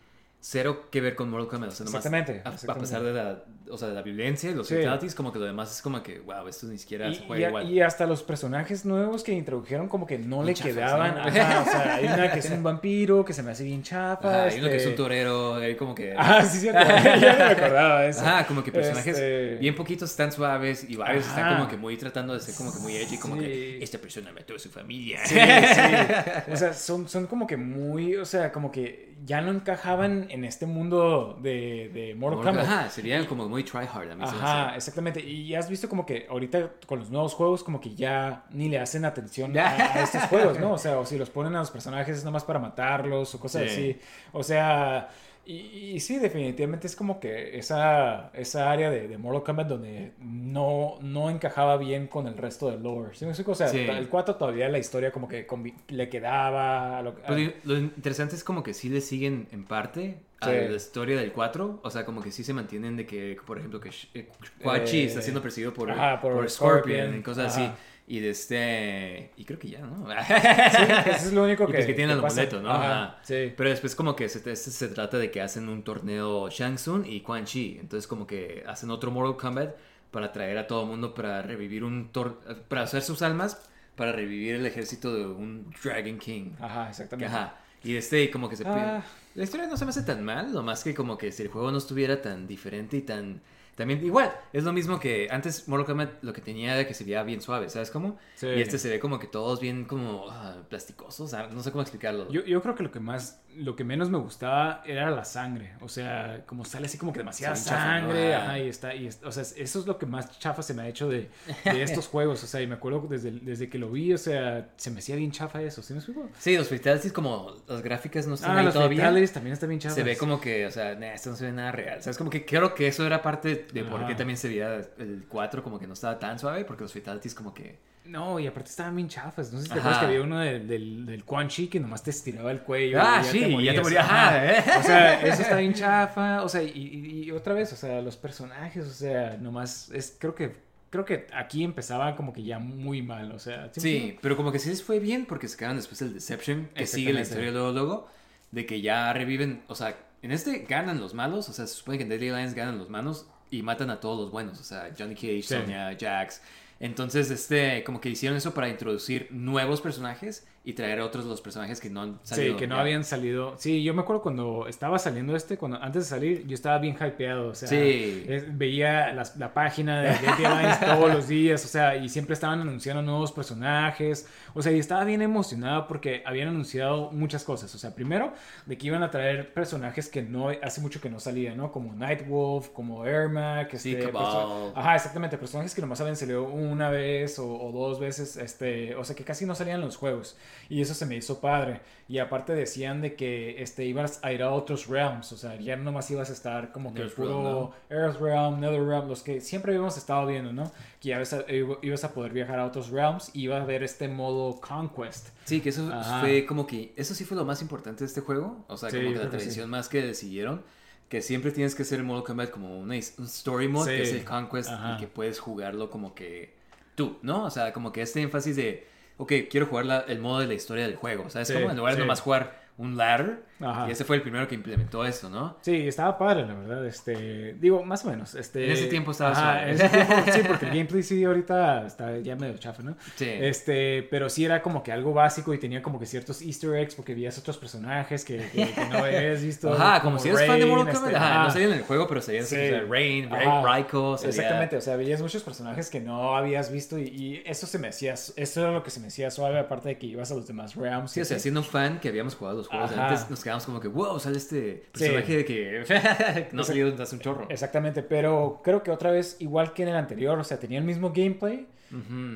cero que ver con Mortal Kombat. O sea, nomás Exactamente, A, pesar de la, o sea, de la violencia y los Sí. fatalities, como que lo demás es como que, wow, esto ni siquiera Y, se y juega a- igual. y hasta los personajes nuevos que introdujeron como que no le chafas, quedaban. ¿no? Ajá, o sea, hay una que es un vampiro que se me hace bien chafa. Ajá, hay uno que es un este- torero, hay como que... Ah, sí, sí, ya no me acordaba eso. Ajá, como que personajes Este, bien poquitos están suaves y varios están Ajá. como que muy tratando de ser como que muy edgy, como Sí. que esta persona mató a su familia. Sí, sí. O sea, son, son como que muy, o sea, como que ya no encajaban en este mundo de, de Mortal Kombat. Ajá, serían como muy tryhard a mí Ajá, exactamente. Y has visto como que ahorita con los nuevos juegos como que ya ni le hacen atención a, a estos juegos, ¿no? O sea, o si los ponen a los personajes es nomás para matarlos o cosas Sí. así. O sea, y, y sí, definitivamente es como que esa, esa área de, de Mortal Kombat donde no, no encajaba bien con el resto del lore. ¿Sí me explico? O sea, Sí. el 4 todavía la historia como que le quedaba a lo, a- Pero digo, lo interesante es como que sí le siguen en parte a Sí. la historia del 4. O sea, como que sí se mantienen de que, por ejemplo, que eh, Quan Chi Eh, está siendo perseguido por, ajá, por por Scorpion, Scorpion, y cosas ajá. así. Y de este. Y creo que ya, ¿no? Sí, eso es lo único Y que, pues que tienen el pasa. ¿no? Ajá, Ajá. sí. Pero después como que se, este se trata de que hacen un torneo Shang Tsung y Quan Chi. Entonces como que hacen otro Mortal Kombat para traer a todo el mundo para revivir un... tor- para hacer sus almas para revivir el ejército de un Dragon King. Ajá, exactamente. ajá. Y este como que se... Ah. La historia no se me hace tan mal, lo más que como que si el juego no estuviera tan diferente y tan... También igual, es lo mismo que antes Mortal Kombat lo que tenía era que se veía bien suave, ¿sabes cómo? Sí. Y este se ve como que todos bien como ah, plasticosos, ah, no sé cómo explicarlo. Yo, yo creo que lo que más, lo que menos me gustaba era la sangre. O sea, como sale así como que demasiada Sí, chafa, ¿no? sangre. Ah. Ajá, y está, y o sea, eso es lo que más chafa se me ha hecho de, de estos juegos. O sea, y me acuerdo desde, desde que lo vi, o sea, se me hacía bien chafa eso. ¿Sí me explico? Sí, los fatalities como las gráficas no están Ah, ahí los todavía. también están bien chafas. Se ve como que, o sea, nah, esto no se ve nada real. ¿Sabes? Como que creo que eso era parte de por qué también se veía el 4 como que no estaba tan suave, porque los fatalities como que... No, y aparte estaban bien chafas. No sé si te acuerdas que había uno del, del, del Quan Chi que nomás te estiraba el cuello. Ah, y sí, ya te morías. ajá, ¿eh? O sea, eso está bien chafa. O sea, y, otra vez, o sea, los personajes, o sea, nomás es, creo que, creo que aquí empezaba como que ya muy mal, o sea. ¿sí pero como que sí les fue bien porque sacaron después el Deception, que sigue la historia luego, luego, de que ya reviven, o sea, en este ganan los malos, o sea, se supone que en Deadly Alliance ganan los malos y matan a todos los buenos, o sea, Johnny Cage, Sí. Sonya, Jax. Entonces, este, como que hicieron eso para introducir nuevos personajes y traer a otros los personajes que no han salido. Sí, que no ya. habían salido. Sí, yo me acuerdo cuando estaba saliendo este, cuando antes de salir, yo estaba bien hypeado. O sea, Sí. es- veía las- la página de Deadly Alliance todos los días, o sea, y siempre estaban anunciando nuevos personajes. O sea, y estaba bien emocionado porque habían anunciado muchas cosas. O sea, primero, de que iban a traer personajes que no hace mucho que no salían, ¿no? Como Nightwolf, como Ermac, Sí, este, perso- Ajá, exactamente, personajes que nomás habían salido una vez o, o dos veces, este, o sea, que casi no salían en los juegos. Y eso se me hizo padre. Y aparte decían de que este, ibas a ir a otros realms, o sea, ya nomás ibas a estar como que Earth puro Earth Realm, Nether Realm, los que siempre habíamos estado viendo, ¿no? Que ya ibas a, ibas a poder viajar a otros realms y iba a haber este modo Conquest. Sí, que eso Ajá. fue como que, eso sí fue lo más importante de este juego, o sea, Sí, como que la que sí. tradición más que decidieron, que siempre tienes que hacer el Mortal Kombat como una, un story mode, que es Sí. el Conquest, Ajá. y que puedes jugarlo como que tú, ¿no? O sea, como que este énfasis de, ok, quiero jugar la- el modo de la historia del juego, o sea, es Sí, como en lugar de sí. nomás jugar un ladder, Ajá. y ese fue el primero que implementó eso, ¿no? Sí, estaba padre, la verdad. Este, digo, más o menos. Este, En ese tiempo estaba ajá, suave. en ese tiempo, sí, porque el gameplay sí ahorita está ya medio chafa, ¿no? Sí. Este, pero sí era como que algo básico y tenía como que ciertos Easter eggs porque veías otros personajes que, que- que no habías visto. Ajá, como, si eres fan de Mortal Kombat, este, ajá, ajá. no salían en el juego, pero salían Sí. o sea, Rain. Raiko, Exactamente, o sea, veías muchos personajes que no habías visto y, y eso se me hacía, eso era lo que se me hacía suave, aparte de que ibas a los demás realms. Sí, o sea, siendo un fan que habíamos jugado los juegos antes, nos quedamos como que, wow, sale este Sí. personaje de que no salió hace un chorro. Exactamente, pero creo que otra vez, igual que en el anterior, o sea, tenía el mismo gameplay.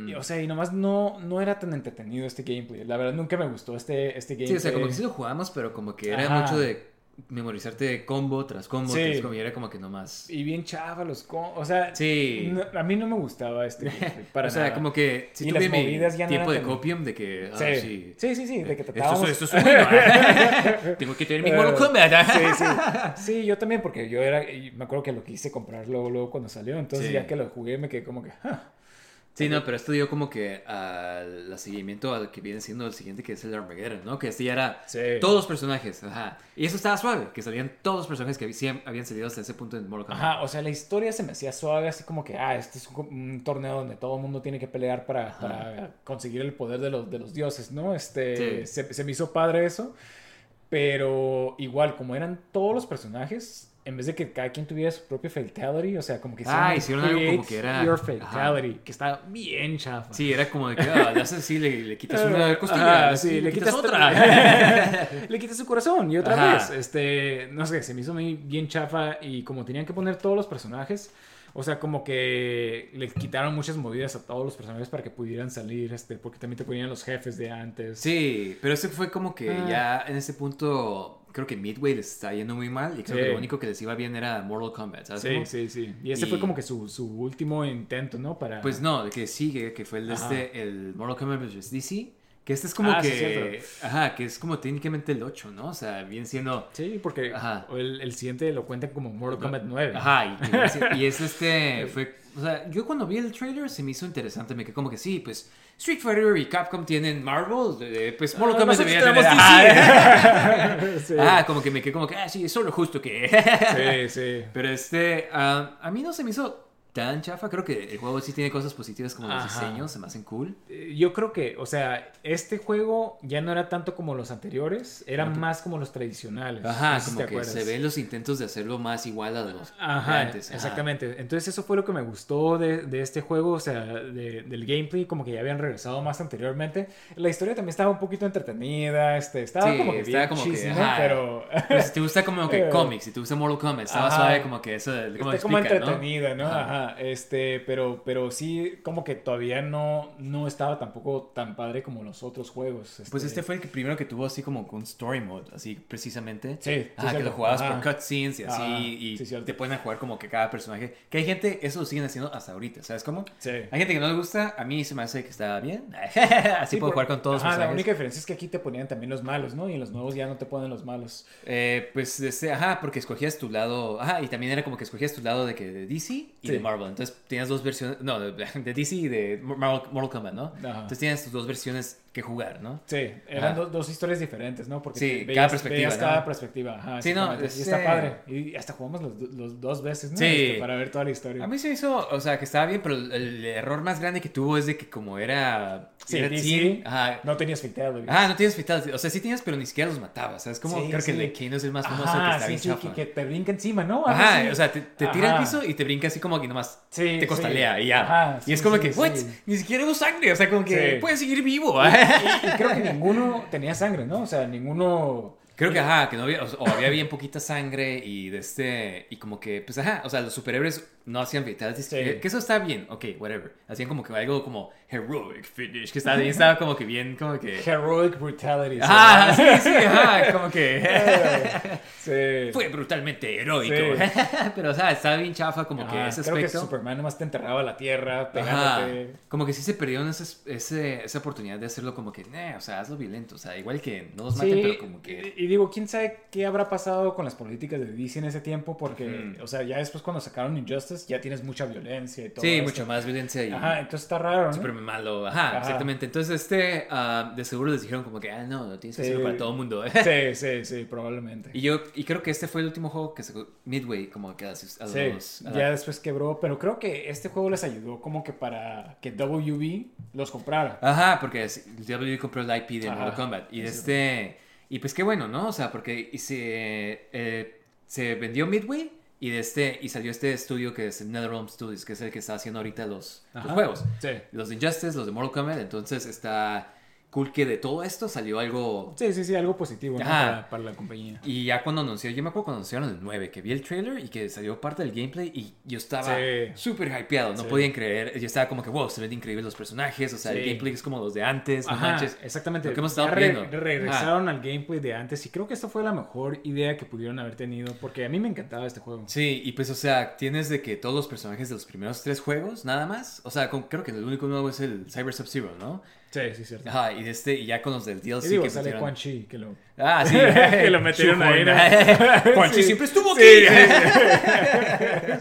Y, o sea, y nomás no, no era tan entretenido este gameplay. La verdad, nunca me gustó este, este gameplay. Sí, o sea, como que sí lo jugamos, pero como que era Ajá. mucho de memorizarte combo tras combo Sí. tras combo, y era como que nomás... Y bien chava los... co- O sea, Sí. no- a mí no me gustaba este. Para o sea, nada. como que si Y tuve las mi tiempo de copium de que, ah, Sí. sí. sí, sí, sí, de que Esto, tratábamos... es- esto es bueno. Tengo que tener mi Mortal Eh, Kombat. Sí, sí. Sí, yo también, porque yo era. me acuerdo que lo quise comprar luego, luego cuando salió. Entonces, ya que lo jugué, me quedé como que. "Ah". Sí, no, pero esto dio como que al seguimiento al que viene siendo el siguiente, que es el Armageddon, ¿no? Que este ya era Sí. todos los personajes, ajá. Y eso estaba suave, que salían todos los personajes que habían, habían salido hasta ese punto en Mortal Kombat. Ajá, o sea, la historia se me hacía suave, así como que, ah, este es un, un torneo donde todo el mundo tiene que pelear para, para conseguir el poder de los, de los dioses, ¿no? Este, Sí. se, se me hizo padre eso, pero igual, como eran todos los personajes, en vez de que cada quien tuviera su propio fatality, o sea, como que Ah, hicieron algo como que era- Your ajá. fatality, que está bien chafa. Sí, era como de que, ah, le haces así, le, le quitas una costilla, Ajá, sí, le quitas otra. le quitas su corazón y otra Ajá. vez. Este, no sé, se me hizo muy bien chafa y como tenían que poner todos los personajes, o sea, como que le quitaron muchas movidas a todos los personajes para que pudieran salir, este, porque también te ponían los jefes de antes. Sí, pero ese fue como que Ah. ya en ese punto, creo que Midway les está yendo muy mal y creo Sí. que lo único que les iba bien era Mortal Kombat, ¿sabes? Sí, cómo? sí, sí. Y ese Y- fue como que su, su último intento, ¿no? Para... Pues no, de que sigue, que fue el de este, el Mortal Kombat vs. DC, que este es como Ah, que, ajá, que es como técnicamente el 8, ¿no? O sea, bien siendo, Sí, porque Ajá. el, el siguiente lo cuentan como Mortal Kombat 9. ajá, y, y es este, fue, o sea, yo cuando vi el trailer se me hizo interesante, me quedé como que sí, pues Street Fighter y Capcom tienen Marvel, eh, pues Mortal Ah, Kombat nosotros debería tener, ajá. sí. Ah, como que me quedé como que, ah, sí, es solo justo que... sí, sí. Pero este, ah, a mí no se me hizo tan chafa. Creo que el juego sí tiene cosas positivas como los Ajá. diseños, se me hacen cool. Eh, Yo creo que, o sea, este juego ya no era tanto como los anteriores, era más como los tradicionales. Ajá, no sé si como te que se ven los intentos de hacerlo más igual a de los de Ajá, antes. ajá. exactamente. Entonces eso fue lo que me gustó de, de este juego, o sea, de- del gameplay, como que ya habían regresado más anteriormente. La historia también estaba un poquito entretenida, este, estaba Sí, como que estaba bien como que, ¿no? ajá. Pero... Pero si te gusta como que cómics, si te gusta Mortal Kombat, estaba suave como que eso, como Está como explica, ¿no? entretenida, ¿no? Ajá. Ajá. Este, pero, pero sí, como que todavía no, no estaba tampoco tan padre como los otros juegos. Pues este fue el que primero que tuvo así como un story mode, así precisamente. Sí, sí, Ajá, que lo jugabas Ajá. por cutscenes y así, Ajá, y sí, te ponen a jugar como que cada personaje. Que hay gente, eso lo siguen haciendo hasta ahorita, ¿sabes cómo? Sí. Hay gente que no le gusta, a mí se me hace que está bien. así Sí, puedo por- jugar con todos los Ajá, la única diferencia es que aquí te ponían también los malos, ¿no? Y en los nuevos ya no te ponen los malos. Eh, pues, este, ajá, porque escogías tu lado, ajá, y también era como que escogías tu lado de que de DC y de Marvel. Entonces tenías dos versiones, no, de, de DC y de Marvel, Mortal Kombat, ¿no? Ajá. Entonces tienes tus dos versiones que jugar, ¿no? Sí, eran do- dos historias diferentes, ¿no? Porque Sí, te cada perspectiva, veías ¿no? cada perspectiva. Ajá, Sí, no. Y este- está padre. Y hasta jugamos los, los dos veces, ¿no? Sí. Este, para ver toda la historia. A mí se hizo, o sea, que estaba bien, pero el, error más grande que tuvo es de que como era... Sí, era team, ajá, no tenías fatality. Ah, no tienes fatality. O sea, sí tienes, pero ni siquiera los matabas. ¿Sabes? Como Sí, creo que el sí. de Kano es el más famoso Ajá, que está sí, bien sí, chafa. que, que te brinca encima, ¿no? Ajá, o sea, te, te tira al piso y te brinca así como que nomás Sí, te costalea sí. y ya. Ajá, y sí, es como sí, que, sí. what? Ni siquiera hubo sangre. O sea, como que Sí. puedes seguir vivo. Y, y creo que ninguno tenía sangre, ¿no? O sea, ninguno... Creo que, ajá, que no había, o, o había bien poquita sangre y de este, y como que, pues, ajá, o sea, los superhéroes no hacían fatalities, Sí. que, que eso está bien, ok, whatever. Hacían como que algo como heroic finish, que estaba bien, estaba como que bien, como que... Heroic brutality. Ajá, ¿sí? sí, ajá, como que... Sí. Fue brutalmente heroico. Sí. Pero, o sea, estaba bien chafa como que Ajá, ese creo que aspecto. Superman nomás te enterraba a la tierra Ajá. pegándote. Como que sí se perdieron ese, ese- esa oportunidad de hacerlo como que, eh, o sea, hazlo violento. O sea, igual que no los maten, Sí, pero como que. y, y digo, quién sabe qué habrá pasado con las políticas de DC en ese tiempo, porque, Ujú. o sea, ya después cuando sacaron Injustice ya tienes mucha violencia y todo. Sí, esto. mucho más violencia y. Ajá, entonces está raro, ¿no? Malo. Ajá, Ajá. exactamente. Entonces, este, ah, de seguro les dijeron como que, ah, no, no tienes que Sí. hacerlo para todo el mundo. Sí, sí, sí, probablemente. y yo, y creo que este fue el último juego que sacó Midway, como que a, los- a Sí, los- a la- ya después quebró, pero creo que este juego les ayudó como que para que WB los comprara. Ajá, porque es- W compró el IP de Ajá, Mortal Kombat. Y es este. Y pues qué bueno, ¿no? O sea, porque se, eh, se vendió Midway y de este. Y salió este estudio que es NetherRealm Studios, que es el que está haciendo ahorita los, juegos. Sí. Los de Injustice, los de Mortal Kombat. Entonces está cool que de todo esto salió algo. Sí, sí, sí, algo positivo ¿no? Para, para la compañía. Y ya cuando anunció, yo me acuerdo cuando anunciaron el 9, que vi el trailer y que salió parte del gameplay y yo estaba Sí. súper hypeado, no Sí. podían creer, yo estaba como que, wow, se ven increíbles los personajes, o sea, el Sí. gameplay es como los de antes, no Ajá, manches. exactamente. Lo que hemos estado re- viendo. regresaron al gameplay de antes y creo que esta fue la mejor idea que pudieron haber tenido porque a mí me encantaba este juego. Sí, y pues, o sea, tienes de que todos los personajes de los primeros tres juegos, nada más. O sea, con- creo que el único nuevo es el Cyber Sub-Zero, ¿no? Sí, sí, cierto. Ajá, y, de este, y ya con los del DLC Y digo, que sale metieron- Quan Chi, que lo... Ah, sí. que lo metieron ahí, ¿no? Quan Chi Sí. siempre estuvo aquí. Sí,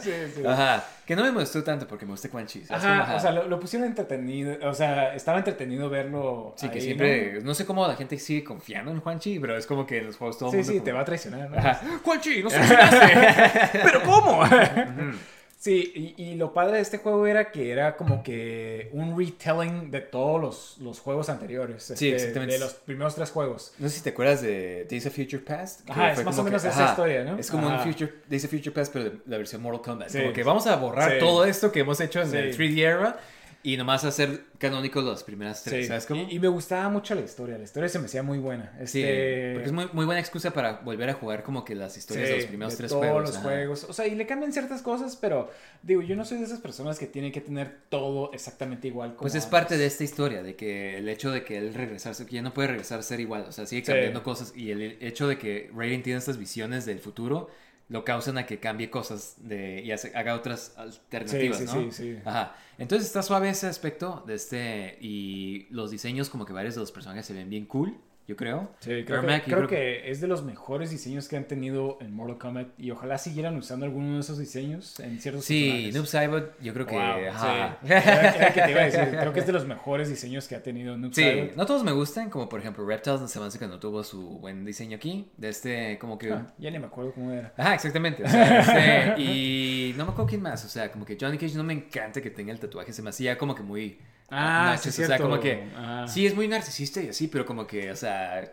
sí, sí. Ajá. Que no me molestó tanto porque me gusta Quan Chi. Ajá, ajá. o sea, lo, lo pusieron entretenido, o sea, estaba entretenido verlo Sí, que siempre. ¿no? sé cómo la gente sigue confiando en Quan Chi, pero es como que en los juegos todo ¿no? el Sí, mundo sí, te va a traicionar, ¿no? Ajá. Quan Chi, no sé ¿Pero cómo? Sí, y, y lo padre de este juego era que era como que un retelling de todos los, los juegos anteriores. Sí, este, exactamente. De los primeros tres juegos. No sé si te acuerdas de Days of Future Past. Ajá, es más o menos que- esa ajá, historia, ¿no? Es como Ajá. un Future, Days of Future Past, pero de la versión Mortal Kombat. Sí. Como que vamos a borrar Sí. todo esto que hemos hecho en Sí. el 3D era y nomás hacer canónicos las primeras tres. Sí, ¿Sabes cómo? Y, y me gustaba mucho la historia. La historia se me hacía muy buena. Sí, Este... porque es muy, muy buena excusa para volver a jugar como que las historias de los primeros de tres todos juegos. los ajá. juegos. O sea, y le cambian ciertas cosas, pero digo, yo no soy de esas personas que tienen que tener todo exactamente igual como Pues es antes. parte de esta historia, de que el hecho de que él regresarse, que ya no puede regresar a ser igual, o sea, sigue cambiando cosas y el hecho de que Raiden tiene estas visiones del futuro lo causan a que cambie cosas de, y hace- haga otras alternativas, Sí, sí, ¿no? sí, sí. Ajá. Entonces está suave ese aspecto de este y los diseños como que varios de los personajes se ven bien cool, yo creo. Sí, creo, Ermac, que, yo creo que es de los mejores diseños que han tenido en Mortal Kombat y ojalá siguieran usando alguno de esos diseños en ciertos Sí. Noob Saibot, yo creo que... Wow, ajá. sí. Era, era que te iba a decir, creo que es de los mejores diseños que ha tenido Noob Sí, Saibot. no todos me gustan, como por ejemplo Reptiles se me hace que no tuvo su buen diseño aquí, de este como que... Ah, ya ni me acuerdo cómo era. Ajá, exactamente. o sea, este, y no me acuerdo quién más. O sea, como que Johnny Cage no me encanta que tenga el tatuaje. Se me hacía como que muy. Ah, narcis, sí, es O sea, cierto. como que. Ajá. Sí, es muy narcisista y así, pero como que, o sea.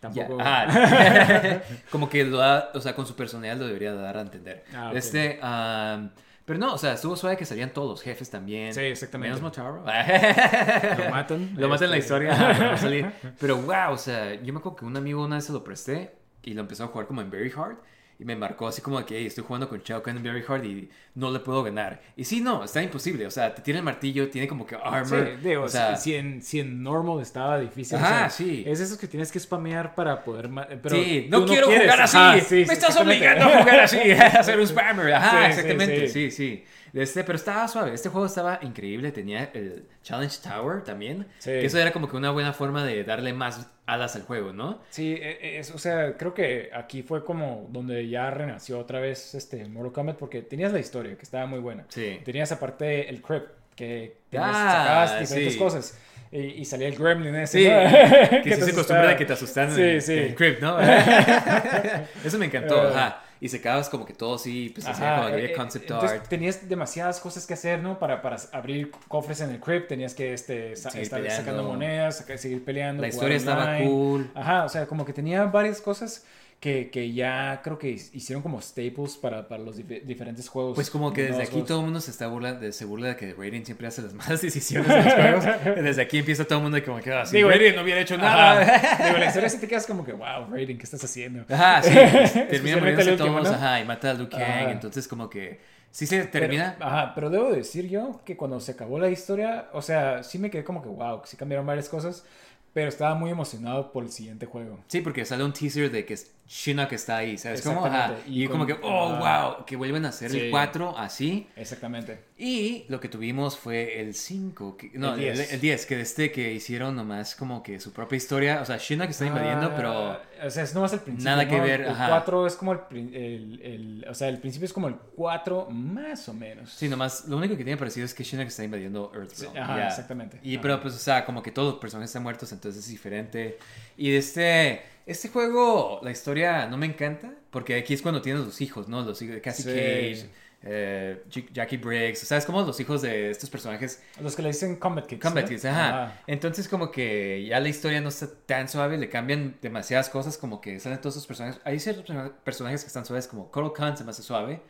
Tampoco. ya, ajá. como que lo da. O sea, con su personalidad lo debería dar a entender. Ah, ok. Este. am, pero no, o sea, estuvo suave que salían todos los jefes también. Sí, exactamente. Menos Motaro. Lo matan. Lo matan en la Este, historia. Pero wow, o sea, yo me acuerdo que un amigo una vez se lo presté y lo empezó a jugar como en Very Hard. Y me marcó así como que "Hey, estoy jugando con Shao Kahn Very Hard y no le puedo ganar. Y sí, no, está imposible. O sea, te tiene el martillo, tiene como que Sí, armor. digo, o sea, si, en, si en normal estaba difícil. o Ajá, sea, sí. Es esos que tienes que spamear para poder. Pero sí, no quiero quieres. jugar así. Ajá, sí, me sí, estás obligando a jugar así, a ser un spammer. Ajá, Sí, sí, exactamente. sí. Sí, sí. Este, pero estaba suave. Este juego estaba increíble. Tenía el Challenge Tower también. Sí. Que eso era como que una buena forma de darle más alas al juego, ¿no? Sí, e- es, o sea, creo que aquí fue como donde ya renació otra vez este Mortal Kombat porque tenías la historia que estaba muy buena. Sí. Tenías aparte el Crypt que tenías, Ah, sacabas diferentes sí. cosas. Y, y salía el Gremlin ese. Sí, ¿no? que, te sí se acostumbra de que te asustan Sí, en, sí. en el crypt, ¿no? Eso me encantó, Eh. ajá. Y secabas como que todo así, pues Ajá, como había eh, concept entonces art. tenías demasiadas cosas que hacer, ¿no? Para, para abrir cofres en el crypt, tenías que este, sa- estar peleando. sacando monedas, saca- seguir peleando. La historia estaba cool. Ajá, o sea, como que tenía varias cosas que, que ya creo que hicieron como staples para, para los dif- diferentes juegos. Pues como que desde aquí juegos. todo el mundo se está burla, de, se burla de que Raiden siempre hace las malas decisiones en los juegos. Desde aquí empieza todo el mundo como que, ah, si Digo, Raiden no hubiera hecho nada. Ajá. Digo, la historia sí te quedas como que, wow, Raiden, ¿qué estás haciendo? Ajá, sí. Termina Especialmente muriéndose todos, ¿no? ajá, y mata a Liu Kang. Entonces como que sí se termina. Pero, ajá, pero debo decir yo que cuando se acabó la historia, o sea, sí me quedé como que, wow, sí cambiaron varias cosas, pero estaba muy emocionado por el siguiente juego. Sí, porque sale un teaser de que Shinnok está ahí, ¿sabes cómo? Ajá. Y, Y como que, oh, ah. wow, que vuelven a hacer el Sí. 4 así. Exactamente. Y lo que tuvimos fue el 5, que- no, El el 10. 10. El, 10, que este que hicieron nomás como que su propia historia. O sea, Shinnok está invadiendo, Ah, pero... O sea, es nomás el principio. Nada que ver, El ajá. 4 es como el, el, el- O sea, el principio es como el 4 más o menos. Sí, nomás, lo único que tiene parecido es que Shinnok está invadiendo Earthrealm. Sí, ajá, exactamente. Y Ajá. pero pues, o sea, como que todos los personajes están muertos, entonces es diferente. Y este, este juego, la historia no me encanta, porque aquí es cuando tienes los hijos, ¿no? Los hijos de Cassie Sí. Cage, eh, Jackie Briggs, ¿sabes? Como los hijos de estos personajes Los que le dicen Combat Kicks. Combat ¿no? Kids, ajá. Entonces como que ya la historia no está tan suave, le cambian demasiadas cosas, como que salen todos esos personajes. Hay ciertos persona- personajes que están suaves, como Coral Khan se me hace suave,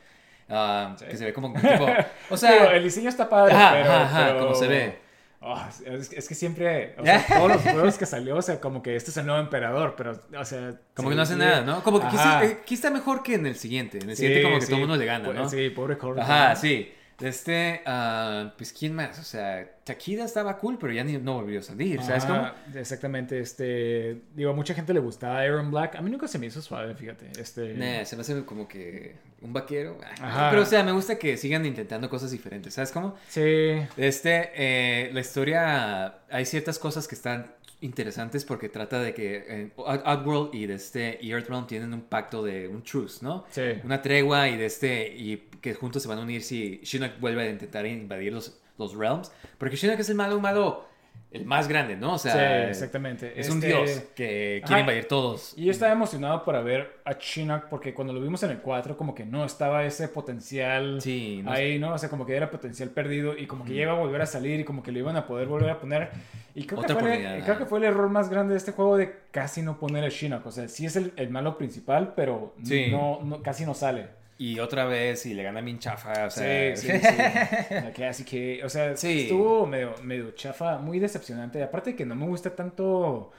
ah, que se ve como un tipo... O sea... Digo, el diseño está padre, Ajá, pero, ajá, ajá, pero- como se ve. Ah, es, es que siempre, o sea, todos los juegos que salió, o sea, como que este es el nuevo emperador, pero, o sea... Como sí, que no hace sí. nada, ¿no? Como que aquí, sí- aquí está mejor que en el siguiente. En el Sí, siguiente como que todo el mundo le gana, ¿no? Sí, pobre Coral Ajá, sí. Este, ah, pues, ¿quién más? O sea, Takida estaba cool, pero ya ni, no volvió a salir, ¿sabes Ajá, cómo? Exactamente, este, digo, a mucha gente le gustaba Iron Black, a mí nunca se me hizo suave, fíjate, este... Nah, se me hace como que un vaquero. Ah, Ajá. Pero, o sea, me gusta que sigan intentando cosas diferentes, ¿sabes cómo? Sí, Este, eh, la historia, hay ciertas cosas que están interesantes porque trata de que eh, Odd- Oddworld y de este y Earthrealm tienen un pacto de un truce, ¿no? Sí. Una tregua y de este y que juntos se van a unir si Shinnok vuelve a intentar invadir los, los realms, porque Shinnok es el malo malo, el más grande, ¿no? O sea, Sí, exactamente. Es un Este- dios que quiere invadir todos. Y yo estaba emocionado para ver a Shinnok porque cuando lo vimos en el 4 como que no estaba ese potencial Sí, no ahí, ¿no? O sea, como que era potencial perdido y como que ya iba a volver a salir y como que lo iban a poder volver a poner. Y creo, que fue, el- creo que fue el error más grande de este juego de casi no poner a Shinnok. O sea, sí es el, el malo principal, pero Sí. no, no- casi no sale. Y otra vez y le gana bien chafa, o sea, Sí, sí, sí. La que así que, o sea, Sí. estuvo medio, medio chafa, muy decepcionante. Aparte que no me gusta tanto,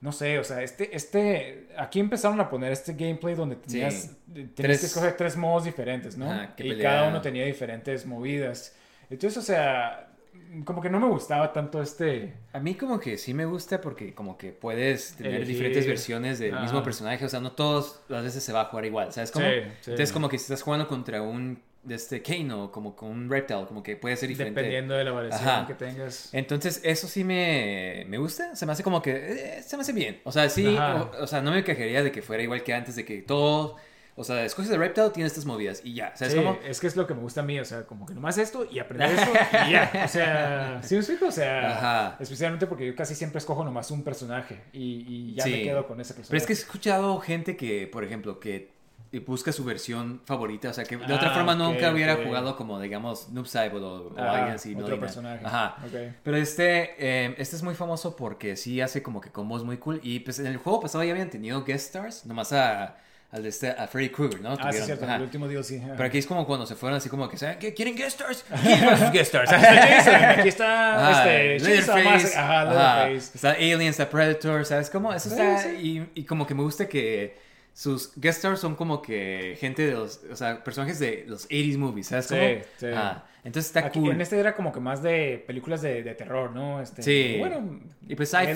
no sé, o sea, este, este, aquí empezaron a poner este gameplay donde tenías, Sí. tenías que escoger tres modos diferentes, ¿no? Y cada uno tenía diferentes movidas. Entonces, o sea, como que no me gustaba tanto este... A mí como que sí me gusta porque como que puedes tener Elegir. diferentes versiones del Ajá. mismo personaje, o sea, no todas las veces se va a jugar igual, ¿sabes cómo? Sí, sí. Entonces como que si estás jugando contra un de este Kano, como con un Reptile, como que puede ser diferente. Dependiendo de la variación Ajá. que tengas. Entonces eso sí me, me gusta, se me hace como que eh, se me hace bien. O sea, sí, o, o sea, no me quejaría de que fuera igual que antes, de que todo, o sea, escoges el Reptile, tienes estas movidas y ya, ¿sabes Sí, cómo? es que es lo que me gusta a mí, o sea, como que nomás esto y aprender esto y ya. O sea, ¿sí me explico? O sea, Ajá. especialmente porque yo casi siempre escojo nomás un personaje y, y ya me Sí. quedo con ese personaje. Pero es que he escuchado gente que, por ejemplo, que busca su versión favorita, o sea, que de otra Ah, forma nunca hubiera jugado como, digamos, Noob Saibot o, o Ajá, alguien así. otro no personaje. Ajá. Ok. Pero este, eh, este es muy famoso porque sí hace como que combos muy cool. Y pues en el juego pasado ya habían tenido guest stars, nomás a, al de este, a Freddy Krueger, ¿no? Ah, sí, cierto, el último DLC. ajá. Pero aquí es como cuando se fueron así como que, ¿saben qué? ¿Quieren guest stars? Sus guest stars. Aquí está Ajá, este, Leatherface. Ajá, Leatherface. Está Alien, está Predator, ¿sabes cómo? Eso Sí, está... sí. Y, y como que me gusta que sus guest stars son como que gente de los... O sea, personajes de los 80s movies, ¿sabes Sí, cómo? sí. Ajá. Entonces está Aquí, cool. En este era como que más de películas de, de terror, ¿no? Este, Sí. Bueno, Y pues sci-fi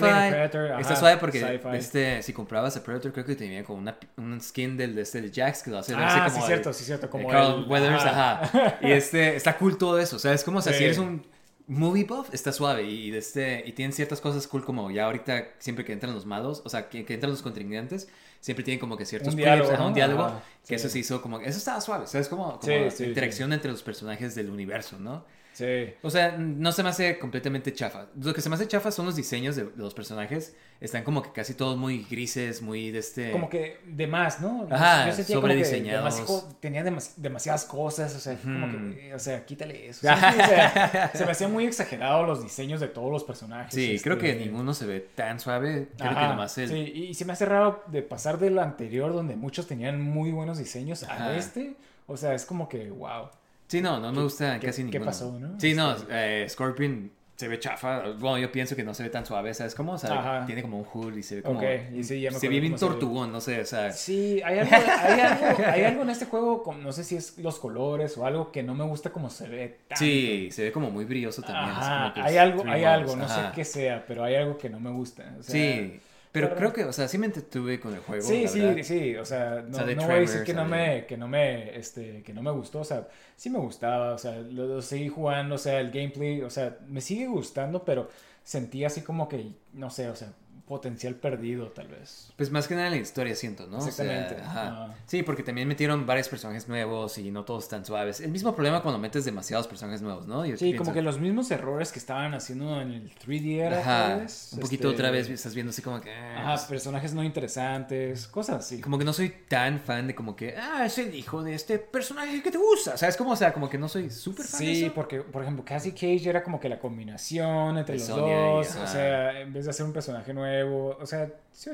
está suave porque este, si comprabas a Predator creo que tenía como una, un skin del de este de Jax que lo hace Ah, como sí, el- cierto, sí, cierto. Como Carl el- Weathers, ajá. ajá. Y este, está cool todo eso, ¿sabes? Como, o sea, Sí. si eres un movie buff, está suave y, de este, y tienen ciertas cosas cool como ya ahorita siempre que entran los malos, o sea, que, que entran los contrincantes, siempre tienen como que ciertos Un clips, diálogo, ajá, un diálogo, Ajá, que sí. eso se hizo como, eso estaba suave, ¿sabes? Como, como Sí, sí, interacción entre los personajes del universo, ¿no? Sí. O sea, no se me hace completamente chafa. Lo que se me hace chafa son los diseños de, de los personajes. Están como que casi todos muy grises, muy de este... Como que de más, ¿no? Ajá, que sobrediseñados. demasi- tenía demas- demasiadas cosas, o sea, como que, o sea, quítale eso. ¿sabes? O sea, se me hacían muy exagerados los diseños de todos los personajes. Sí, este, creo que ninguno se ve tan suave. Creo que Ajá, nomás el... Sí, y se me hace raro de pasar de lo anterior, donde muchos tenían muy buenos diseños, a Ajá. este. O sea, es como que, wow. Sí, no, no me gusta qué- casi qué ninguno. pasó, no? Sí, no, Este- eh, Scorpion se ve chafa. Bueno, yo pienso que no se ve tan suave, ¿sabes cómo? O sea, Ajá. tiene como un hood y se ve como... Ok, y sí, ya me se ve bien tortugón, no sé, o sea... Sí, hay algo, hay algo, hay algo en este juego, con- no sé si es los colores o algo que no me gusta como se ve. tanto. Sí, se ve como muy brilloso también. Ajá, como hay algo, hay algo, no ajá. sé qué sea, pero hay algo que no me gusta. o sea, Sí, pero creo que, o sea, sí me entretuve con el juego. Sí, sí, verdad. sí, o sea, no, no voy a decir que no me, que no me, este, que no me gustó, o sea, sí me gustaba, o sea, lo, lo seguí jugando, o sea, el gameplay, o sea, me sigue gustando, pero sentí así como que, no sé, o sea, potencial perdido, tal vez. Pues más que nada la historia siento, ¿no? O sea, Exactamente, ajá. Sí, porque también metieron varios personajes nuevos y no todos tan suaves. El mismo problema cuando metes demasiados personajes nuevos, ¿no? Yo Sí, pienso- como que los mismos errores que estaban haciendo en el 3D era, Ajá. tal vez, Un poquito este, otra vez estás viendo así como que... eh, Ajá, pues, personajes no interesantes, cosas así. Como que no soy tan fan de como que, ah, es el hijo de este personaje que te gusta. ¿Sabes cómo? O sea, como que no soy súper fan de Sí, eso. porque, por ejemplo, Cassie Cage era como que la combinación entre De los y- dos. O sea, en vez de hacer un personaje nuevo. O sea, sí,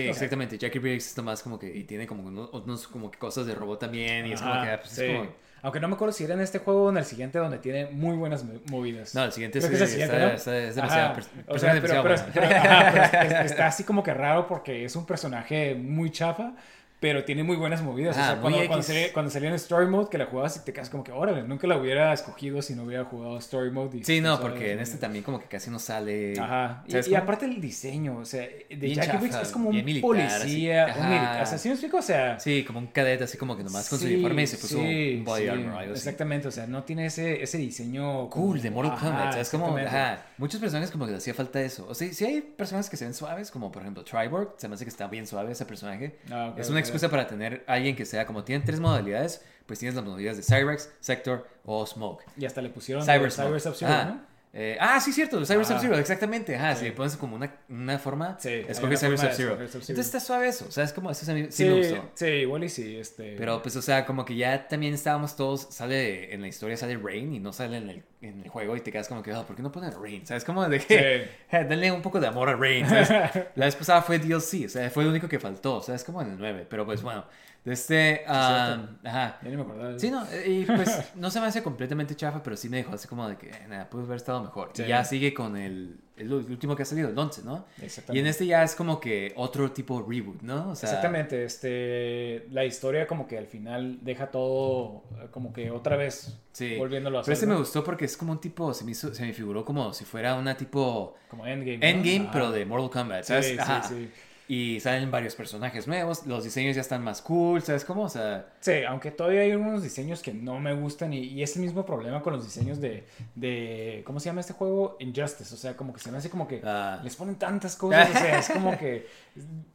exactamente. Jackie Briggs está más como que... Y tiene como unos, unos como que cosas de robot también. Y es como que... ah, pues, sí. es como... Aunque no me acuerdo si era en este juego o en el siguiente donde tiene muy buenas mo- movidas. No, el siguiente es el siguiente, está, ¿no? está- es demasiado... O sea, pero, demasiado pero- bueno. pero- ajá, pero es- está así como que raro porque es un personaje muy chafa, pero tiene muy buenas movidas. Ah, o sea, cuando, cuando, salía, cuando salía en Story Mode, que la jugabas y te quedas como que, órale, nunca la hubiera escogido si no hubiera jugado Story Mode. y- Sí, no, ¿sabes? porque en este también como que casi no sale. Ajá. Y, ¿sabes y aparte el diseño, o sea, de Jackie Briggs es como un militar, así. policía, Ajá. un militar. O sea, ¿sí me explico? O sea, Sí, como un cadete así como que nomás con su sí, uniforme y se puso sí, un body sí, armor o algo así. Exactamente, o sea, no tiene ese, ese diseño como- Cool, de Mortal Ajá, Kombat, ¿sabes? Como, exactamente. ajá, muchos personajes como que le hacía falta eso. O sea, si hay personas que se ven suaves, como por ejemplo Triborg, se me hace que está bien suave ese personaje. Ah, ok, es una. Excusa para tener alguien que sea como tienen tres modalidades, pues tienes las modalidades de Cyrex, Sector o Smoke. Y hasta le pusieron Cyber Cyber, Smoke. Sub-Zero, Ajá. ¿no? Eh, ah, sí, cierto, Cyber. Sub-Zero, exactamente. Ajá, Sí. si le pones como una, una forma, Sí, escoge Cyber Sub-Zero. Sub-Zero. Entonces está suave eso, o sea, es como, eso sí, Sí, me gustó. sí, igual y sí, este... Pero pues, o sea, como que ya también estábamos todos, sale en la historia, sale Rain y no sale en el, en el juego y te quedas como que, "Ah, ¿por qué no ponen Rain? ¿Sabes? Como de que, denle un poco de amor a Rain, ¿sabes? La vez pasada fue DLC, o sea, fue lo único que faltó, o sea, es como en el 9, pero pues bueno, de este, ah, ajá. Ya ni me acordaba. Sí, no, y pues no se me hace completamente chafa, pero sí me dejó así como de que, nada, pudo haber estado mejor. Sí. Y ya sigue con el, el último que ha salido, el 11, ¿no? Exactamente. Y en este ya es como que otro tipo de reboot, ¿no? O sea, Exactamente, este, la historia como que al final deja todo como que otra vez Sí. volviéndolo a Pero hacer. este me gustó porque es como un tipo, se me, hizo- se me figuró como si fuera una tipo Como Endgame. Endgame, pero de Mortal Kombat, Sí, ¿sabes? sí, Ajá. sí. Y salen varios personajes nuevos, los diseños ya están más cool, ¿sabes cómo? O sea, Sí, aunque todavía hay unos diseños que no me gustan y, y es el mismo problema con los diseños de, de, ¿cómo se llama este juego? Injustice, o sea, como que se me hace como que Ah. les ponen tantas cosas, o sea, es como que...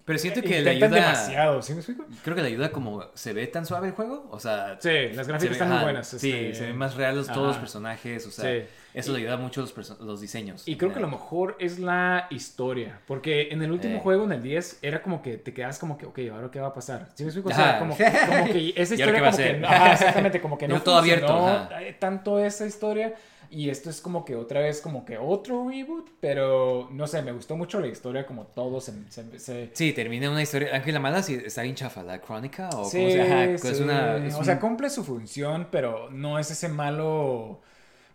pero siento que le ayuda, demasiado, ¿sí me explico? creo que le ayuda como, ¿se ve tan suave el juego? O sea, Sí, las gráficas ve- están muy buenas. Sí, este, se ven más reales todos los ajá. personajes, o sea, Sí. eso le ayuda mucho los, los diseños. Y creo que lo mejor es la historia. Porque en el último Eh. juego, en el 10, era como que te quedas como que, ok, ¿ahora qué va a pasar? ¿Sí me explico? O sea, Ajá. como, como que esa ¿Y historia qué va a como que... Ajá, exactamente, como que no Digo, todo abierto, ajá. tanto esa historia. Y esto es como que otra vez como que otro reboot. Pero, no sé, me gustó mucho la historia como todo se... se- se- Sí, termina una historia, aunque la mala sí está bien chafa, la crónica o Sí, cómo se ajá, sí. es una... es o sea, un- cumple su función, pero no es ese malo...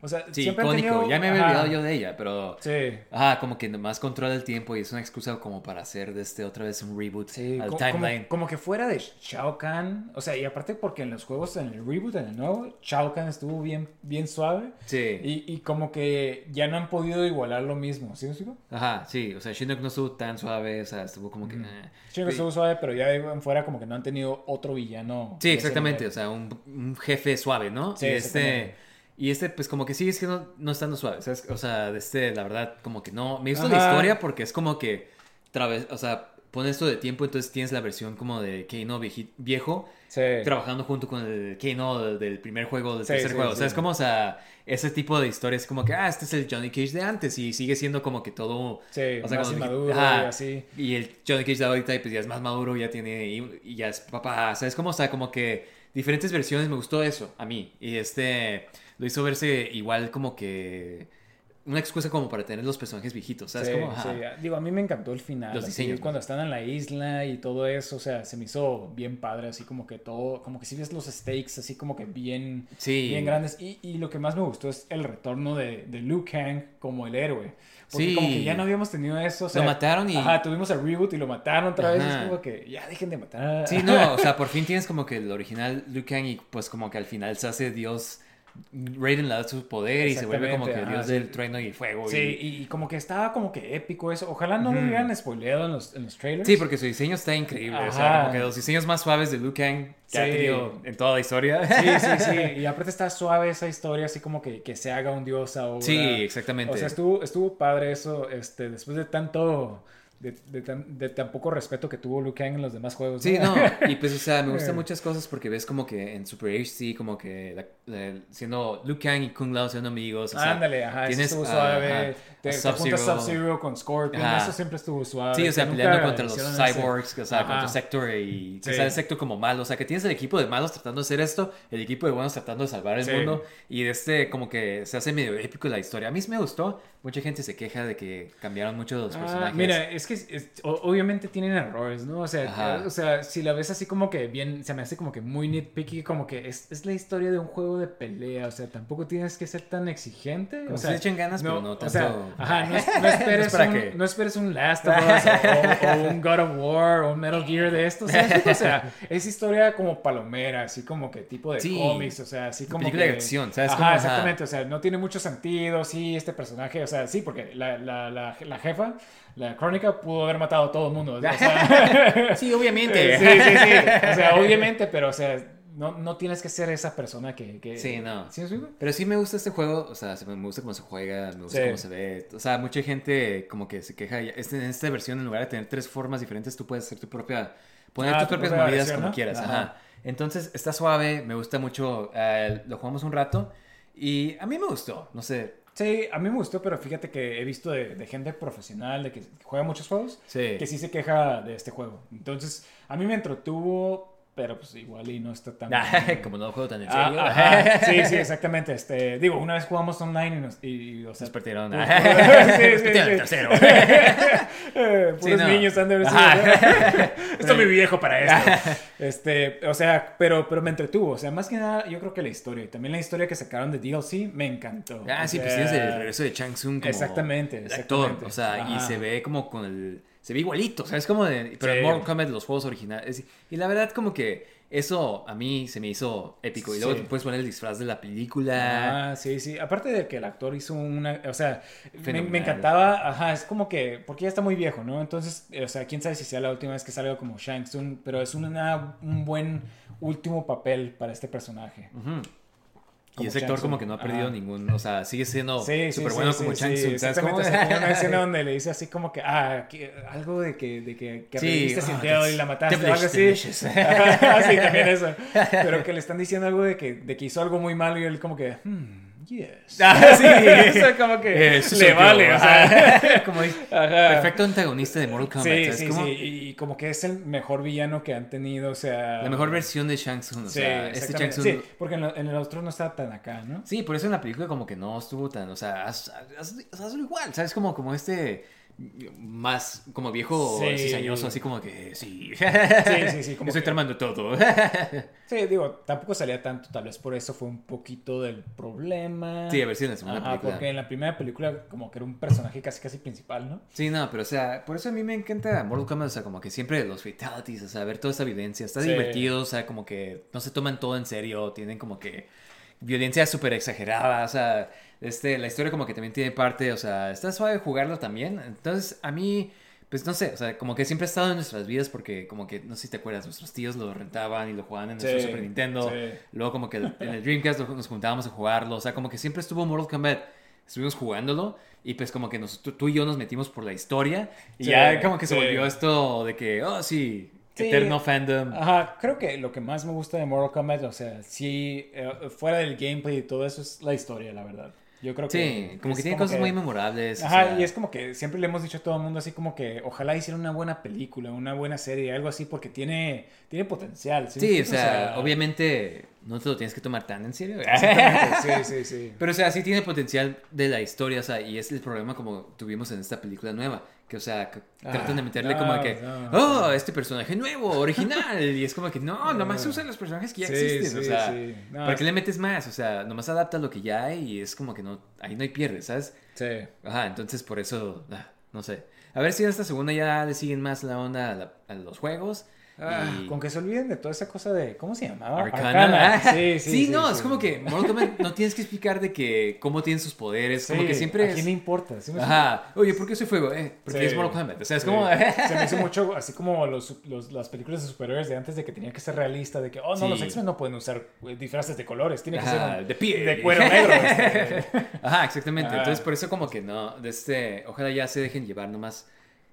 O sea, Sí, siempre icónico. tenido- Ya me había olvidado yo de ella, pero. Sí. Ajá, como que nomás controla el tiempo y es una excusa como para hacer de este otra vez un reboot Sí, al timeline. Como, como que fuera de Shao Kahn. O sea, y aparte porque en los juegos, en el reboot, en el nuevo, Shao Kahn estuvo bien, bien suave. Sí. Y, y como que ya no han podido igualar lo mismo. ¿Sí me explico? Ajá, sí. O sea, Shinnok no estuvo tan suave, o sea, estuvo como que. eh. Sí, que estuvo suave, pero ya en fuera como que no han tenido otro villano. Sí, exactamente. O sea, un, un jefe suave, ¿no? Sí, y este. Y este, pues como que sigue siendo no estando suave. ¿sabes? O sea, de este, la verdad, como que no. Me gusta la historia porque es como que. traves- O sea, pone esto de tiempo, entonces tienes la versión como de Keino viejo. Sí. trabajando junto con el Kano del, primer juego, del Sí, tercer sí, juego. O sea, es como, o sea, ese tipo de historias como que, ah, este es el Johnny Cage de antes y sigue siendo como que todo... Sí, o sea, más ajá. y así. Y el Johnny Cage de ahorita pues ya es más maduro, ya tiene, y, y ya es papá, ¿sabes? Como, o sea, como que diferentes versiones, me gustó eso a mí. Y este, lo hizo verse igual como que... Una excusa como para tener los personajes viejitos, ¿sabes? Sí, como, ajá. sí. Digo, a mí me encantó el final. Los así, diseños, cuando están en la isla y todo eso, o sea, se me hizo bien padre, así como que todo, como que si ves los stakes, así como que bien, Sí. bien grandes. Y, y lo que más me gustó es el retorno de, de Liu Kang como el héroe. Porque Sí. como que ya no habíamos tenido eso. O sea, mataron y- Ajá, tuvimos el reboot y lo mataron otra vez. Ajá. Es como que ya dejen de matar. Sí, no, o sea, por fin tienes como que el original Liu Kang y pues como que al final se hace Dios, Raiden le da su poder y se vuelve como que Exactamente, Dios ajá, del trueno y fuego. y- Sí, y, como que estaba como que épico eso. Ojalá no lo hubieran spoileado en los, en los trailers. Sí, porque su diseño está increíble. O sea, Ajá. como que los diseños más suaves de Liu Kang que ha Sí. tenido en toda la historia. Sí, sí, sí. Y aparte está suave esa historia, así como que, que se haga un dios ahora. Sí, exactamente. O sea, estuvo, estuvo padre eso, este, después de tanto, de, de tan, de tan poco respeto que tuvo Liu Kang en los demás juegos. Sí, no, y pues, o sea, me gustan muchas cosas porque ves como que en Super HD, como que la- la- siendo Liu Kang y Kung Lao siendo amigos. O sea, Ándale, ajá, eso tienes, estuvo ah, suave. ajá, te, a te juntas Sub-Zero. Con Scorpion, Ajá. eso siempre estuvo suave. Sí, o sea, peleando contra los ese- cyborgs, o sea, Ajá. contra Sector y Sí. sale Sector como malo. O sea, que tienes el equipo de malos tratando de hacer esto, el equipo de buenos tratando de salvar el Sí. mundo. Y de este, como que se hace medio épico la historia. A mí sí me gustó. Mucha gente se queja de que cambiaron mucho los Ah, personajes. mira, es que es- obviamente tienen errores, ¿no? O sea, o sea, si la ves así como que bien, se me hace como que muy nitpicky, como que es, es la historia de un juego de pelea, o sea, tampoco tienes que ser tan exigente. Como o sea, le echen ganas, pero no O sea, tanto. ajá, no, es- no esperes para un, que- no esperes un Last of Us o, o un God of War o un Metal Gear de estos, ¿sabes? O sea, es historia como palomera, así como que tipo de Sí. cómics, o sea, así como Película que... de acción, ¿sabes? Ajá, exactamente, o sea, no tiene mucho sentido, sí, este personaje, o sea, sí, porque la, la, la, la jefa, la crónica, pudo haber matado a todo el mundo. O sea, Sí, obviamente. sí, sí, sí. O sea, obviamente, pero, o sea, no, no tienes que ser esa persona que... que Sí, no. Pero sí me gusta este juego, o sea, se- me gusta cómo se juega, me gusta Sí. cómo se ve. O sea, mucha gente como que se queja. este- en esta versión, en lugar de tener tres formas diferentes, tú puedes hacer tu propia. poner Ah, tus tu propias propia movidas versión, como ¿no? quieras. Ajá. Ajá. Entonces, está suave, me gusta mucho. eh, lo jugamos un rato y a mí me gustó. No sé. Sí, a mí me gustó, pero fíjate que he visto de, de gente profesional, de que juega muchos juegos, Sí. que sí se queja de este juego. Entonces, a mí me entretuvo, pero pues igual y no está tan... como no juego tan en Ah, serio. ajá. Sí, sí, exactamente. Este, digo, una vez jugamos online y nos, y, y, o sea, Nos partieron. Sí, sí, sí, el tercero. Puros no. niños han de. Ajá. Estoy muy viejo para esto. Este, o sea, pero, pero me entretuvo. O sea, más que nada, yo creo que la historia. Y también la historia que sacaron de DLC me encantó. Ah, O sí, pues sea, tienes el regreso de Chang Tsung como Exactamente, el actor. exactamente. O sea, y se ve como con el... Se ve igualito, o sea, es como de... Pero Sí. en Mortal Kombat, los juegos originales... Y la verdad como que eso a mí se me hizo épico. Y luego Sí. te puedes poner el disfraz de la película. Ah, sí, sí. Aparte de que el actor hizo una. O sea, me, encantaba. Ajá, es como que. Porque ya está muy viejo, ¿no? Entonces, o sea, quién sabe si sea la última vez que salga como Shang Tsung. Pero es una, un buen último papel para este personaje. Y Como ese actor como que no ha perdido Ajá. níngun... O sea, sigue siendo Sí, sí, súper sí, bueno sí, como Chang Tsung. ¿sabes Exactamente. cómo? o sea, tiene una escena donde le dice así como que, ah, que- algo de que, de que, que aprendiste ah, that's y la mataste o algo así. sí, también eso. Pero que le están diciendo algo de que, de que hizo algo muy malo y él como que, hmm, yes. Ah, sí. Eso como que Eh, eso le vale. o o sea. como perfecto antagonista de Mortal Kombat. Sí, ¿sabes sí, sí. Y como que es el mejor villano que han tenido, o sea... La mejor versión de Shang Tsung. O Sí, sea, este Shang. Tsung... Sí, porque en, lo- en el otro no estaba tan acá, ¿no? Sí, por eso en la película como que no estuvo tan, o sea, haz, haz- haz- hazlo igual, ¿sabes? Como, como este más como viejo Sí. cizañoso, así como que sí. Sí, sí, sí, como Estoy que- tramando todo. Sí, digo, tampoco salía tanto, tal vez por eso fue un poquito del problema. Sí, a ver si en la segunda Ajá, película. porque en la primera película como que era un personaje casi casi principal, ¿no? Sí, no, pero o sea, por eso a mí me encanta Mortal Kombat, o sea, como que siempre los fatalities, o sea, ver toda esta violencia, está Sí. divertido, o sea, como que no se toman todo en serio, tienen como que violencia súper exagerada, o sea, este, la historia como que también tiene parte, o sea, está suave jugarlo también, entonces a mí, pues no sé, o sea, como que siempre ha estado en nuestras vidas porque como que, no sé si te acuerdas, nuestros tíos lo rentaban y lo jugaban en nuestro Sí, Super Nintendo, sí. luego como que en el Dreamcast nos juntábamos a jugarlo, o sea, como que siempre estuvo Mortal Kombat estuvimos jugándolo y pues como que nos, tú, tú y yo nos metimos por la historia y Sí, ya como que se sí. volvió esto de que, oh sí, Sí. eterno fandom. Ajá, creo que lo que más me gusta de Mortal Kombat, o sea, sí, eh, fuera del gameplay y todo eso, es la historia, la verdad. Yo creo que... Sí, como que tiene cosas muy memorables. o Ajá, sea, y es como que siempre le hemos dicho a todo el mundo así como que ojalá hiciera una buena película, una buena serie, algo así, porque tiene, tiene potencial. ¿sí? me Sí, o sea, obviamente no te lo tienes que tomar tan en serio. Sí, sí, sí. Pero, o sea, sí tiene potencial de la historia, o sea, y es el problema como tuvimos en esta película nueva, que, o sea, que Ah, tratan de meterle no, como de que, no, oh, este personaje nuevo, original, y es como que, no, nomás usan los personajes que ya Sí, existen, o sea, sí. ¿para qué le metes más? O sea, nomás adapta lo que ya hay y es como que no, ahí no hay pierde, ¿sabes? Sí. Ajá, entonces por eso, ah, no sé. A ver si en esta segunda ya le siguen más la onda a, la- a los juegos. Ah, y- Con que se olviden de toda esa cosa de. ¿Cómo se llamaba? Arcana. Sí, sí. Sí, no, es como que Mortal no tienes que explicar de que cómo tienen sus poderes, como que siempre ¿A quién le importa? ¿Sí me Ajá, oye, ¿por qué ese fuego? Eh, porque es Mortal Kombat, o sea, es como... Se me hizo mucho así como los, los- las películas de superhéroes de antes de que tenía que ser realista, de que, oh, no, los X-Men no pueden usar eh, disfraces de colores, tiene que Ajá, ser un- de piel. de cuero negro. este. Ajá, exactamente. Ajá. Entonces, por eso como que no, de este, ojalá ya se dejen llevar nomás,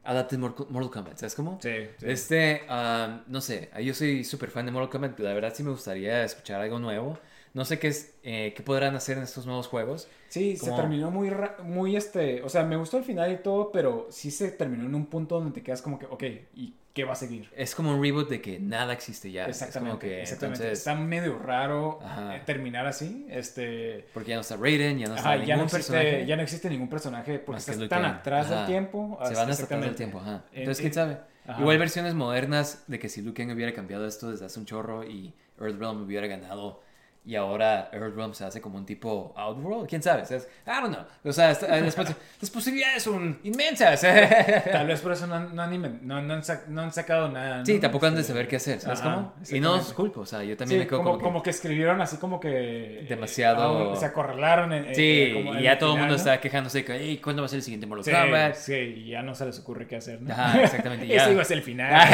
adapten Mortal Kombat, ¿sabes cómo? Sí, sí. Este, ah, no sé, yo soy súper fan de Mortal Kombat, la verdad sí me gustaría escuchar algo nuevo. No sé qué es, eh, qué podrán hacer en estos nuevos juegos. Sí, se terminó muy, muy este, o sea, me gustó el final y todo, pero sí se terminó en un punto donde te quedas como que, ok, ¿y qué va a seguir. Es como un reboot de que nada existe ya. Exactamente. Es como que, exactamente. entonces, Está medio raro Ajá. eh, terminar así. Este. porque ya no está Raiden, ya no está Ajá, ya, no ningún existe, personaje. ya no existe ningún personaje porque estás tan atrás del tiempo. Se van hasta atrás del tiempo, ajá. En- Entonces, en- quién sabe. Igual versiones modernas de que si Liu Kang hubiera cambiado esto desde hace un chorro y Earthrealm hubiera ganado y ahora Earthrealm se hace como un tipo Outworld, quién sabe. O sea, es- I don't know. O sea, las, pos- las posibilidades son inmensas. Tal vez por eso no no no- no han sac- no han sacado nada. Sí, tampoco han de saber qué hacer, ¿sabes ajá, cómo? Y no exactamente. culpo, o sea, yo también Sí, me quedo como, como, que- como que escribieron así como que... eh, Demasiado- ah, se acorralaron en, en- Sí, en y ya todo el mundo está quejándose que, hey, ¿cuándo va a ser el siguiente Mortal Sí, Kombat? sí, y ya no se les ocurre qué hacer, ¿no? Ajá, exactamente, ya. Ese iba a ser el final.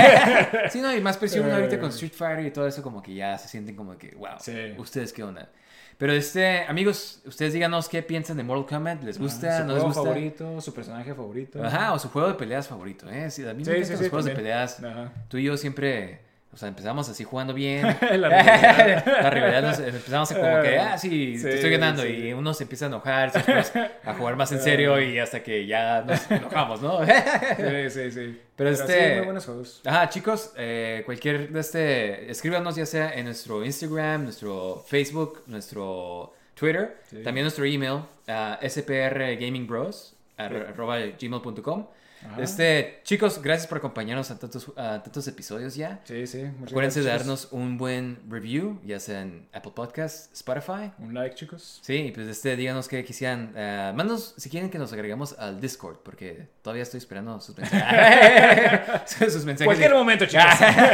sí, no, y más presión Eh. ahorita con Street Fighter y todo eso, como que ya se sienten como que, wow, Sí. ¿ustedes qué onda? Pero este, amigos, ustedes díganos qué piensan de Mortal Kombat, ¿les gusta? su ¿No les gusta? favorito, su personaje favorito. Ajá, o su juego de peleas favorito, ¿eh? Sí, a mí me Sí, encantan sí, los juegos de peleas. Ajá. Tú y yo siempre, o sea, empezamos así jugando bien. La rivalidad. La rivalidad nos- empezamos a como que, ah, sí, Sí, te estoy ganando. sí. Y uno se empieza a enojar, después a jugar más en serio y hasta que ya nos enojamos, ¿no? Sí, sí, sí. Pero este- sí, muy buenos juegos. Ajá, chicos, eh, cualquier de este, escríbanos ya sea en nuestro Instagram, nuestro Facebook, nuestro Twitter, también nuestro email, a sprgamingbros, arroba gmail.com. Ajá. Este, chicos, gracias por acompañarnos a tantos, a tantos episodios ya. Sí, sí. muchas Acuérdense de gracias, darnos un buen review, ya sea en Apple Podcasts, Spotify. Un like, chicos. Sí, pues este, díganos qué quisieran. eh, mándanos si quieren que nos agregamos al Discord, porque todavía estoy esperando sus mensajes. sus mensajes. Cualquier de- momento, chicos.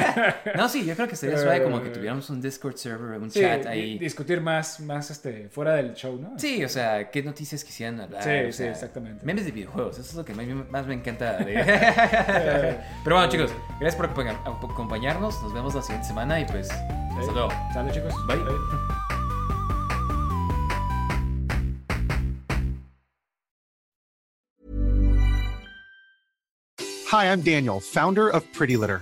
no, sí, yo creo que sería suave como que tuviéramos un Discord server, un Sí, chat ahí. discutir más, más este, fuera del show, ¿no? Sí, o sea, qué noticias quisieran hablar. Sí, o sí, exactamente. Memes de videojuegos, eso es lo que más, más me encanta. Pero bueno, chicos, gracias por acompa- acompañarnos. Nos vemos la siguiente semana y pues, hasta luego. Sale, chicos. Bye. Hi, I'm Daniel, founder of Pretty Litter.